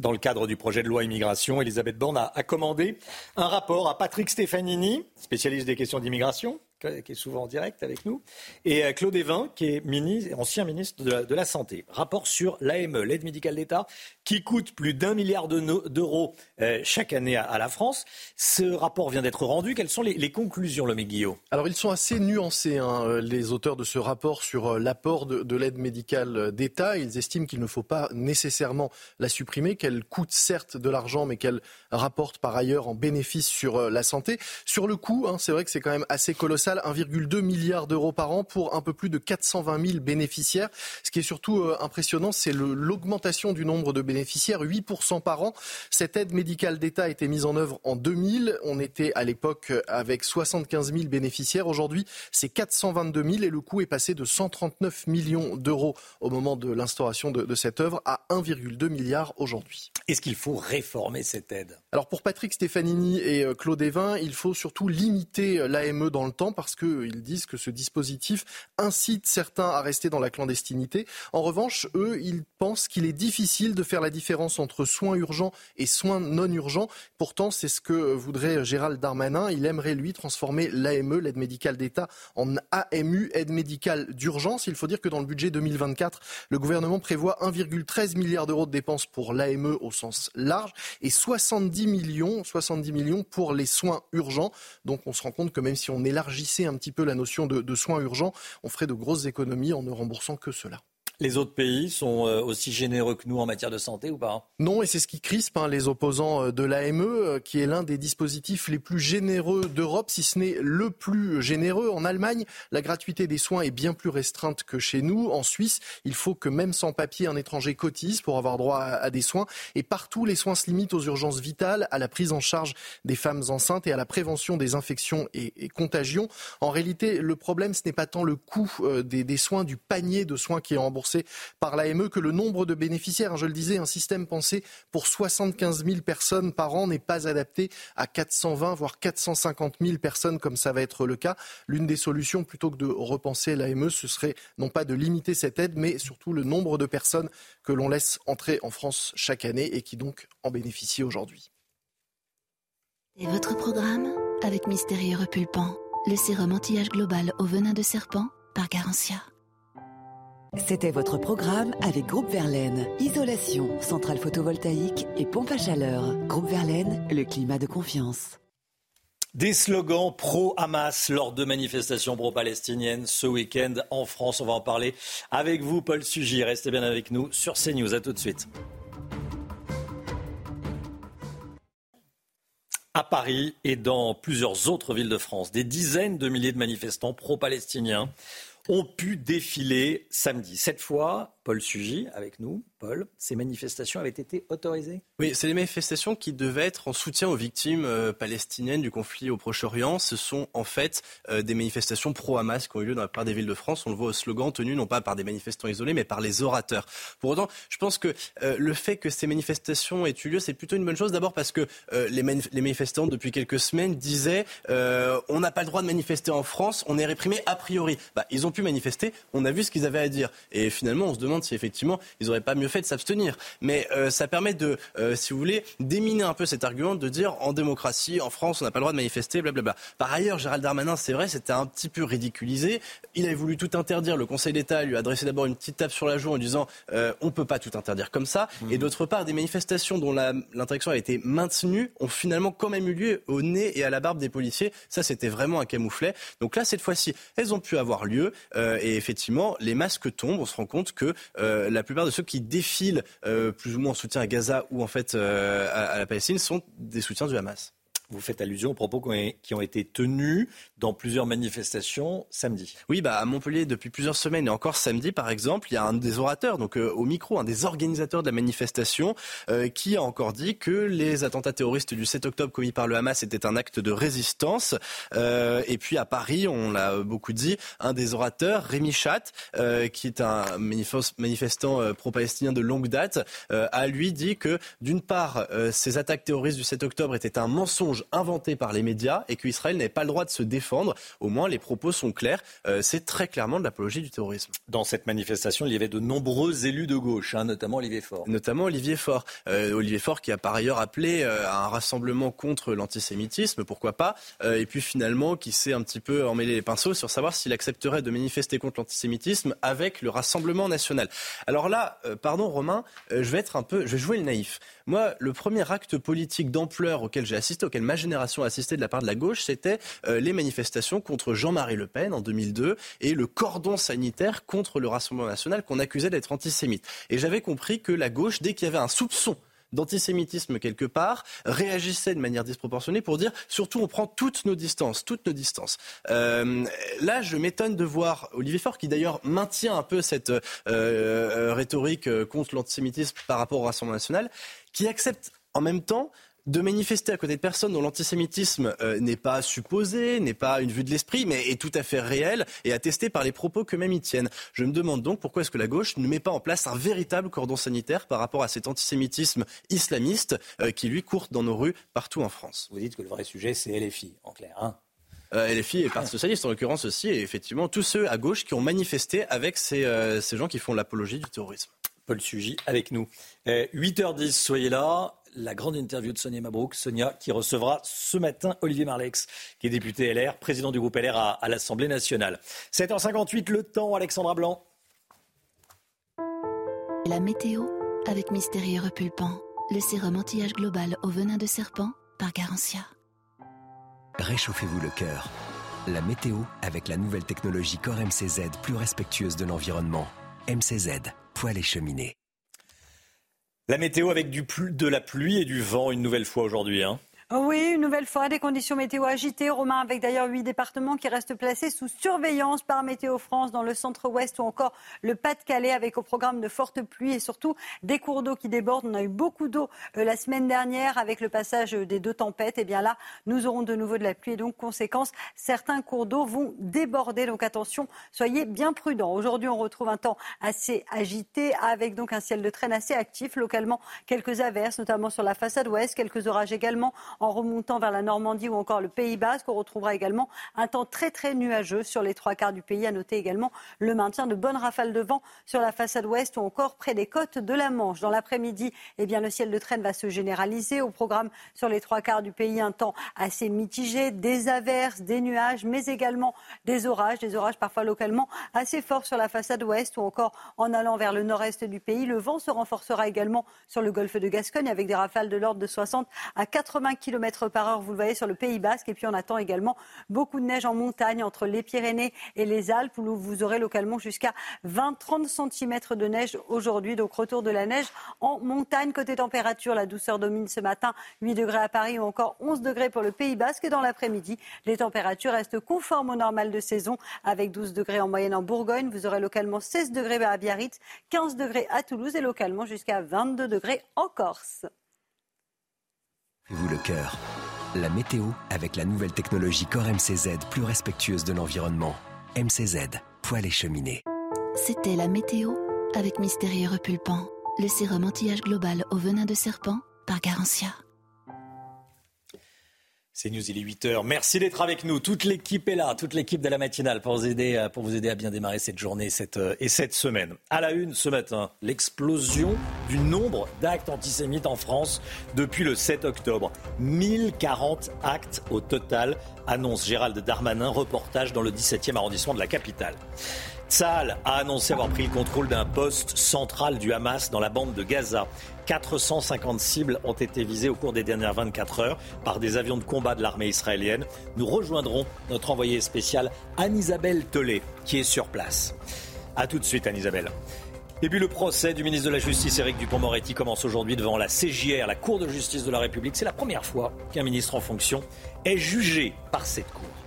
Dans le cadre du projet de loi immigration, Elisabeth Borne a, a commandé un rapport à Patrick Stefanini, spécialiste des questions d'immigration, qui est souvent en direct avec nous, et euh, Claude Evin, qui est ministre, ancien ministre de la, Santé. Rapport sur l'AME, l'aide médicale d'État, qui coûte plus d'un milliard d'euros euh, chaque année à, la France. Ce rapport vient d'être rendu. Quelles sont les, conclusions, le Guillaume Alors, ils sont assez nuancés, hein, euh, les auteurs de ce rapport, sur l'apport de, de l'aide médicale d'État. Ils estiment qu'il ne faut pas nécessairement la supprimer, qu'elle coûte certes de l'argent, mais qu'elle rapporte par ailleurs en bénéfice sur la santé. Sur le coût, hein, c'est vrai que c'est quand même assez colossal 1,2 milliard d'euros par an pour un peu plus de 420 000 bénéficiaires. Ce qui est surtout euh, impressionnant, c'est l'augmentation du nombre de bénéficiaires, 8% par an. Cette aide médicale d'État a été mise en œuvre en 2000. On était à l'époque avec 75 000 bénéficiaires. Aujourd'hui, c'est 422 000 et le coût est passé de 139 millions d'euros au moment de l'instauration de, de cette œuvre à 1,2 milliard aujourd'hui. Est-ce qu'il faut réformer cette aide? Alors pour Patrick Stefanini et euh, Claude Evin, il faut surtout limiter euh, l'AME dans le temps parce qu'ils disent que ce dispositif incite certains à rester dans la clandestinité. En revanche, eux, ils pensent qu'il est difficile de faire la différence entre soins urgents et soins non urgents. Pourtant, c'est ce que voudrait Gérald Darmanin. Il aimerait, lui, transformer l'AME, l'aide médicale d'État, en AMU, aide médicale d'urgence. Il faut dire que dans le budget 2024, le gouvernement prévoit 1,13 milliard d'euros de dépenses pour l'AME au sens large et 70 millions, 70 millions pour les soins urgents. Donc on se rend compte que même si on élargissait un petit peu la notion de, soins urgents, on ferait de grosses économies en ne remboursant que cela. Les autres pays sont euh, aussi généreux que nous en matière de santé ou pas Non, et c'est ce qui crispe hein, les opposants euh, de l'AME, euh, qui est l'un des dispositifs les plus généreux d'Europe, si ce n'est le plus généreux. En Allemagne, la gratuité des soins est bien plus restreinte que chez nous. En Suisse, il faut que même sans papier, un étranger cotise pour avoir droit à, des soins. Et partout, les soins se limitent aux urgences vitales, à la prise en charge des femmes enceintes et à la prévention des infections et, contagions. En réalité, le problème, ce n'est pas tant le coût des, des soins, du panier de soins qui est remboursé par l'AME que le nombre de bénéficiaires, je le disais, un système pensé pour 75 000 personnes par an n'est pas adapté à 420 voire 450 000 personnes comme ça va être le cas. L'une des solutions, plutôt que de repenser l'AME, ce serait non pas de limiter cette aide, mais surtout le nombre de personnes que l'on laisse entrer en France chaque année et qui donc en bénéficient aujourd'hui. Et votre programme? Avec Mystérieux Repulpant, le sérum anti-âge global au venin de serpent par Garantia. C'était votre programme avec Groupe Verlaine. Isolation, centrale photovoltaïque et pompe à chaleur. Groupe Verlaine, le climat de confiance. Des slogans pro-Hamas lors de manifestations pro-palestiniennes ce week-end en France. On va en parler avec vous, Paul Sugy. Restez bien avec nous sur CNews. À tout de suite. À Paris et dans plusieurs autres villes de France, des dizaines de milliers de manifestants pro-palestiniens ont pu défiler samedi. Cette fois, Paul Sugy avec nous. Paul, ces manifestations avaient été autorisées? Oui, c'est des manifestations qui devaient être en soutien aux victimes euh, palestiniennes du conflit au Proche-Orient. Ce sont en fait euh, des manifestations pro-Hamas qui ont eu lieu dans la plupart des villes de France. On le voit au slogan tenu non pas par des manifestants isolés, mais par les orateurs. Pour autant, je pense que euh, le fait que ces manifestations aient eu lieu, c'est plutôt une bonne chose. D'abord parce que les, manifestants, depuis quelques semaines, disaient on n'a pas le droit de manifester en France, on est réprimé a priori. Bah, ils ont pu manifester, on a vu ce qu'ils avaient à dire. Et finalement, on se demande si effectivement ils n'auraient pas mieux fait de s'abstenir. Mais euh, ça permet de, euh, si vous voulez, déminer un peu cet argument de dire en démocratie, en France, on n'a pas le droit de manifester, blablabla. Par ailleurs, Gérald Darmanin, c'est vrai, c'était un petit peu ridiculisé. Il avait voulu tout interdire. Le Conseil d'État lui a adressé d'abord une petite tape sur la joue en disant euh, on ne peut pas tout interdire comme ça. Mmh. Et d'autre part, des manifestations dont l'interdiction a été maintenue ont finalement quand même eu lieu au nez et à la barbe des policiers. Ça, c'était vraiment un camouflet. Donc là, cette fois-ci, elles ont pu avoir lieu. et effectivement, les masques tombent. On se rend compte que euh, la plupart de ceux qui défilent euh, plus ou moins en soutien à Gaza ou en fait euh, à, la Palestine sont des soutiens du Hamas. Vous faites allusion aux propos qui ont été tenus dans plusieurs manifestations samedi. Oui, bah à Montpellier depuis plusieurs semaines et encore samedi par exemple, il y a un des orateurs, donc euh, au micro, un des organisateurs de la manifestation, euh, qui a encore dit que les attentats terroristes du 7 octobre commis par le Hamas étaient un acte de résistance. Euh, et puis à Paris, on l'a beaucoup dit, un des orateurs, Rémi Chat, qui est un manifestant pro-palestinien de longue date, a lui dit que d'une part, ces attaques terroristes du 7 octobre étaient un mensonge inventé par les médias et qu'Israël n'avait pas le droit de se défendre au moins, les propos sont clairs. Euh, c'est très clairement de l'apologie du terrorisme. Dans cette manifestation, il y avait de nombreux élus de gauche, hein, notamment Olivier Faure. Notamment Olivier Faure. Euh, Olivier Faure qui a par ailleurs appelé euh, à un rassemblement contre l'antisémitisme, pourquoi pas, et puis finalement qui s'est un petit peu emmêlé les pinceaux sur savoir s'il accepterait de manifester contre l'antisémitisme avec le Rassemblement national. Alors là, pardon Romain, je vais être un peu, je vais jouer le naïf. Moi, le premier acte politique d'ampleur auquel j'ai assisté, auquel ma génération a assisté de la part de la gauche, c'était les manifestations contre Jean-Marie Le Pen en 2002 et le cordon sanitaire contre le Rassemblement national qu'on accusait d'être antisémite. Et j'avais compris que la gauche, dès qu'il y avait un soupçon d'antisémitisme quelque part, réagissait de manière disproportionnée pour dire surtout on prend toutes nos distances, toutes nos distances. Euh, là, je m'étonne de voir Olivier Faure, qui d'ailleurs maintient un peu cette euh, euh, rhétorique contre l'antisémitisme par rapport au Rassemblement national, qui accepte en même temps de manifester à côté de personnes dont l'antisémitisme euh, n'est pas supposé, n'est pas une vue de l'esprit, mais est tout à fait réel et attesté par les propos qu'eux-mêmes y tiennent. Je me demande donc pourquoi est-ce que la gauche ne met pas en place un véritable cordon sanitaire par rapport à cet antisémitisme islamiste euh, qui, lui, court dans nos rues partout en France? Vous dites que le vrai sujet, c'est LFI, en clair. Hein euh, LFI et Parti Socialiste en l'occurrence aussi, et effectivement tous ceux à gauche qui ont manifesté avec ces, euh, ces gens qui font l'apologie du terrorisme. Paul Sugy avec nous. 8h10, soyez là la grande interview de Sonia Mabrouk. Sonia qui recevra ce matin Olivier Marlex, qui est député LR, président du groupe LR à, l'Assemblée nationale. 7h58, le temps, Alexandra Blanc. La météo avec Mystérieux Repulpant, le sérum anti-âge global au venin de serpent par Garantia. Réchauffez-vous le cœur. La météo avec la nouvelle technologie Core MCZ plus respectueuse de l'environnement. MCZ, poêle et cheminée. La météo avec du, de la pluie et du vent une nouvelle fois aujourd'hui. Hein. Oui, une nouvelle fois, des conditions météo agitées. Romain, avec d'ailleurs huit départements qui restent placés sous surveillance par Météo France dans le centre-ouest ou encore le Pas-de-Calais avec au programme de fortes pluies et surtout des cours d'eau qui débordent. On a eu beaucoup d'eau euh, la semaine dernière avec le passage des deux tempêtes. Et eh bien là, nous aurons de nouveau de la pluie et donc, conséquence, certains cours d'eau vont déborder. Donc attention, soyez bien prudents. Aujourd'hui, on retrouve un temps assez agité avec donc un ciel de traîne assez actif. Localement, quelques averses, notamment sur la façade ouest, quelques orages également en remontant vers la Normandie ou encore le Pays Basque. On retrouvera également un temps très très nuageux sur les trois quarts du pays. À noter également le maintien de bonnes rafales de vent sur la façade ouest ou encore près des côtes de la Manche. Dans l'après-midi, eh bien, le ciel de traîne va se généraliser. Au programme sur les trois quarts du pays, un temps assez mitigé, des averses, des nuages, mais également des orages, des orages parfois localement assez forts sur la façade ouest ou encore en allant vers le nord-est du pays. Le vent se renforcera également sur le golfe de Gascogne avec des rafales de l'ordre de 60 à 80 km par heure, vous le voyez, sur le Pays Basque. Et puis on attend également beaucoup de neige en montagne entre les Pyrénées et les Alpes où vous aurez localement jusqu'à 20-30 cm de neige aujourd'hui. Donc retour de la neige en montagne. Côté température, la douceur domine ce matin, 8 degrés à Paris ou encore 11 degrés pour le Pays Basque. Et dans l'après-midi, les températures restent conformes au normal de saison avec 12 degrés en moyenne en Bourgogne. Vous aurez localement 16 degrés à Biarritz, 15 degrés à Toulouse et localement jusqu'à 22 degrés en Corse. Vous le cœur. La météo avec la nouvelle technologie Core MCZ plus respectueuse de l'environnement. MCZ, poêle et cheminée. C'était la météo avec Mystérieux Repulpant, le sérum anti-âge global au venin de serpent par Garantia. C'est News, il est 8h. Merci d'être avec nous. Toute l'équipe est là, toute l'équipe de la matinale pour vous aider, aider à bien démarrer cette journée cette, euh, et cette semaine. À la une ce matin, l'explosion du nombre d'actes antisémites en France depuis le 7 octobre. 1040 actes au total, annonce Gérald Darmanin, reportage dans le 17e arrondissement de la capitale. Tsahal a annoncé avoir pris le contrôle d'un poste central du Hamas dans la bande de Gaza. 450 cibles ont été visées au cours des dernières 24 heures par des avions de combat de l'armée israélienne. Nous rejoindrons notre envoyée spéciale Anne-Isabelle qui est sur place. A tout de suite Anne-Isabelle. Et puis le procès du ministre de la Justice Éric Dupont-Moretti commence aujourd'hui devant la CJR, la Cour de justice de la République. C'est la première fois qu'un ministre en fonction est jugé par cette Cour.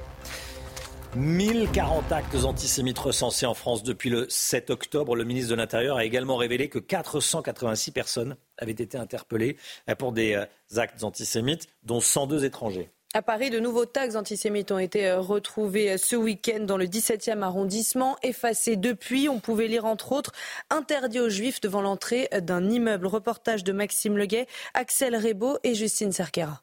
1040 actes antisémites recensés en France depuis le 7 octobre. Le ministre de l'Intérieur a également révélé que 486 personnes avaient été interpellées pour des euh, actes antisémites, dont 102 étrangers. À Paris, de nouveaux tags antisémites ont été euh, retrouvés euh, ce week-end dans le 17e arrondissement. Effacés depuis, on pouvait lire entre autres interdit aux juifs devant l'entrée d'un immeuble. Reportage de Maxime Leguet, Axel Rebaud et Justine Cerquera.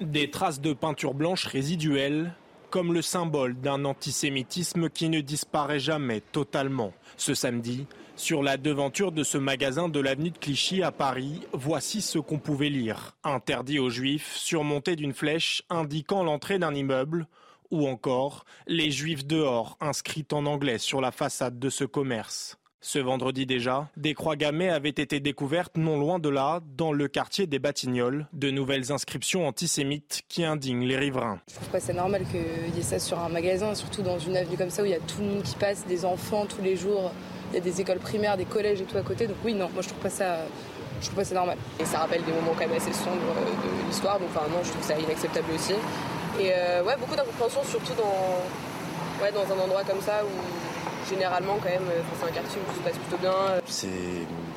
Des traces de peinture blanche résiduelles comme le symbole d'un antisémitisme qui ne disparaît jamais totalement. Ce samedi, sur la devanture de ce magasin de l'avenue de Clichy à Paris, voici ce qu'on pouvait lire. Interdit aux juifs, surmonté d'une flèche indiquant l'entrée d'un immeuble, ou encore les juifs dehors, inscrits en anglais sur la façade de ce commerce. Ce vendredi déjà, des croix gammées avaient été découvertes non loin de là, dans le quartier des Batignolles, de nouvelles inscriptions antisémites qui indignent les riverains. Je trouve pas ça normal qu'il y ait ça sur un magasin, surtout dans une avenue comme ça où il y a tout le monde qui passe, des enfants tous les jours, il y a des écoles primaires, des collèges et tout à côté. Donc oui, non, moi je trouve pas ça, je trouve pas ça normal. Et ça rappelle des moments quand même assez sombres euh, de l'histoire, donc enfin non, je trouve ça inacceptable aussi. Et euh, ouais, beaucoup d'incompréhension, surtout dans, ouais, dans un endroit comme ça où généralement quand même, euh, c'est un quartier où tout se passe plutôt bien. C'est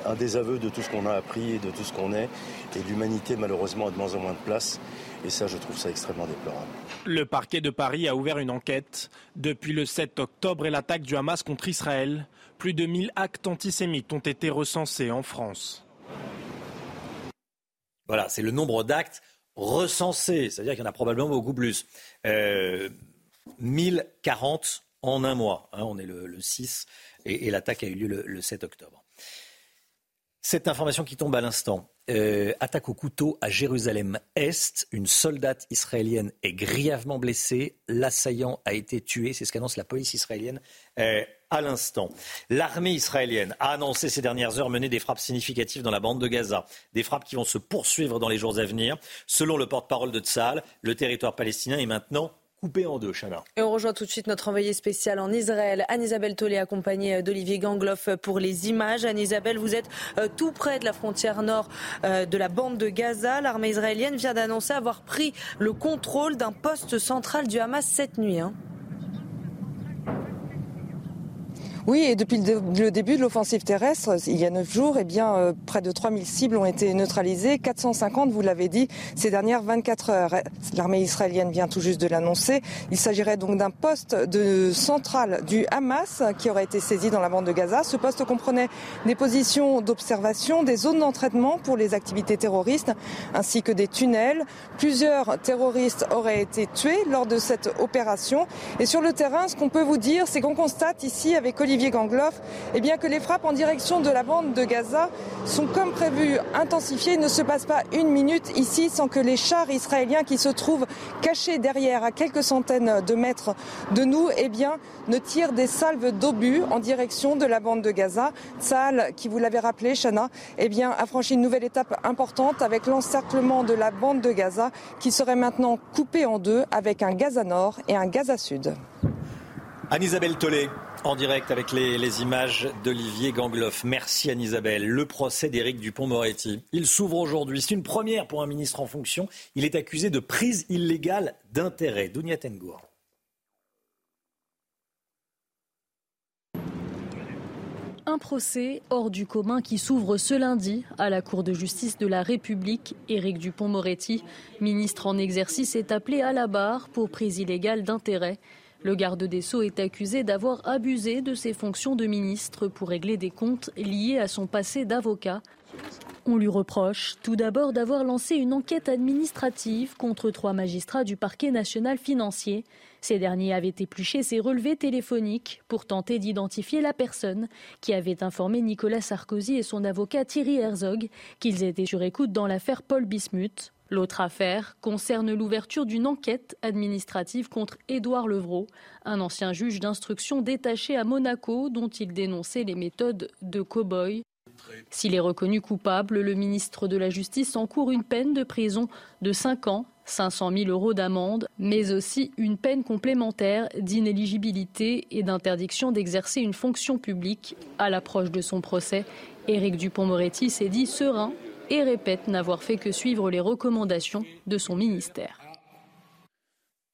un désaveu de tout ce qu'on a appris et de tout ce qu'on est. Et l'humanité malheureusement a de moins en moins de place. Et ça, je trouve ça extrêmement déplorable. Le parquet de Paris a ouvert une enquête. Depuis le 7 octobre et l'attaque du Hamas contre Israël, plus de 1000 actes antisémites ont été recensés en France. Voilà, c'est le nombre d'actes recensés. C'est-à-dire qu'il y en a probablement beaucoup plus. Euh, 1040 en un mois. Hein, on est le, 6 et, l'attaque a eu lieu le, 7 octobre. Cette information qui tombe à l'instant. Euh, attaque au couteau à Jérusalem-Est. Une soldate israélienne est grièvement blessée. L'assaillant a été tué. C'est ce qu'annonce la police israélienne euh, à l'instant. L'armée israélienne a annoncé ces dernières heures mener des frappes significatives dans la bande de Gaza. Des frappes qui vont se poursuivre dans les jours à venir. Selon le porte-parole de Tzahal, le territoire palestinien est maintenant coupé en deux, Chana. Et on rejoint tout de suite notre envoyé spécial en Israël, Anne-Isabelle Tollet, accompagnée d'Olivier Gangloff pour les images. Anne-Isabelle, vous êtes euh, tout près de la frontière nord euh, de la bande de Gaza. L'armée israélienne vient d'annoncer avoir pris le contrôle d'un poste central du Hamas cette nuit. Hein. Oui, et depuis le début de l'offensive terrestre, il y a neuf jours, eh bien, euh, près de 3000 cibles ont été neutralisées, 450, vous l'avez dit, ces dernières 24 heures. L'armée israélienne vient tout juste de l'annoncer. Il s'agirait donc d'un poste de centrale du Hamas qui aurait été saisi dans la bande de Gaza. Ce poste comprenait des positions d'observation, des zones d'entraînement pour les activités terroristes, ainsi que des tunnels. Plusieurs terroristes auraient été tués lors de cette opération. Et sur le terrain, ce qu'on peut vous dire, c'est qu'on constate ici avec Olivier Gangloff eh bien, que les frappes en direction de la bande de Gaza sont comme prévu intensifiées. Il ne se passe pas une minute ici sans que les chars israéliens qui se trouvent cachés derrière à quelques centaines de mètres de nous eh bien, ne tirent des salves d'obus en direction de la bande de Gaza. Tsahal, qui vous l'avez rappelé, Chana, eh bien, a franchi une nouvelle étape importante avec l'encerclement de la bande de Gaza qui serait maintenant coupée en deux avec un Gaza Nord et un Gaza Sud. Anne-Isabelle Tollet, en direct avec les, images d'Olivier Gangloff. Merci Anne-Isabelle. Le procès d'Éric Dupont-Moretti. Il s'ouvre aujourd'hui. C'est une première pour un ministre en fonction. Il est accusé de prise illégale d'intérêt. Dounia Tengour. Un procès hors du commun qui s'ouvre ce lundi à la Cour de justice de la République. Éric Dupont-Moretti, ministre en exercice, est appelé à la barre pour prise illégale d'intérêt. Le garde des Sceaux est accusé d'avoir abusé de ses fonctions de ministre pour régler des comptes liés à son passé d'avocat. On lui reproche tout d'abord d'avoir lancé une enquête administrative contre trois magistrats du parquet national financier ces derniers avaient épluché ses relevés téléphoniques pour tenter d'identifier la personne qui avait informé Nicolas Sarkozy et son avocat Thierry Herzog qu'ils étaient sur écoute dans l'affaire Paul Bismuth. L'autre affaire concerne l'ouverture d'une enquête administrative contre Édouard Levrault, un ancien juge d'instruction détaché à Monaco dont il dénonçait les méthodes de cow-boy. S'il est reconnu coupable, le ministre de la Justice encourt une peine de prison de 5 ans 500 000 euros d'amende, mais aussi une peine complémentaire d'inéligibilité et d'interdiction d'exercer une fonction publique. À l'approche de son procès, Éric Dupont-Moretti s'est dit serein et répète n'avoir fait que suivre les recommandations de son ministère.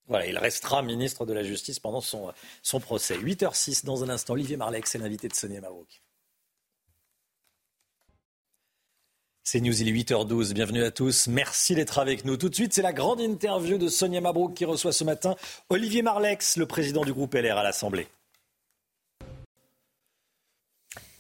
Voilà, il restera ministre de la Justice pendant son, son procès. 8h06 dans un instant. Olivier Marleix, c'est l'invité de Sonia Mabrouk. C'est News, il est 8h12. Bienvenue à tous. Merci d'être avec nous. Tout de suite, c'est la grande interview de Sonia Mabrouk qui reçoit ce matin Olivier Marlex, le président du groupe LR à l'Assemblée.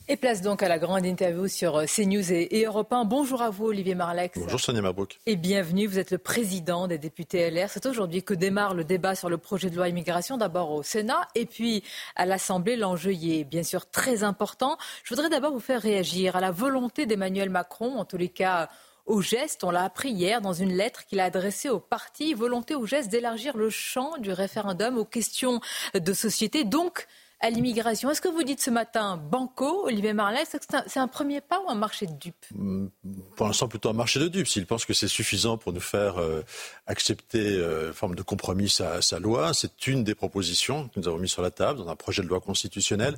Et place donc à la grande interview sur euh, CNews et, et Europe 1. Bonjour à vous, Olivier Marlex. Bonjour, Sonia Mabrouk. Et bienvenue. Vous êtes le président des députés LR. C'est aujourd'hui que démarre le débat sur le projet de loi immigration, d'abord au Sénat et puis à l'Assemblée. L'enjeu y est bien sûr très important. Je voudrais d'abord vous faire réagir à la volonté d'Emmanuel Macron, en tous les cas au geste, on l'a appris hier dans une lettre qu'il a adressée au parti, volonté au geste d'élargir le champ du référendum aux questions de société, donc à l'immigration. Est-ce que vous dites ce matin banco, Olivier Marlès, c'est un, premier pas ou un marché de dupes? Mm, Pour l'instant, plutôt un marché de dupes. S'il pense que c'est suffisant pour nous faire euh, accepter euh, une forme de compromis sa, sa loi, c'est une des propositions que nous avons mis sur la table dans un projet de loi constitutionnel.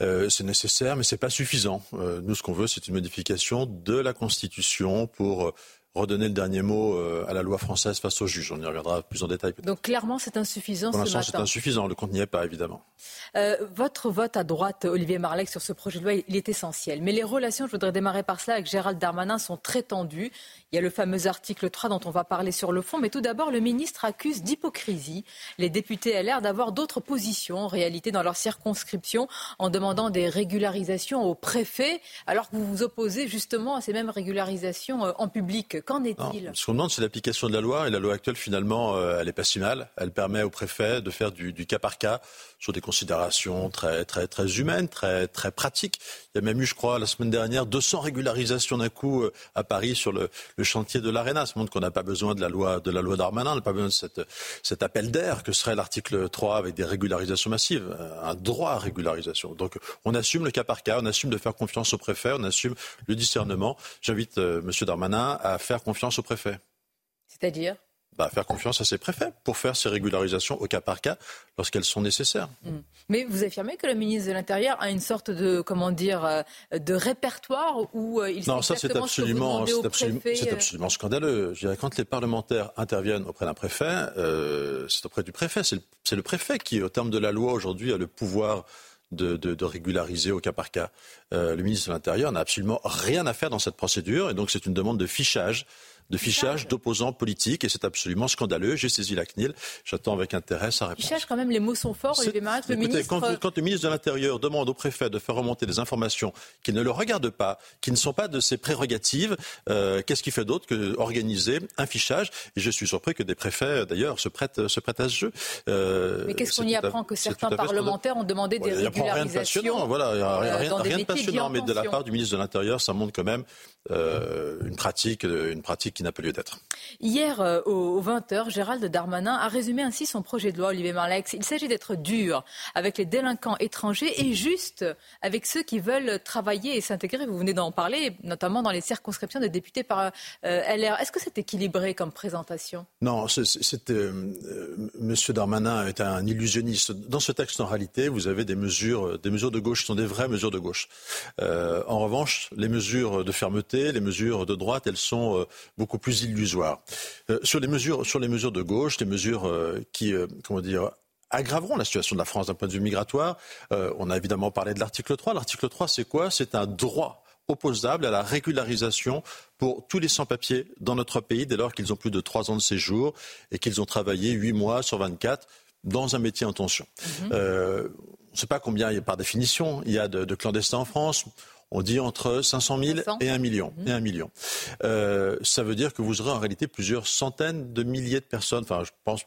Euh, c'est nécessaire, mais c'est pas suffisant. nous, ce qu'on veut, c'est une modification de la Constitution pour redonner le dernier mot euh, à la loi française face aux juges. On y reviendra plus en détail. Donc clairement, c'est insuffisant. Pour l'instant, c'est insuffisant. Le compte n'y est pas, évidemment. Euh, votre vote à droite, Olivier Marleix, sur ce projet de loi, il est essentiel. Mais les relations, je voudrais démarrer par cela, avec Gérald Darmanin sont très tendues. Il y a le fameux article 3 dont on va parler sur le fond. Mais tout d'abord, le ministre accuse d'hypocrisie les députés LR d'avoir d'autres positions, en réalité, dans leur circonscription, en demandant des régularisations au préfet, alors que vous vous opposez justement à ces mêmes régularisations euh, en public. Qu'en est-il Ce qu'on demande, c'est l'application de la loi. Et la loi actuelle, finalement, euh, elle n'est pas si mal. Elle permet au préfet de faire du, cas par cas sur des considérations très, très, très humaines, très, très pratiques. Il y a même eu, je crois, la semaine dernière, 200 régularisations d'un coup euh, à Paris sur le, chantier de l'ARENA. Ça montre qu'on n'a pas besoin de la loi, de la loi Darmanin, on n'a pas besoin de cet appel d'air que serait l'article 3 avec des régularisations massives, euh, un droit à régularisation. Donc on assume le cas par cas, on assume de faire confiance au préfet, on assume le discernement. J'invite M. Darmanin à faire confiance au préfet. C'est-à-dire? Bah, faire confiance à ses préfets pour faire ces régularisations au cas par cas lorsqu'elles sont nécessaires. Mm. Mais vous affirmez que le ministre de l'Intérieur a une sorte de comment dire euh, de répertoire où euh, il non ça c'est absolument c'est absolument, euh. absolument, scandaleux. Je dirais quand les parlementaires interviennent auprès d'un préfet, c'est auprès du préfet. C'est le, le, préfet qui, au terme de la loi aujourd'hui, a le pouvoir de, de, régulariser au cas par cas. le ministre de l'Intérieur n'a absolument rien à faire dans cette procédure et donc c'est une demande de fichage de fichage d'opposants politiques et c'est absolument scandaleux. J'ai saisi la CNIL, j'attends avec intérêt sa réponse. Fichage, quand même, les mots sont forts. Olivier le ministre... quand, le ministre de l'Intérieur demande au préfet de faire remonter des informations qui ne le regardent pas, qui ne sont pas de ses prérogatives, euh, qu'est-ce qu'il fait d'autre que organiser un fichage? Et je suis surpris que des préfets, d'ailleurs, se prêtent, se prêtent à ce jeu. Euh, Mais qu'est-ce qu'on y apprend Que certains parlementaires ont demandé des régularisations. Rien de voilà, n'y a rien, rien de passionnant, mais de la part du ministre de l'Intérieur, ça montre quand même euh, une pratique, une pratique qui n'a pas lieu d'être. Hier, euh, aux 20h, Gérald Darmanin a résumé ainsi son projet de loi, Olivier Marlex. Il s'agit d'être dur avec les délinquants étrangers et juste avec ceux qui veulent travailler et s'intégrer. Vous venez d'en parler, notamment dans les circonscriptions de députés par euh, LR. Est-ce que c'est équilibré comme présentation? Non, Monsieur Darmanin est un illusionniste. Dans ce texte, en réalité, vous avez des mesures, des mesures de gauche qui sont des vraies mesures de gauche. en revanche, les mesures de fermeté les mesures de droite, elles sont euh, beaucoup plus illusoires. Euh, sur, les mesures, sur les mesures de gauche, les mesures euh, qui, comment dire, aggraveront la situation de la France d'un point de vue migratoire. on a évidemment parlé de l'article 3. L'article 3, c'est quoi? C'est un droit opposable à la régularisation pour tous les sans-papiers dans notre pays dès lors qu'ils ont plus de trois ans de séjour et qu'ils ont travaillé huit mois sur 24 dans un métier en tension. Mhm. on ne sait pas combien, par définition, il y a de clandestins en France. On dit entre 500 000 et 1 million. Et 1 million. Euh, ça veut dire que vous aurez en réalité plusieurs centaines de milliers de personnes, enfin je pense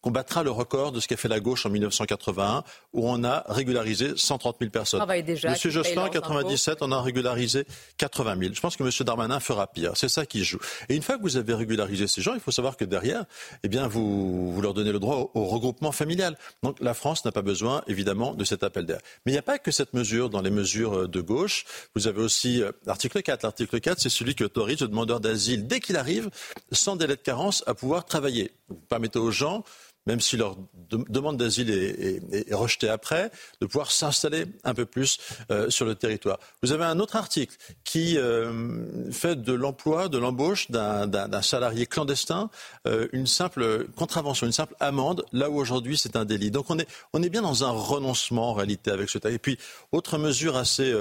qu'on battra le record de ce qu'a fait la gauche en 1981, où on a régularisé 130 000 personnes. Déjà, Monsieur Jospin, en 97, on a régularisé 80 000. Je pense que Monsieur Darmanin fera pire. C'est ça qui joue. Et une fois que vous avez régularisé ces gens, il faut savoir que derrière, eh bien, vous, vous leur donnez le droit au, regroupement familial. Donc la France n'a pas besoin, évidemment, de cet appel d'air. Mais il n'y a pas que cette mesure dans les mesures de gauche. Vous avez aussi euh, l'article 4. L'article 4, c'est celui qui autorise le demandeur d'asile, dès qu'il arrive, sans délai de carence, à pouvoir travailler. Vous permettez aux gens même si leur demande d'asile est, rejetée après, de pouvoir s'installer un peu plus euh, sur le territoire. Vous avez un autre article qui euh, fait de l'emploi, de l'embauche d'un salarié clandestin euh, une simple contravention, une simple amende, là où aujourd'hui c'est un délit. Donc on est, bien dans un renoncement en réalité avec ce texte. Et puis, autre mesure assez,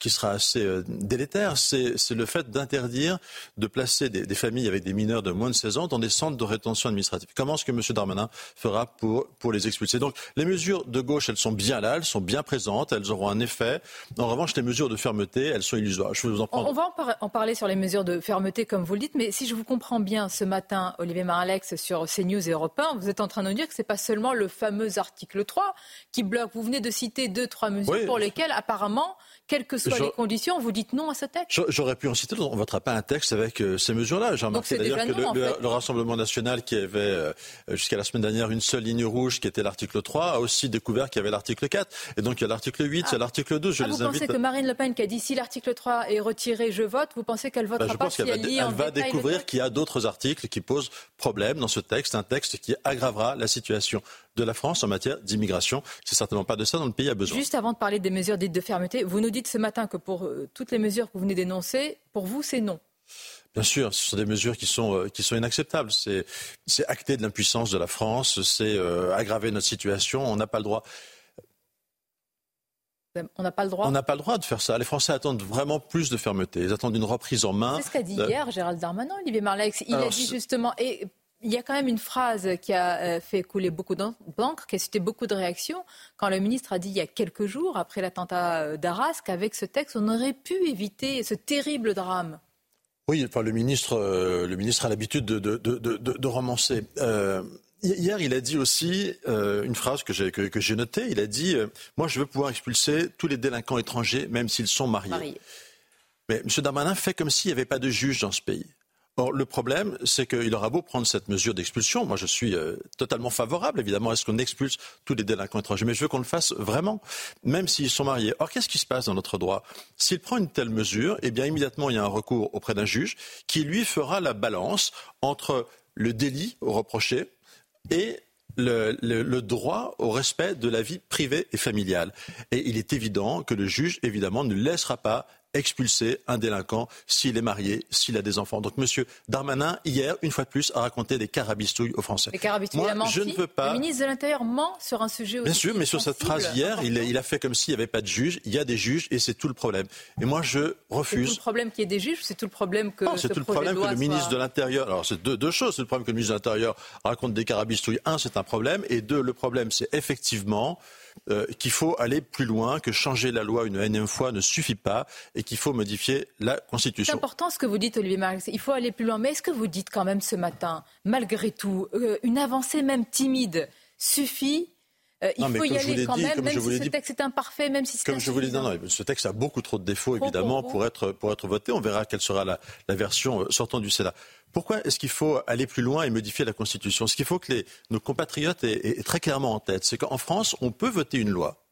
qui sera assez délétère, c'est le fait d'interdire de placer des, des, familles avec des mineurs de moins de 16 ans dans des centres de rétention administrative. Comment est-ce que M. Darmanin fera pour, pour les expulser. Donc les mesures de gauche, elles sont bien là, elles sont bien présentes, elles auront un effet. En revanche, les mesures de fermeté, elles sont illusoires. Je vais vous en prendre. On va en, parler sur les mesures de fermeté, comme vous le dites, mais si je vous comprends bien, ce matin, Olivier Maralex sur CNews et Europe 1, vous êtes en train de nous dire que ce n'est pas seulement le fameux article 3 qui bloque. Vous venez de citer deux, trois mesures pour lesquelles, apparemment, quelles que soient les conditions, vous dites non à ce texte J'aurais pu en citer. On ne votera pas un texte avec euh, ces mesures-là. J'ai remarqué d'ailleurs que le, Rassemblement national, qui avait euh, jusqu'à la semaine dernière une seule ligne rouge, qui était l'article 3, a aussi découvert qu'il y avait l'article 4. Et donc il y a l'article 8, il y a l'article 2. Je ah, les vous pensez que Marine Le Pen, qui a dit si l'article 3 est retiré, je vote, vous pensez qu'elle votera bah, je pas pense qu'elle va, elle va découvrir qu'il y a d'autres articles qui posent problème dans ce texte, un texte qui aggravera la situation de la France en matière d'immigration. C'est certainement pas de ça dont le pays a besoin. Juste avant de parler des mesures dites de fermeté, vous nous dites ce matin que pour euh, toutes les mesures que vous venez d'énoncer, pour vous, c'est non. Bien sûr, ce sont des mesures qui sont, euh, qui sont inacceptables. C'est, acter de l'impuissance de la France, c'est euh, aggraver notre situation. On n'a pas le droit. On n'a pas le droit. On n'a pas le droit de faire ça. Les Français attendent vraiment plus de fermeté. Ils attendent une reprise en main. C'est ce qu'a dit hier Gérald Darmanin, Olivier Marlex. Il a dit justement, et il y a quand même une phrase qui a euh, fait couler beaucoup d'encre, qui a suscité beaucoup de réactions, quand le ministre a dit il y a quelques jours, après l'attentat euh, d'Arras, qu'avec ce texte, on aurait pu éviter ce terrible drame. Oui, enfin, le, ministre, euh, le ministre a l'habitude de, de, de, romancer. hier, il a dit aussi une phrase que j'ai que, notée. Il a dit Moi, je veux pouvoir expulser tous les délinquants étrangers, même s'ils sont mariés. mariés. Mais M. Darmanin fait comme s'il n'y avait pas de juge dans ce pays. Or, le problème, c'est qu'il aura beau prendre cette mesure d'expulsion. Moi, je suis euh, totalement favorable, évidemment, à ce qu'on expulse tous les délinquants étrangers? Mais je veux qu'on le fasse vraiment, même s'ils sont mariés. Or, qu'est-ce qui se passe dans notre droit? S'il prend une telle mesure, eh bien, immédiatement, il y a un recours auprès d'un juge qui, lui, fera la balance entre le délit reproché et le, le, droit au respect de la vie privée et familiale. Et il est évident que le juge, évidemment, ne laissera pas expulser un délinquant s'il est marié, s'il a des enfants. Donc Monsieur Darmanin, hier, une fois de plus, a raconté des carabistouilles aux Français. Les carabistouilles, Moi, je ne veux pas... Le ministre de l'Intérieur ment sur un sujet aussi Bien sûr, mais sur cette phrase hier, il a, il a, fait comme s'il n'y avait pas de juge. Il y a des juges et c'est tout le problème. Et moi, je refuse. C'est tout le problème qu'il y ait des juges c'est tout le problème que. c'est tout le problème que le ministre de l'Intérieur. Alors, c'est deux, deux, choses. C'est le problème que le ministre de l'Intérieur raconte des carabistouilles. Un, c'est un problème. Et deux, le problème, c'est effectivement euh, qu'il faut aller plus loin, que changer la loi une énième fois ne suffit pas et qu'il faut modifier la Constitution. C'est important ce que vous dites, Olivier Marx. Il faut aller plus loin. Mais est-ce que vous dites quand même ce matin, malgré tout, euh, une avancée même timide suffit euh, il non, faut y aller quand dit, même, même si ce dit, texte est imparfait, même si c'est Comme je vous l'ai dit, non, ce texte a beaucoup trop de défauts, évidemment, pour être, pour être voté. On verra quelle sera la, la version sortant du Sénat. Pourquoi est-ce qu'il faut aller plus loin et modifier la Constitution? Ce qu'il faut que les, nos compatriotes aient, aient très clairement en tête, c'est qu'en France, on peut voter une loi.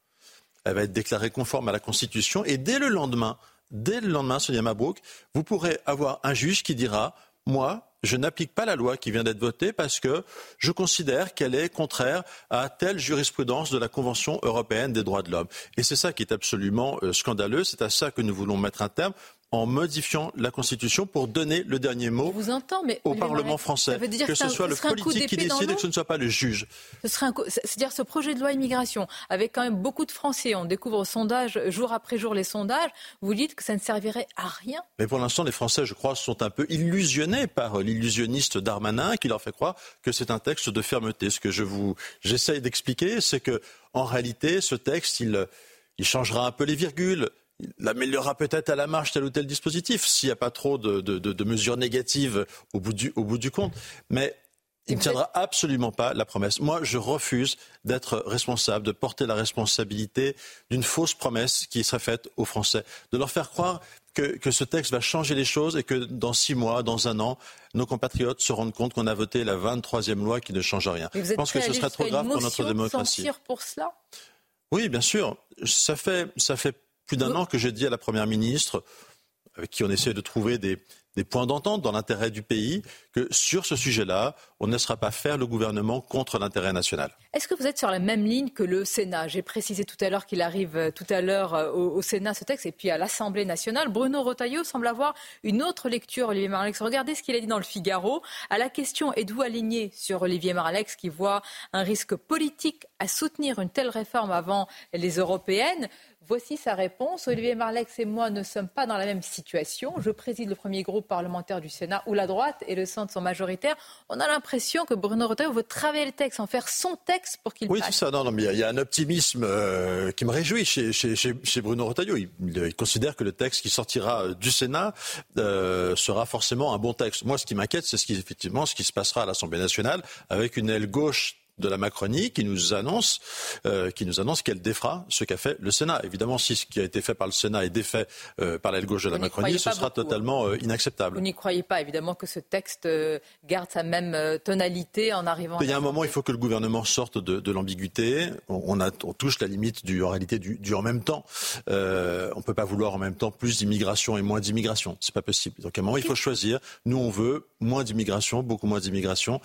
Elle va être déclarée conforme à la Constitution et dès le lendemain, dès le lendemain, Sonia Mabrouk, vous pourrez avoir un juge qui dira Moi, je n'applique pas la loi qui vient d'être votée parce que je considère qu'elle est contraire à telle jurisprudence de la Convention européenne des droits de l'homme. Et c'est ça qui est absolument euh, scandaleux. C'est à ça que nous voulons mettre un terme en modifiant la Constitution pour donner le dernier mot vous entend, mais au Parlement français. que, que ce soit le politique qui décide et que ce ne soit pas le juge. C'est-à-dire ce projet de loi immigration, avec quand même beaucoup de Français, on découvre au sondage, jour après jour les sondages, vous dites que ça ne servirait à rien. Mais pour l'instant, les Français, je crois, sont un peu illusionnés par l'illusionniste Darmanin qui leur fait croire que c'est un texte de fermeté. Ce que je vous, j'essaye d'expliquer, c'est que, en réalité, ce texte, il, il changera un peu les virgules, il améliorera peut-être à la marche tel ou tel dispositif s'il n'y a pas trop de, de, de, mesures négatives au bout du, au bout du compte. Mais il ne tiendra absolument pas la promesse. Moi, je refuse d'être responsable, de porter la responsabilité d'une fausse promesse qui serait faite aux Français, de leur faire croire que, que, ce texte va changer les choses et que dans six mois, dans un an, nos compatriotes se rendent compte qu'on a voté la 23e loi qui ne change rien. Je pense que ce serait trop grave pour notre démocratie. pour cela? Oui, bien sûr. Ça fait, ça fait plus d'un an que j'ai dit à la Première ministre, avec qui on essaie de trouver des, points d'entente dans l'intérêt du pays, que sur ce sujet-là, on ne laissera pas faire le gouvernement contre l'intérêt national. Est-ce que vous êtes sur la même ligne que le Sénat? J'ai précisé tout à l'heure qu'il arrive euh, tout à l'heure euh, au, Sénat ce texte et puis à l'Assemblée nationale. Bruno Rotaillot semble avoir une autre lecture, Olivier Marlex. Regardez ce qu'il a dit dans le Figaro. À la question êtes-vous aligné sur Olivier Marlex qui voit un risque politique à soutenir une telle réforme avant les européennes? Voici sa réponse. Olivier Marlex et moi ne sommes pas dans la même situation. Je préside le premier groupe parlementaire du Sénat où la droite et le centre sont majoritaires. On a l'impression que Bruno Retailleau veut travailler le texte, en faire son texte pour qu'il oui, passe. Oui, c'est ça. Non, non, mais il y, a un optimisme euh, qui me réjouit chez, chez, chez, chez Bruno Retailleau. Il, il, considère que le texte qui sortira du Sénat euh, sera forcément un bon texte. Moi, ce qui m'inquiète, c'est ce qui, effectivement ce qui se passera à l'Assemblée nationale avec une aile gauche de la Macronie qui nous annonce, euh, qui nous annonce qu'elle défera ce qu'a fait le Sénat. Évidemment, si ce qui a été fait par le Sénat est défait euh, par l'aile gauche de la Macronie, ce sera beaucoup, totalement euh, inacceptable. Vous n'y croyez pas, évidemment, que ce texte garde sa même tonalité en arrivant. Il y a un moment, il faut que le gouvernement sorte de, de l'ambiguïté. On, on, a, on touche la limite du, en réalité, du, du en même temps. On peut pas vouloir en même temps plus d'immigration et moins d'immigration. C'est pas possible. Donc à un moment, il faut choisir. Nous, on veut moins d'immigration, beaucoup moins d'immigration.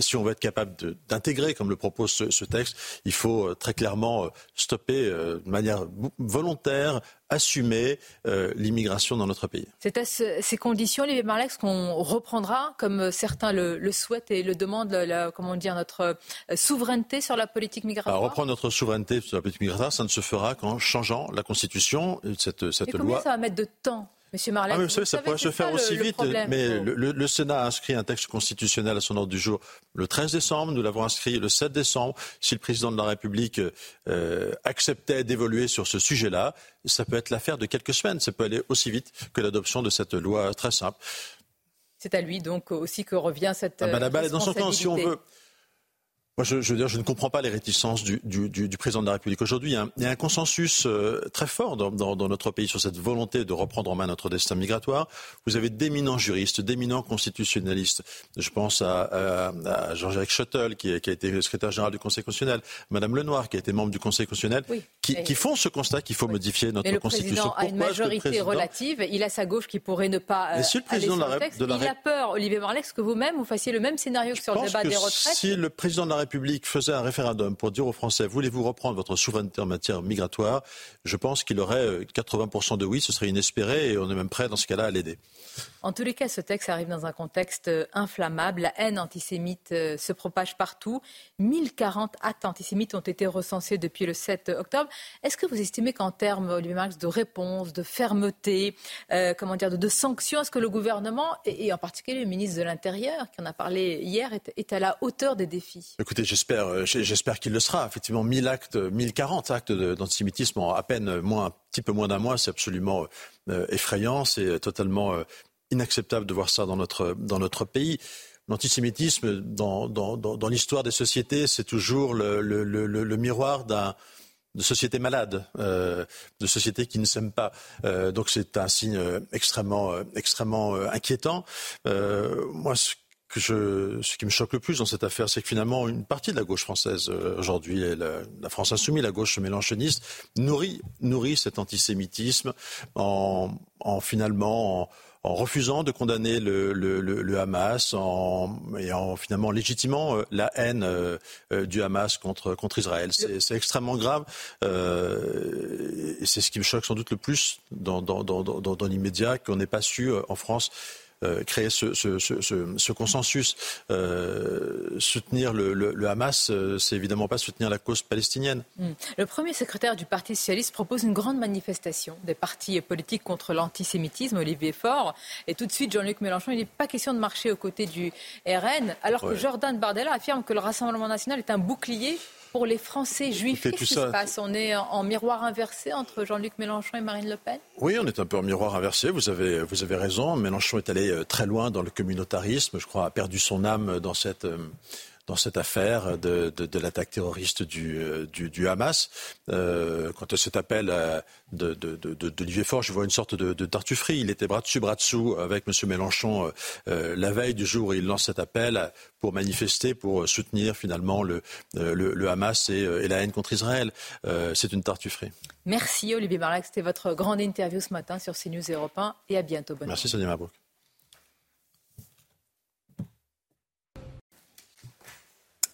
si on veut être capable d'intégrer comme le propose ce, ce texte, il faut euh, très clairement euh, stopper euh, de manière volontaire, assumer euh, l'immigration dans notre pays. C'est à ce, ces conditions, Olivier Marlex, qu'on reprendra, comme certains le, le, souhaitent et le demandent, la, comment dire, notre souveraineté sur la politique migratoire? Alors, reprendre notre souveraineté sur la politique migratoire, ça ne se fera qu'en changeant la Constitution, cette, cette et loi. Combien ça va mettre de temps? Monsieur Marlène, ah, mais savez, ça pourrait se faire aussi le, vite, le mais le, le, le, Sénat a inscrit un texte constitutionnel à son ordre du jour le 13 décembre, nous l'avons inscrit le 7 décembre. Si le président de la République euh, acceptait d'évoluer sur ce sujet-là, ça peut être l'affaire de quelques semaines, ça peut aller aussi vite que l'adoption de cette loi très simple. C'est à lui donc aussi que revient cette. Ah ben, la balle est dans son camp, si on veut. Moi, je, je, veux dire, je ne comprends pas les réticences du, du, du, du président de la République. Aujourd'hui, il, il, y a un consensus euh, très fort dans, dans, dans, notre pays sur cette volonté de reprendre en main notre destin migratoire. Vous avez d'éminents juristes, d'éminents constitutionnalistes. Je pense à, à, à Jean-Jacques Schuttel, qui, qui, a été secrétaire général du Conseil constitutionnel, Madame Lenoir, qui a été membre du Conseil constitutionnel, oui. qui, font ce constat qu'il faut modifier notre mais le constitution. Président a une majorité relative? Il a sa gauche qui pourrait ne pas. Euh, le président de la, texte. De la Il a peur, Olivier Marlex, que vous-même vous fassiez le même scénario que sur le débat des retraites. Si le président de la République faisait un référendum pour dire aux Français voulez-vous reprendre votre souveraineté en matière migratoire, je pense qu'il aurait 80% euh, de oui, ce serait inespéré et on est même prêt dans ce cas-là à l'aider. En tous les cas, ce texte arrive dans un contexte euh, inflammable. La haine antisémite se propage partout. 1040 actes antisémites ont été recensés depuis le 7 octobre. Est-ce que vous estimez qu'en termes, Olivier Marx, de réponse, de fermeté, euh, comment dire, de, sanctions, est-ce que le gouvernement, et, en particulier le ministre de l'Intérieur, qui en a parlé hier, est, à la hauteur des défis? Écoutez, j'espère, euh, j'espère qu'il le sera. Effectivement, 1000 actes, 1040 actes d'antisémitisme en à peine moins, un petit peu moins d'un mois, c'est absolument euh, effrayant, c'est totalement inacceptable de voir ça dans notre, dans notre pays. L'antisémitisme, dans, dans, dans, l'histoire des sociétés, c'est toujours le, miroir d'un de sociétés malades, euh, de sociétés qui ne s'aiment pas. Euh, donc c'est un signe euh, extrêmement, euh, extrêmement euh, inquiétant. moi, ce, que je, ce qui me choque le plus dans cette affaire, c'est que finalement une partie de la gauche française aujourd'hui, la, la, France insoumise, la gauche mélanchoniste, nourrit, nourrit cet antisémitisme en, en finalement en, refusant de condamner le, le, le, Hamas en, et en finalement légitimant euh, la haine euh, euh, du Hamas contre, contre Israël. C'est extrêmement grave euh, et c'est ce qui me choque sans doute le plus dans, dans, dans, dans l'immédiat qu'on n'ait pas su en France euh, créer ce, ce, ce, ce consensus. Euh, soutenir le, le, le Hamas, euh, c'est évidemment pas soutenir la cause palestinienne. Hmm. Le premier secrétaire du Parti socialiste propose une grande manifestation des partis politiques contre l'antisémitisme, Olivier Faure. Et tout de suite, Jean-Luc Mélenchon, il n'est pas question de marcher aux côtés du RN, alors que Jordan Bardella affirme que le Rassemblement national est un bouclier pour les Français juifs, qu'est-ce qui se passe? On est en miroir inversé entre Jean-Luc Mélenchon et Marine Le Pen? Oui, on est un peu en miroir inversé. Vous avez, vous avez raison. Mélenchon est allé euh, très loin dans le communautarisme. Je crois a perdu son âme dans cette euh, dans cette affaire de, de, de l'attaque terroriste du, euh, du, du Hamas. Euh, quant à cet appel euh, de, d'Olivier Faure, je vois une sorte de, tartufferie. Il était bras dessus, bras dessous avec M. Mélenchon euh, la veille du jour où il lance cet appel pour manifester, pour soutenir finalement le, le, le Hamas et, et, la haine contre Israël. c'est une tartufferie. Merci Olivier Marlac, c'était votre grande interview ce matin sur CNews Europe 1 et à bientôt. Bonne Merci Sonia Mabrouk.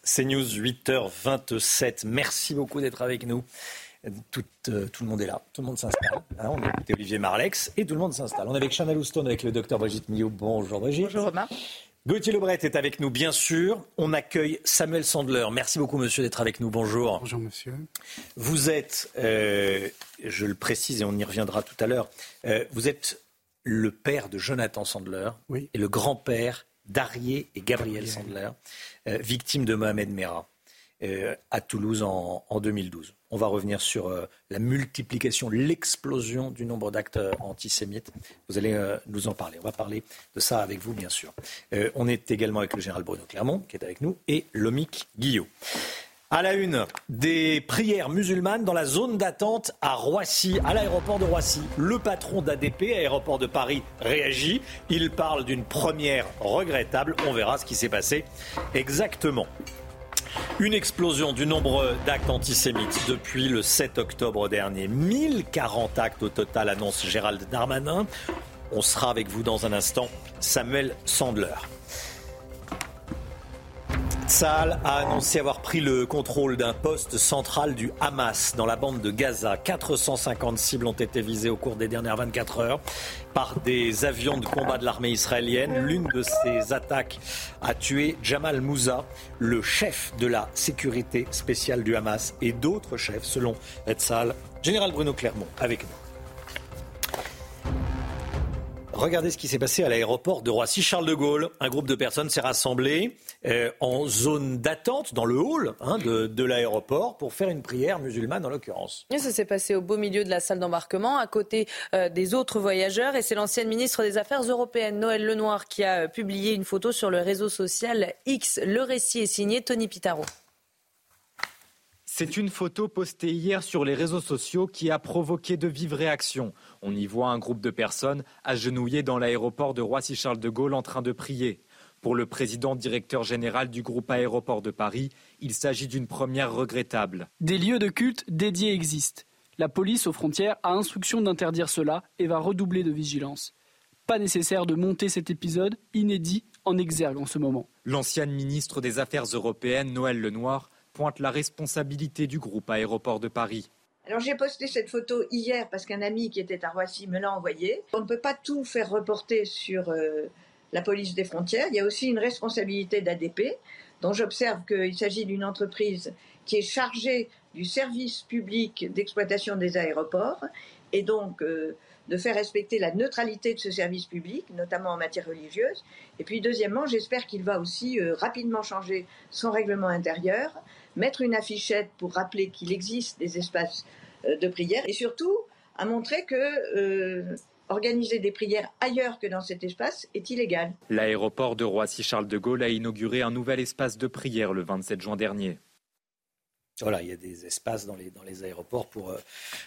CNews, 8h27. Merci beaucoup d'être avec nous. Tout, euh, tout, le monde est là, tout le monde s'installe. Hein, on a écouté Olivier Marlex et tout le monde s'installe. On est avec Chanel Houston, avec le docteur Brigitte Millot. Bonjour Brigitte. Bonjour Romain. Gauthier Lebret est avec nous, bien sûr. On accueille Samuel Sandler. Merci beaucoup, monsieur, d'être avec nous. Bonjour. Bonjour, monsieur. Vous êtes, euh, je le précise et on y reviendra tout à l'heure, euh, vous êtes le père de Jonathan Sandler oui. et le grand-père d'Arié et Gabriel Sandler, euh, victimes de Mohamed Merah euh, à Toulouse en, 2012. On va revenir sur euh, la multiplication, l'explosion du nombre d'actes antisémites. Vous allez nous en parler. On va parler de ça avec vous, bien sûr. on est également avec le général Bruno Clermont, qui est avec nous, et Lomic Guillot. À la une, des prières musulmanes dans la zone d'attente à Roissy, à l'aéroport de Roissy. Le patron d'ADP, aéroport de Paris, réagit. Il parle d'une première regrettable. On verra ce qui s'est passé exactement. Une explosion du nombre d'actes antisémites depuis le 7 octobre dernier. 1040 actes au total, annonce Gérald Darmanin. On sera avec vous dans un instant. Samuel Sandler. Tsahal a annoncé avoir pris le contrôle d'un poste central du Hamas dans la bande de Gaza. 450 cibles ont été visées au cours des dernières 24 heures par des avions de combat de l'armée israélienne. L'une de ces attaques a tué Jamal Moussa, le chef de la sécurité spéciale du Hamas, et d'autres chefs, selon Tsahal. Général Bruno Clermont, avec nous. Regardez ce qui s'est passé à l'aéroport de Roissy-Charles de Gaulle. Un groupe de personnes s'est rassemblé euh, en zone d'attente, dans le hall hein, de, l'aéroport, pour faire une prière musulmane en l'occurrence. ça s'est passé au beau milieu de la salle d'embarquement, à côté euh, des autres voyageurs. Et c'est l'ancienne ministre des Affaires européennes, Noël Lenoir, qui a euh, publié une photo sur le réseau social X. Le récit est signé Tony Pitaro. C'est une photo postée hier sur les réseaux sociaux qui a provoqué de vives réactions. On y voit un groupe de personnes agenouillées dans l'aéroport de Roissy-Charles de Gaulle en train de prier. Pour le président directeur général du groupe Aéroport de Paris, il s'agit d'une première regrettable. Des lieux de culte dédiés existent. La police aux frontières a instruction d'interdire cela et va redoubler de vigilance. Pas nécessaire de monter cet épisode inédit en exergue en ce moment. L'ancienne ministre des Affaires européennes, Noël Lenoir, pointe la responsabilité du groupe Aéroport de Paris. Alors j'ai posté cette photo hier parce qu'un ami qui était à Roissy me l'a envoyée. On ne peut pas tout faire reporter sur euh, la police des frontières. Il y a aussi une responsabilité d'ADP, dont j'observe qu'il s'agit d'une entreprise qui est chargée du service public d'exploitation des aéroports et donc euh, de faire respecter la neutralité de ce service public, notamment en matière religieuse. Et puis deuxièmement, j'espère qu'il va aussi euh, rapidement changer son règlement intérieur, mettre une affichette pour rappeler qu'il existe des espaces euh, de prière et surtout à montrer que organiser des prières ailleurs que dans cet espace est illégal. L'aéroport de Roissy-Charles de Gaulle a inauguré un nouvel espace de prière le 27 juin dernier. Voilà, il y a des espaces dans les, dans les aéroports pour, euh,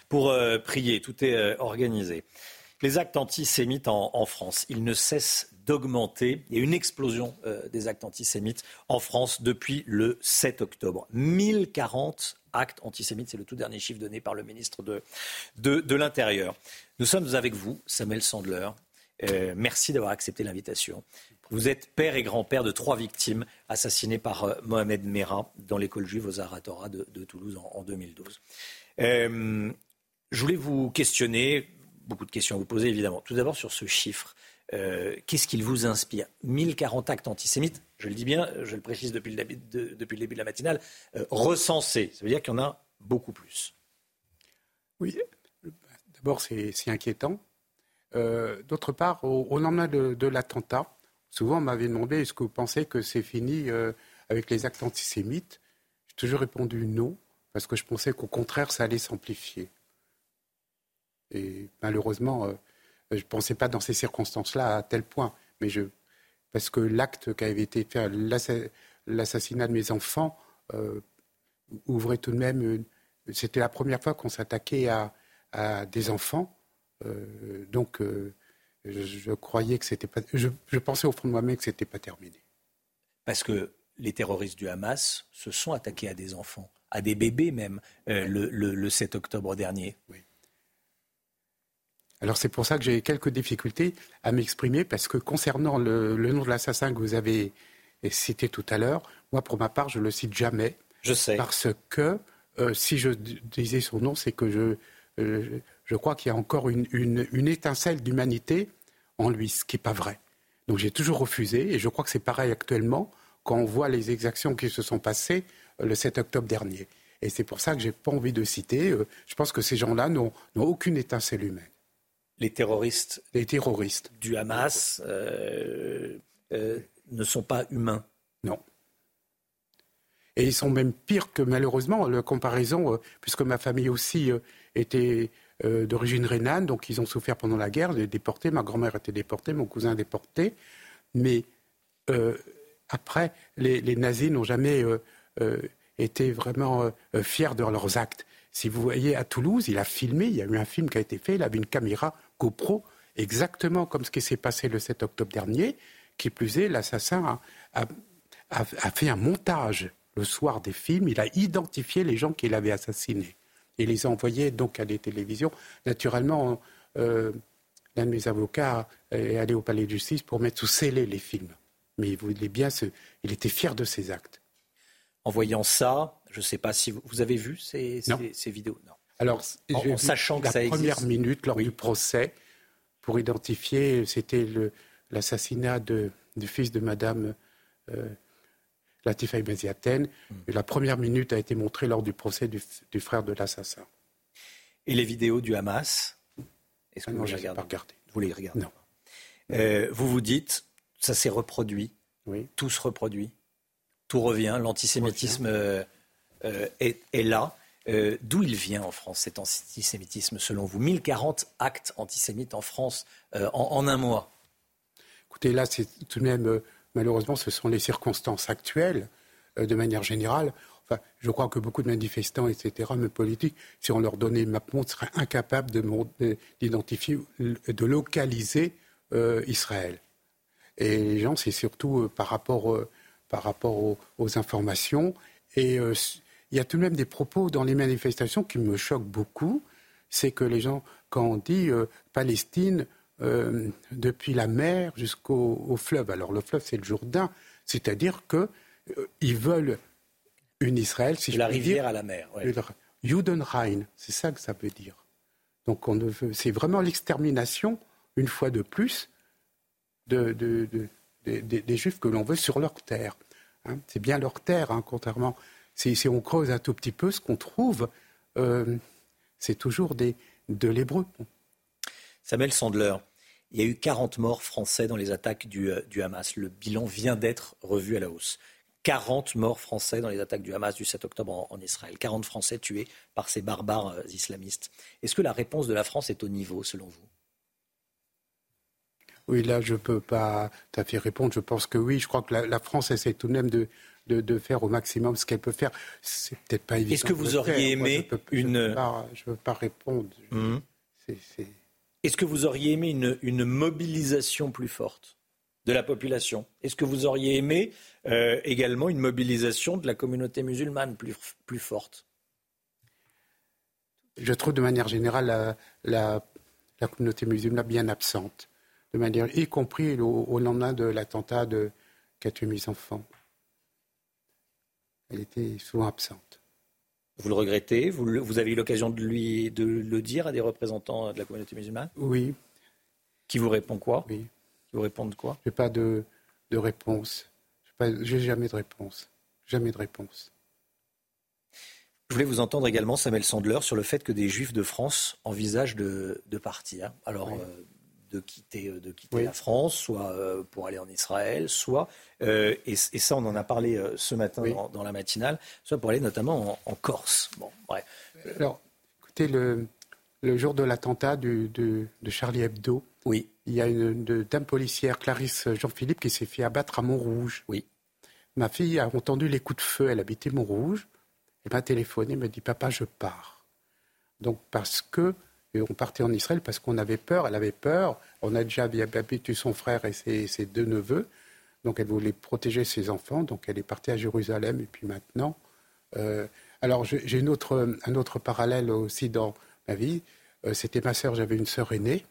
pour euh, prier. Tout est euh, organisé. Les actes antisémites en, en, France, ils ne cessent d'augmenter. Il y a une explosion des actes antisémites en France depuis le 7 octobre. 1040 actes antisémites, c'est le tout dernier chiffre donné par le ministre de, l'Intérieur. Nous sommes avec vous, Samuel Sandler. merci d'avoir accepté l'invitation. Vous êtes père et grand-père de trois victimes assassinées par euh, Mohamed Merah dans l'école juive aux Aratora de, Toulouse en, 2012. Euh, je voulais vous questionner, beaucoup de questions à vous poser évidemment. Tout d'abord sur ce chiffre. Euh, qu'est-ce qu'il vous inspire? 1040 actes antisémites, je le dis bien, je le précise depuis le début de, la matinale, recensés. Ça veut dire qu'il y en a beaucoup plus. Oui, d'abord c'est inquiétant. D'autre part, au, lendemain de l'attentat, Souvent, on m'avait demandé est-ce que vous pensez que c'est fini euh, avec les actes antisémites? J'ai toujours répondu non, parce que je pensais qu'au contraire, ça allait s'amplifier. Et malheureusement, euh, je ne pensais pas dans ces circonstances-là à tel point. Mais je, parce que l'acte qui avait été fait, l'assassinat de mes enfants, euh, ouvrait tout de même. C'était la première fois qu'on s'attaquait à, à, des enfants. donc je, croyais que c'était pas. Je, pensais au fond de moi-même que c'était pas terminé. Parce que les terroristes du Hamas se sont attaqués à des enfants, à des bébés même, euh, le, 7 octobre dernier. Oui. Alors c'est pour ça que j'ai quelques difficultés à m'exprimer, parce que concernant le, nom de l'assassin que vous avez cité tout à l'heure, moi pour ma part je le cite jamais. Je sais. Parce que euh, si je disais son nom, c'est que je, euh, je crois qu'il y a encore une, une étincelle d'humanité en lui, ce qui n'est pas vrai. Donc j'ai toujours refusé, et je crois que c'est pareil actuellement quand on voit les exactions qui se sont passées euh, le 7 octobre dernier. Et c'est pour ça que je n'ai pas envie de citer. Je pense que ces gens-là n'ont aucune étincelle humaine. Les terroristes, les terroristes du Hamas euh, ne sont pas humains. Non. Et ils sont même pires que malheureusement la comparaison, puisque ma famille aussi était euh, d'origine rhénane, donc ils ont souffert pendant la guerre, des déportés. Ma grand-mère était déportée, mon cousin déporté. Mais euh, après, les, nazis n'ont jamais euh, été vraiment fiers de leurs actes. Si vous voyez à Toulouse, il a filmé, il y a eu un film qui a été fait, il avait une caméra GoPro, exactement comme ce qui s'est passé le 7 octobre dernier. Qui plus est, l'assassin a, a, fait un montage le soir des films, il a identifié les gens qu'il avait assassinés et les envoyait donc à des télévisions. Naturellement, euh, l'un de mes avocats est allé au palais de justice pour mettre sous scellé les films. Mais il voulait bien il était fier de ses actes. En voyant ça, je ne sais pas si vous, avez vu ces, ces, vidéos. Non. Alors, en, sachant que la première minute lors du procès pour identifier, c'était l'assassinat du fils de Madame. Euh, Latifa Ibn La première minute a été montrée lors du procès du, frère de l'assassin. Et les vidéos du Hamas Est-ce que ah vous les regardez Vous les regardez Non. Euh, vous vous dites, ça s'est reproduit. Oui. Tout se reproduit. Tout revient. L'antisémitisme euh, euh, est, là. D'où il vient en France, cet antisémitisme, selon vous? 1040 actes antisémites en France en, en, un mois. Écoutez, là, c'est tout de même Malheureusement, ce sont les circonstances actuelles, euh, de manière générale. Enfin, je crois que beaucoup de manifestants, etc., mais politiques, si on leur donnait une map monde, seraient incapables d'identifier, de, localiser euh, Israël. Et les gens, c'est surtout euh, par rapport, euh, par rapport aux, informations. Et euh, il y a tout de même des propos dans les manifestations qui me choquent beaucoup. C'est que les gens, quand on dit Palestine, depuis la mer jusqu'au fleuve, alors le fleuve, c'est le Jourdain, c'est-à-dire qu'ils veulent une Israël, si de la rivière à la mer. Ouais. Judenrein, c'est ça que ça veut dire. Donc c'est vraiment l'extermination, une fois de plus, de, des Juifs que l'on veut sur leur terre. Hein. c'est bien leur terre, hein, contrairement. Si, on creuse un tout petit peu, ce qu'on trouve, euh, c'est toujours des, de l'hébreu. Samuel Sandler, il y a eu 40 morts français dans les attaques du, euh, du Hamas. Le bilan vient d'être revu à la hausse. 40 morts français dans les attaques du Hamas du 7 octobre en, Israël. 40 Français tués par ces barbares euh, islamistes. Est-ce que la réponse de la France est au niveau, selon vous? Oui, là, je ne peux pas tout à fait répondre. Je pense que oui. Je crois que la, France essaie tout de même de, de, faire au maximum ce qu'elle peut faire. C'est peut-être pas évident. Est-ce que vous auriez aimé une. Je ne veux, pas répondre. Est-ce que vous auriez aimé une, une mobilisation plus forte de la population? Est-ce que vous auriez aimé euh, également une mobilisation de la communauté musulmane plus, plus forte? Je trouve de manière générale la, la communauté musulmane bien absente de manière, y compris au, lendemain de l'attentat de, qui a tué mes enfants. Elle était souvent absente. Vous le regrettez? Vous, vous, avez eu l'occasion de, lui, de le dire à des représentants de la communauté musulmane? Oui. Qui vous répond quoi? Oui. Qui vous répondent quoi? Je n'ai pas de, de réponse. Je n'ai jamais de réponse. Jamais de réponse. Je voulais vous entendre également, Samuel Sandler, sur le fait que des juifs de France envisagent de, de partir. Alors, euh, de quitter, euh, de quitter la France, soit euh, pour aller en Israël, soit, euh, et, ça on en a parlé ce matin dans, la matinale, soit pour aller notamment en, Corse. Bon, Alors, écoutez, le, le jour de l'attentat de, de, Charlie Hebdo, oui. il y a une, dame policière, Clarisse Jean-Philippe, qui s'est fait abattre à Montrouge. Oui. Ma fille a entendu les coups de feu, elle habitait Montrouge, elle m'a téléphoné, elle m'a dit, papa, je pars. Donc, parce que et on partait en Israël parce qu'on avait peur, elle avait peur. On a déjà tué son frère et ses, deux neveux. Donc elle voulait protéger ses enfants. Donc elle est partie à Jérusalem. Et puis maintenant. Euh, alors j'ai autre, un autre parallèle aussi dans ma vie. Euh, c'était ma sœur, j'avais une sœur aînée,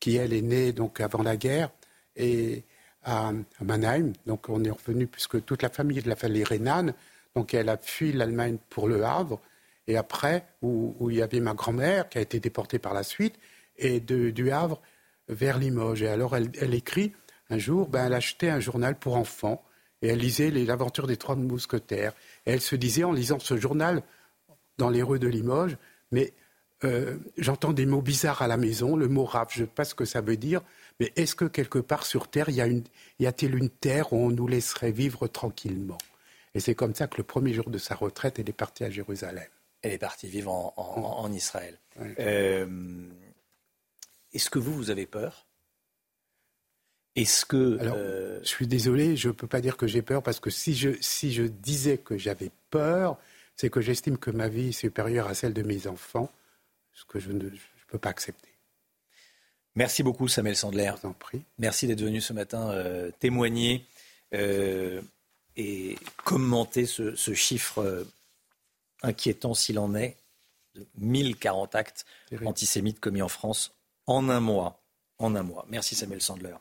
qui elle est née donc avant la guerre. Et à, Mannheim. Donc on est revenu, puisque toute la famille de la famille Renan, donc elle a fui l'Allemagne pour le Havre et après, où, il y avait ma grand-mère qui a été déportée par la suite, et de, du Havre vers Limoges. Et alors, elle, écrit un jour, ben, elle achetait un journal pour enfants, et elle lisait les aventures des trois mousquetaires. Et elle se disait, en lisant ce journal dans les rues de Limoges, mais euh, j'entends des mots bizarres à la maison, le mot rap, je ne sais pas ce que ça veut dire, mais est-ce que quelque part sur Terre, il y, y a-t-il une terre où on nous laisserait vivre tranquillement? Et c'est comme ça que le premier jour de sa retraite, elle est partie à Jérusalem. Elle est partie vivre en, Israël. Euh, est-ce que vous, vous avez peur? Est-ce que... Euh, je suis désolé, je ne peux pas dire que j'ai peur, parce que si je, si je disais que j'avais peur, c'est que j'estime que ma vie est supérieure à celle de mes enfants, ce que je ne peux pas accepter. Merci beaucoup, Samuel Sandler. Je vous en prie. Merci d'être venu ce matin euh, témoigner et commenter ce, ce chiffre inquiétant s'il en est, de 1040 actes antisémites commis en France en un mois. En un mois. Merci Samuel Sandler.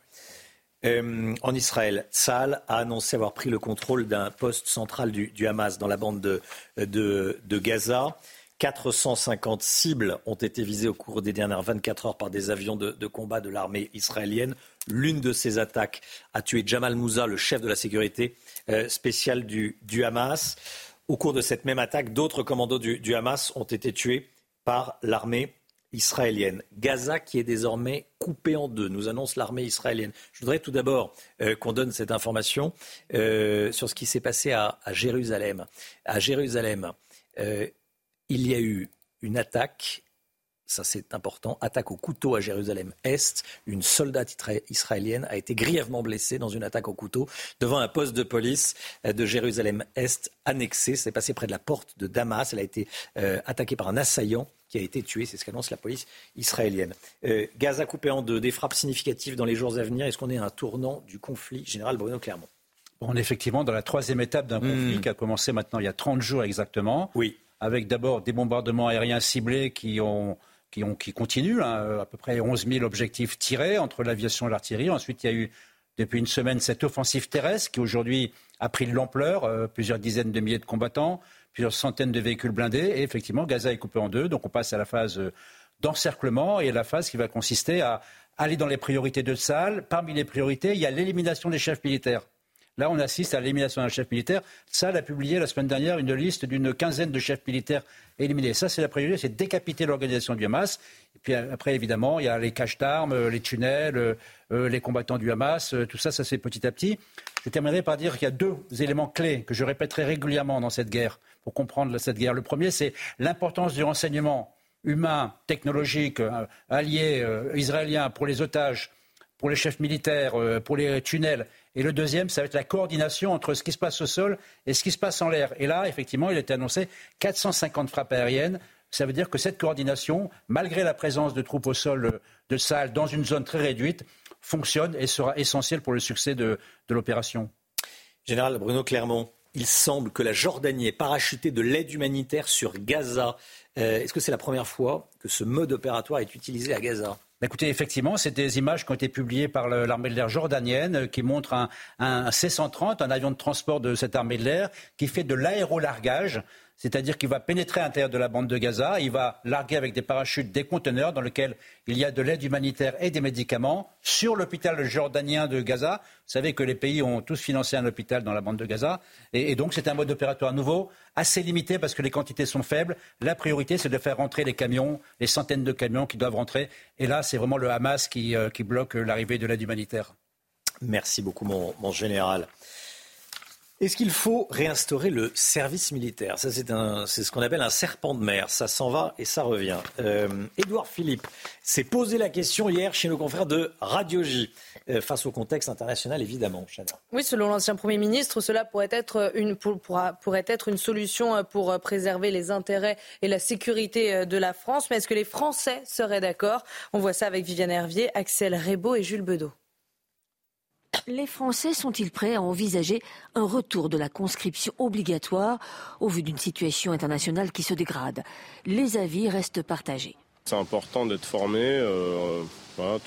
Euh, en Israël, Saal a annoncé avoir pris le contrôle d'un poste central du, Hamas dans la bande de, de, Gaza. 450 cibles ont été visées au cours des dernières 24 heures par des avions de, combat de l'armée israélienne. L'une de ces attaques a tué Jamal Moussa, le chef de la sécurité euh, spéciale du, du Hamas. Au cours de cette même attaque, d'autres commandos du, Hamas ont été tués par l'armée israélienne. Gaza qui est désormais coupée en deux, nous annonce l'armée israélienne. Je voudrais tout d'abord euh, qu'on donne cette information euh, sur ce qui s'est passé à, Jérusalem. À Jérusalem, euh, il y a eu une attaque ça c'est important, attaque au couteau à Jérusalem-Est. Une soldate israélienne a été grièvement blessée dans une attaque au couteau devant un poste de police euh, de Jérusalem-Est annexé. C'est passé près de la porte de Damas. Elle a été euh, attaquée par un assaillant qui a été tué. C'est ce qu'annonce la police israélienne. Euh, Gaza coupé en deux, des frappes significatives dans les jours à venir. Est-ce qu'on est à un tournant du conflit Général Bruno Clermont? On est effectivement dans la troisième étape d'un conflit hmm. qui a commencé maintenant il y a 30 jours exactement. Oui. Avec d'abord des bombardements aériens ciblés qui ont qui, ont, qui continuent, hein, à peu près 11 000 objectifs tirés entre l'aviation et l'artillerie. Ensuite, il y a eu depuis une semaine cette offensive terrestre qui aujourd'hui a pris de l'ampleur, euh, plusieurs dizaines de milliers de combattants, plusieurs centaines de véhicules blindés. Et effectivement, Gaza est coupé en deux. Donc on passe à la phase euh, d'encerclement et à la phase qui va consister à aller dans les priorités de salle. Parmi les priorités, il y a l'élimination des chefs militaires. Là, on assiste à l'élimination d'un chef militaire. Ça, a publié la semaine dernière une liste d'une quinzaine de chefs militaires éliminés. Ça, c'est la priorité, c'est décapiter l'organisation du Hamas. Et puis après, évidemment, il y a les caches d'armes, euh, les tunnels, euh, euh, les combattants du Hamas. tout ça, ça c'est petit à petit. Je terminerai par dire qu'il y a deux éléments clés que je répéterai régulièrement dans cette guerre pour comprendre cette guerre. Le premier, c'est l'importance du renseignement humain, technologique, allié israélien pour les otages, pour les chefs militaires, pour les tunnels et le deuxième, ça va être la coordination entre ce qui se passe au sol et ce qui se passe en l'air. Et là, effectivement, il a été annoncé 450 frappes aériennes. Ça veut dire que cette coordination, malgré la présence de troupes au sol de salles dans une zone très réduite, fonctionne et sera essentielle pour le succès de, l'opération. Général Bruno Clermont, il semble que la Jordanie ait parachuté de l'aide humanitaire sur Gaza. Euh, est-ce que c'est la première fois que ce mode opératoire est utilisé à Gaza? Écoutez, effectivement, c'est des images qui ont été publiées par l'armée de l'air jordanienne euh, qui montrent un, un C-130, un avion de transport de cette armée de l'air, qui fait de l'aérolargage c'est-à-dire qu'il va pénétrer à l'intérieur de la bande de Gaza, il va larguer avec des parachutes des conteneurs dans lesquels il y a de l'aide humanitaire et des médicaments sur l'hôpital jordanien de Gaza. Vous savez que les pays ont tous financé un hôpital dans la bande de Gaza. Et, donc c'est un mode opératoire nouveau, assez limité parce que les quantités sont faibles. La priorité, c'est de faire rentrer les camions, les centaines de camions qui doivent rentrer. Et là, c'est vraiment le Hamas qui, euh, bloque l'arrivée de l'aide humanitaire. Merci beaucoup, mon général. Est-ce qu'il faut réinstaurer le service militaire? Ça, c'est, ce qu'on appelle un serpent de mer. Ça s'en va et ça revient. Euh, Édouard Philippe s'est posé la question hier chez nos confrères de Radio J, euh, face au contexte international, évidemment. Oui, selon l'ancien Premier ministre, cela pourrait être, une, pourrait être une solution pour préserver les intérêts et la sécurité de la France. Mais est-ce que les Français seraient d'accord? On voit ça avec Viviane Hervier, Axel Rebaud et Jules Bedeau. Les Français sont-ils prêts à envisager un retour de la conscription obligatoire au vu d'une situation internationale qui se dégrade? Les avis restent partagés. C'est important d'être formé. Euh,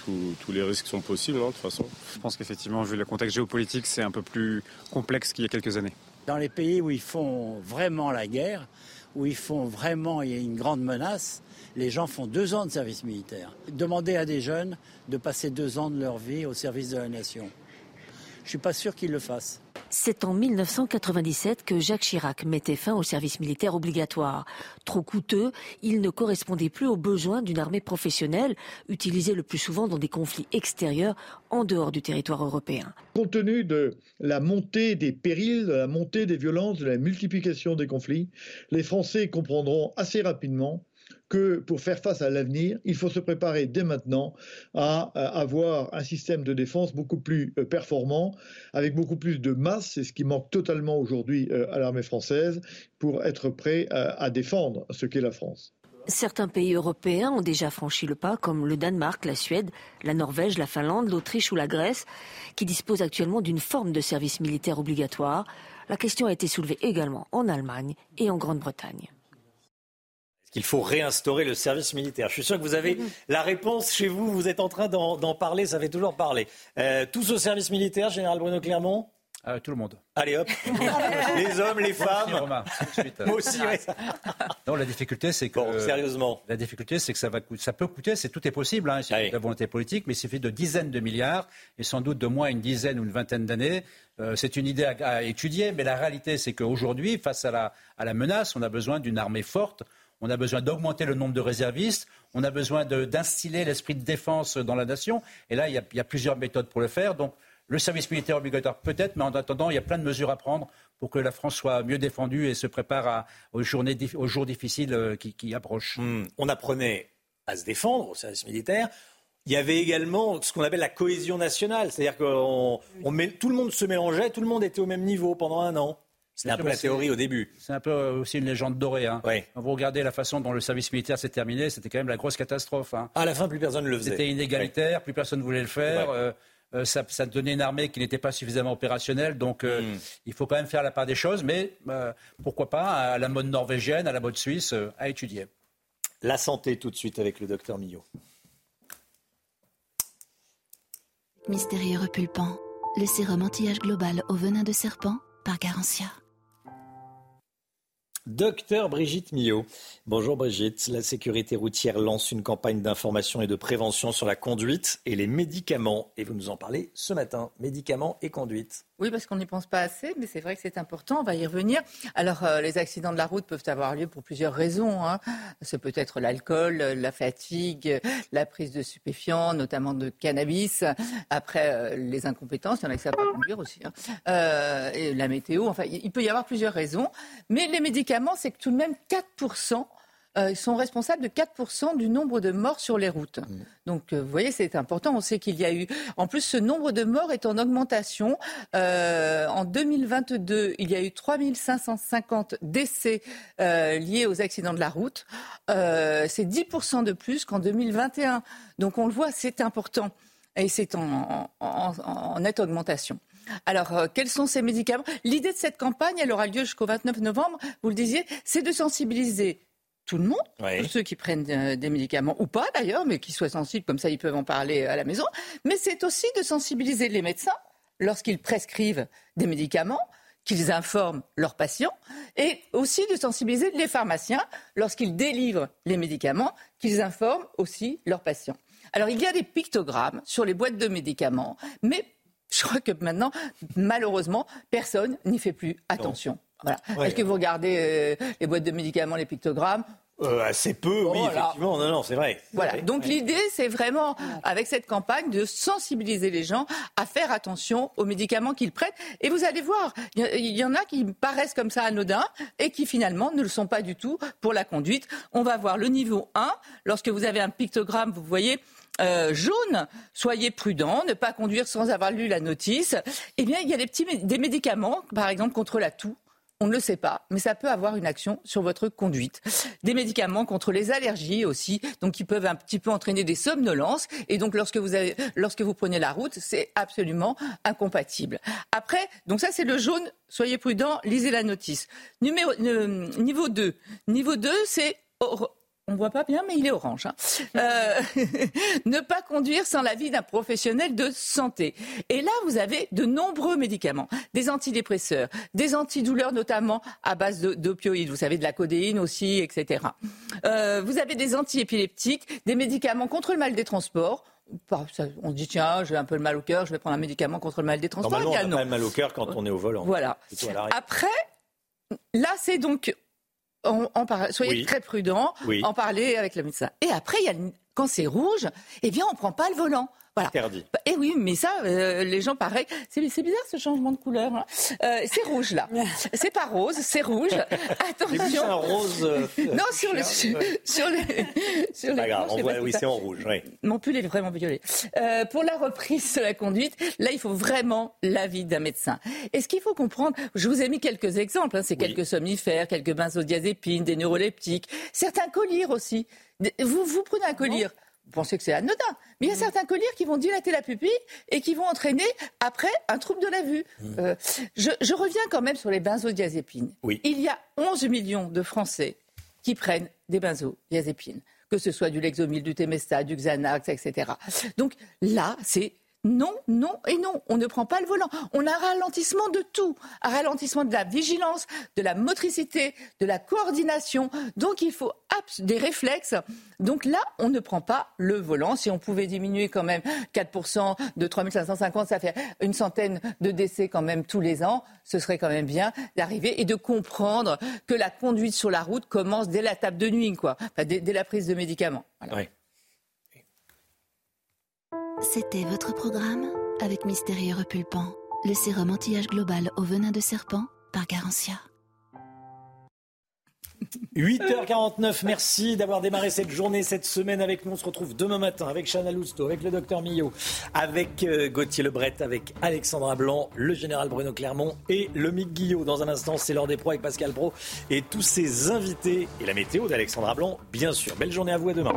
tous les risques sont possibles, hein, de toute façon. Je pense qu'effectivement, vu le contexte géopolitique, c'est un peu plus complexe qu'il y a quelques années. Dans les pays où ils font vraiment la guerre, où ils font vraiment, il y a une grande menace, les gens font deux ans de service militaire. Demandez à des jeunes de passer deux ans de leur vie au service de la nation. Je ne suis pas sûr qu'il le fasse. C'est en 1997 que Jacques Chirac mettait fin au service militaire obligatoire. Trop coûteux, il ne correspondait plus aux besoins d'une armée professionnelle, utilisée le plus souvent dans des conflits extérieurs en dehors du territoire européen. Compte tenu de la montée des périls, de la montée des violences, de la multiplication des conflits, les Français comprendront assez rapidement que pour faire face à l'avenir, il faut se préparer dès maintenant à, avoir un système de défense beaucoup plus euh, performant, avec beaucoup plus de masse, c'est ce qui manque totalement aujourd'hui euh, à l'armée française, pour être prêt euh, à défendre ce qu'est la France. Certains pays européens ont déjà franchi le pas, comme le Danemark, la Suède, la Norvège, la Finlande, l'Autriche ou la Grèce, qui disposent actuellement d'une forme de service militaire obligatoire. La question a été soulevée également en Allemagne et en Grande-Bretagne qu'il faut réinstaurer le service militaire. Je suis sûr que vous avez mhm. la réponse chez vous. Vous êtes en train d'en parler. Ça fait toujours parler. Euh, tous au service militaire, général Bruno Clermont euh, tout le monde. Allez hop, les hommes, les femmes. Moi aussi, oui. Non, la difficulté, c'est que. Bon, sérieusement. La difficulté, c'est que ça, va, ça peut coûter, c'est tout est possible, hein, c'est la volonté politique, mais il suffit de dizaines de milliards et sans doute de moins une dizaine ou une vingtaine d'années. Euh, c'est une idée à, à, étudier, mais la réalité, c'est qu'aujourd'hui, face à la, à la menace, on a besoin d'une armée forte on a besoin d'augmenter le nombre de réservistes, on a besoin d'instiller l'esprit de défense dans la nation. Et là, il y, a, plusieurs méthodes pour le faire. Donc, le service militaire obligatoire peut-être, mais en attendant, il y a plein de mesures à prendre pour que la France soit mieux défendue et se prépare aux, journées, aux jours difficiles euh, qui, approchent. Hmm. On apprenait à se défendre au service militaire. Il y avait également ce qu'on appelle la cohésion nationale, c'est-à-dire que tout le monde se mélangeait, tout le monde était au même niveau pendant un an. C'est un peu la théorie au début. C'est un peu aussi une légende dorée. Hein. Quand vous regardez la façon dont le service militaire s'est terminé, c'était quand même la grosse catastrophe. Hein. À la fin, plus personne ne le faisait. C'était inégalitaire, plus personne ne voulait le faire. Euh, euh, ça, ça, donnait une armée qui n'était pas suffisamment opérationnelle. Donc, euh, hmm. il faut quand même faire la part des choses. Mais pourquoi pas à la mode norvégienne, à la mode suisse, à étudier. La santé, tout de suite, avec le docteur Millot. Mystérieux repulpant. Le sérum anti-âge global au venin de serpent par Garantia. Docteur Brigitte Millot. Bonjour Brigitte. La sécurité routière lance une campagne d'information et de prévention sur la conduite et les médicaments. Et vous nous en parlez ce matin. Médicaments et conduite. Oui, parce qu'on n'y pense pas assez, mais c'est vrai que c'est important, on va y revenir. Alors, euh, les accidents de la route peuvent avoir lieu pour plusieurs raisons. Hein. C'est peut-être l'alcool, la fatigue, la prise de stupéfiants, notamment de cannabis. Après, euh, les incompétences, il y en a qui savent pas conduire aussi. Hein. Euh, et la météo, enfin, il peut y avoir plusieurs raisons. Mais les médicaments, c'est que tout de même 4% euh, sont responsables de 4% du nombre de morts sur les routes. Mm. Donc, euh, vous voyez, c'est important. On sait qu'il y a eu. En plus, ce nombre de morts est en augmentation. Euh, en 2022, il y a eu 3550 décès liés aux accidents de la route. c'est 10% de plus qu'en 2021. Donc, on le voit, c'est important. Et c'est en, en, nette augmentation. Alors, quels sont ces médicaments? L'idée de cette campagne, elle aura lieu jusqu'au 29 novembre, vous le disiez, c'est de sensibiliser tout le monde, tous ceux qui prennent euh, des médicaments ou pas d'ailleurs, mais qui soient sensibles, comme ça ils peuvent en parler à la maison. Mais c'est aussi de sensibiliser les médecins lorsqu'ils prescrivent des médicaments, qu'ils informent leurs patients, et aussi de sensibiliser les pharmaciens lorsqu'ils délivrent les médicaments, qu'ils informent aussi leurs patients. Alors il y a des pictogrammes sur les boîtes de médicaments, mais je crois que maintenant, malheureusement, personne n'y fait plus attention. Voilà. Est-ce que vous regardez euh, les boîtes de médicaments, les pictogrammes euh, assez peu, oui, effectivement. Non, non, c'est vrai. Voilà. Donc l'idée, c'est vraiment, avec cette campagne, de sensibiliser les gens à faire attention aux médicaments qu'ils prennent. Et vous allez voir, il y, en a qui paraissent comme ça anodins et qui finalement ne le sont pas du tout pour la conduite. On va voir le niveau 1. Lorsque vous avez un pictogramme, vous voyez, euh, jaune, soyez prudent, ne pas conduire sans avoir lu la notice. Eh bien, il y a des petits des médicaments, par exemple contre la toux. On ne le sait pas, mais ça peut avoir une action sur votre conduite. Des médicaments contre les allergies aussi, donc qui peuvent un petit peu entraîner des somnolences. Et donc, lorsque vous, lorsque vous prenez la route, c'est absolument incompatible. Après, donc ça, c'est le jaune. Soyez prudent, lisez la notice. Euh, niveau 2. Niveau 2, c'est on voit pas bien, mais il est orange. Hein. Euh, ne pas conduire sans l'avis d'un professionnel de santé. Et là, vous avez de nombreux médicaments, des antidépresseurs, des antidouleurs notamment à base d'opioïdes. Vous savez, de la codéine aussi, etc. Euh, vous avez des antiépileptiques, des médicaments contre le mal des transports. On dit tiens, j'ai un peu le mal au cœur, je vais prendre un médicament contre le mal des transports. Normalement, on a le mal au cœur quand on est au volant. Voilà. Après, là, c'est donc soyez très prudents, en parler avec le médecin. Et après, il y a, quand c'est rouge, eh bien, on ne prend pas le volant. Voilà. Interdit. Et eh oui, mais ça, euh, les gens, pareil. C'est bizarre ce changement de couleur. Hein. Euh, c'est rouge là. c'est pas rose, c'est rouge. Attention. C'est un rose. Euh, non, sur, le, sur, les. Sur les grave, on voit, oui, c'est en rouge. Oui. Mon pull est vraiment violet. pour la reprise de la conduite, là, il faut vraiment l'avis d'un médecin. Et ce qu'il faut comprendre, je vous ai mis quelques exemples. Hein, c'est quelques somnifères, quelques benzodiazépines, des neuroleptiques, certains colliers aussi. Vous, vous prenez un collier vous pensez que c'est anodin. Mais il y a mm. certains colliers qui vont dilater la pupille et qui vont entraîner après un trouble de la vue. Mm. Euh, je, reviens quand même sur les benzodiazépines. Il y a 11 millions de Français qui prennent des benzodiazépines, que ce soit du Lexomil, du Temesta, du Xanax, etc. Donc là, c'est non, non et non. On ne prend pas le volant. On a un ralentissement de tout. Un ralentissement de la vigilance, de la motricité, de la coordination. Donc il faut des réflexes. Donc là, on ne prend pas le volant. Si on pouvait diminuer quand même 4% de 3550, ça fait une centaine de décès quand même tous les ans. Ce serait quand même bien d'arriver et de comprendre que la conduite sur la route commence dès la table de nuit, quoi. dès, la prise de médicaments. C'était votre programme avec Mystérieux Repulpant, le sérum anti-âge global au venin de serpent par Garantia. 8h49, merci d'avoir démarré cette journée, cette semaine avec nous. On se retrouve demain matin avec Chana Lousteau, avec le docteur Millot, avec euh, Gauthier Lebret, avec Alexandra Blanc, le général Bruno Clermont et le Mick Guillot. Dans un instant, c'est l'heure des pros avec Pascal Pro et tous ses invités et la météo d'Alexandra Blanc, bien sûr. Belle journée à vous, à demain.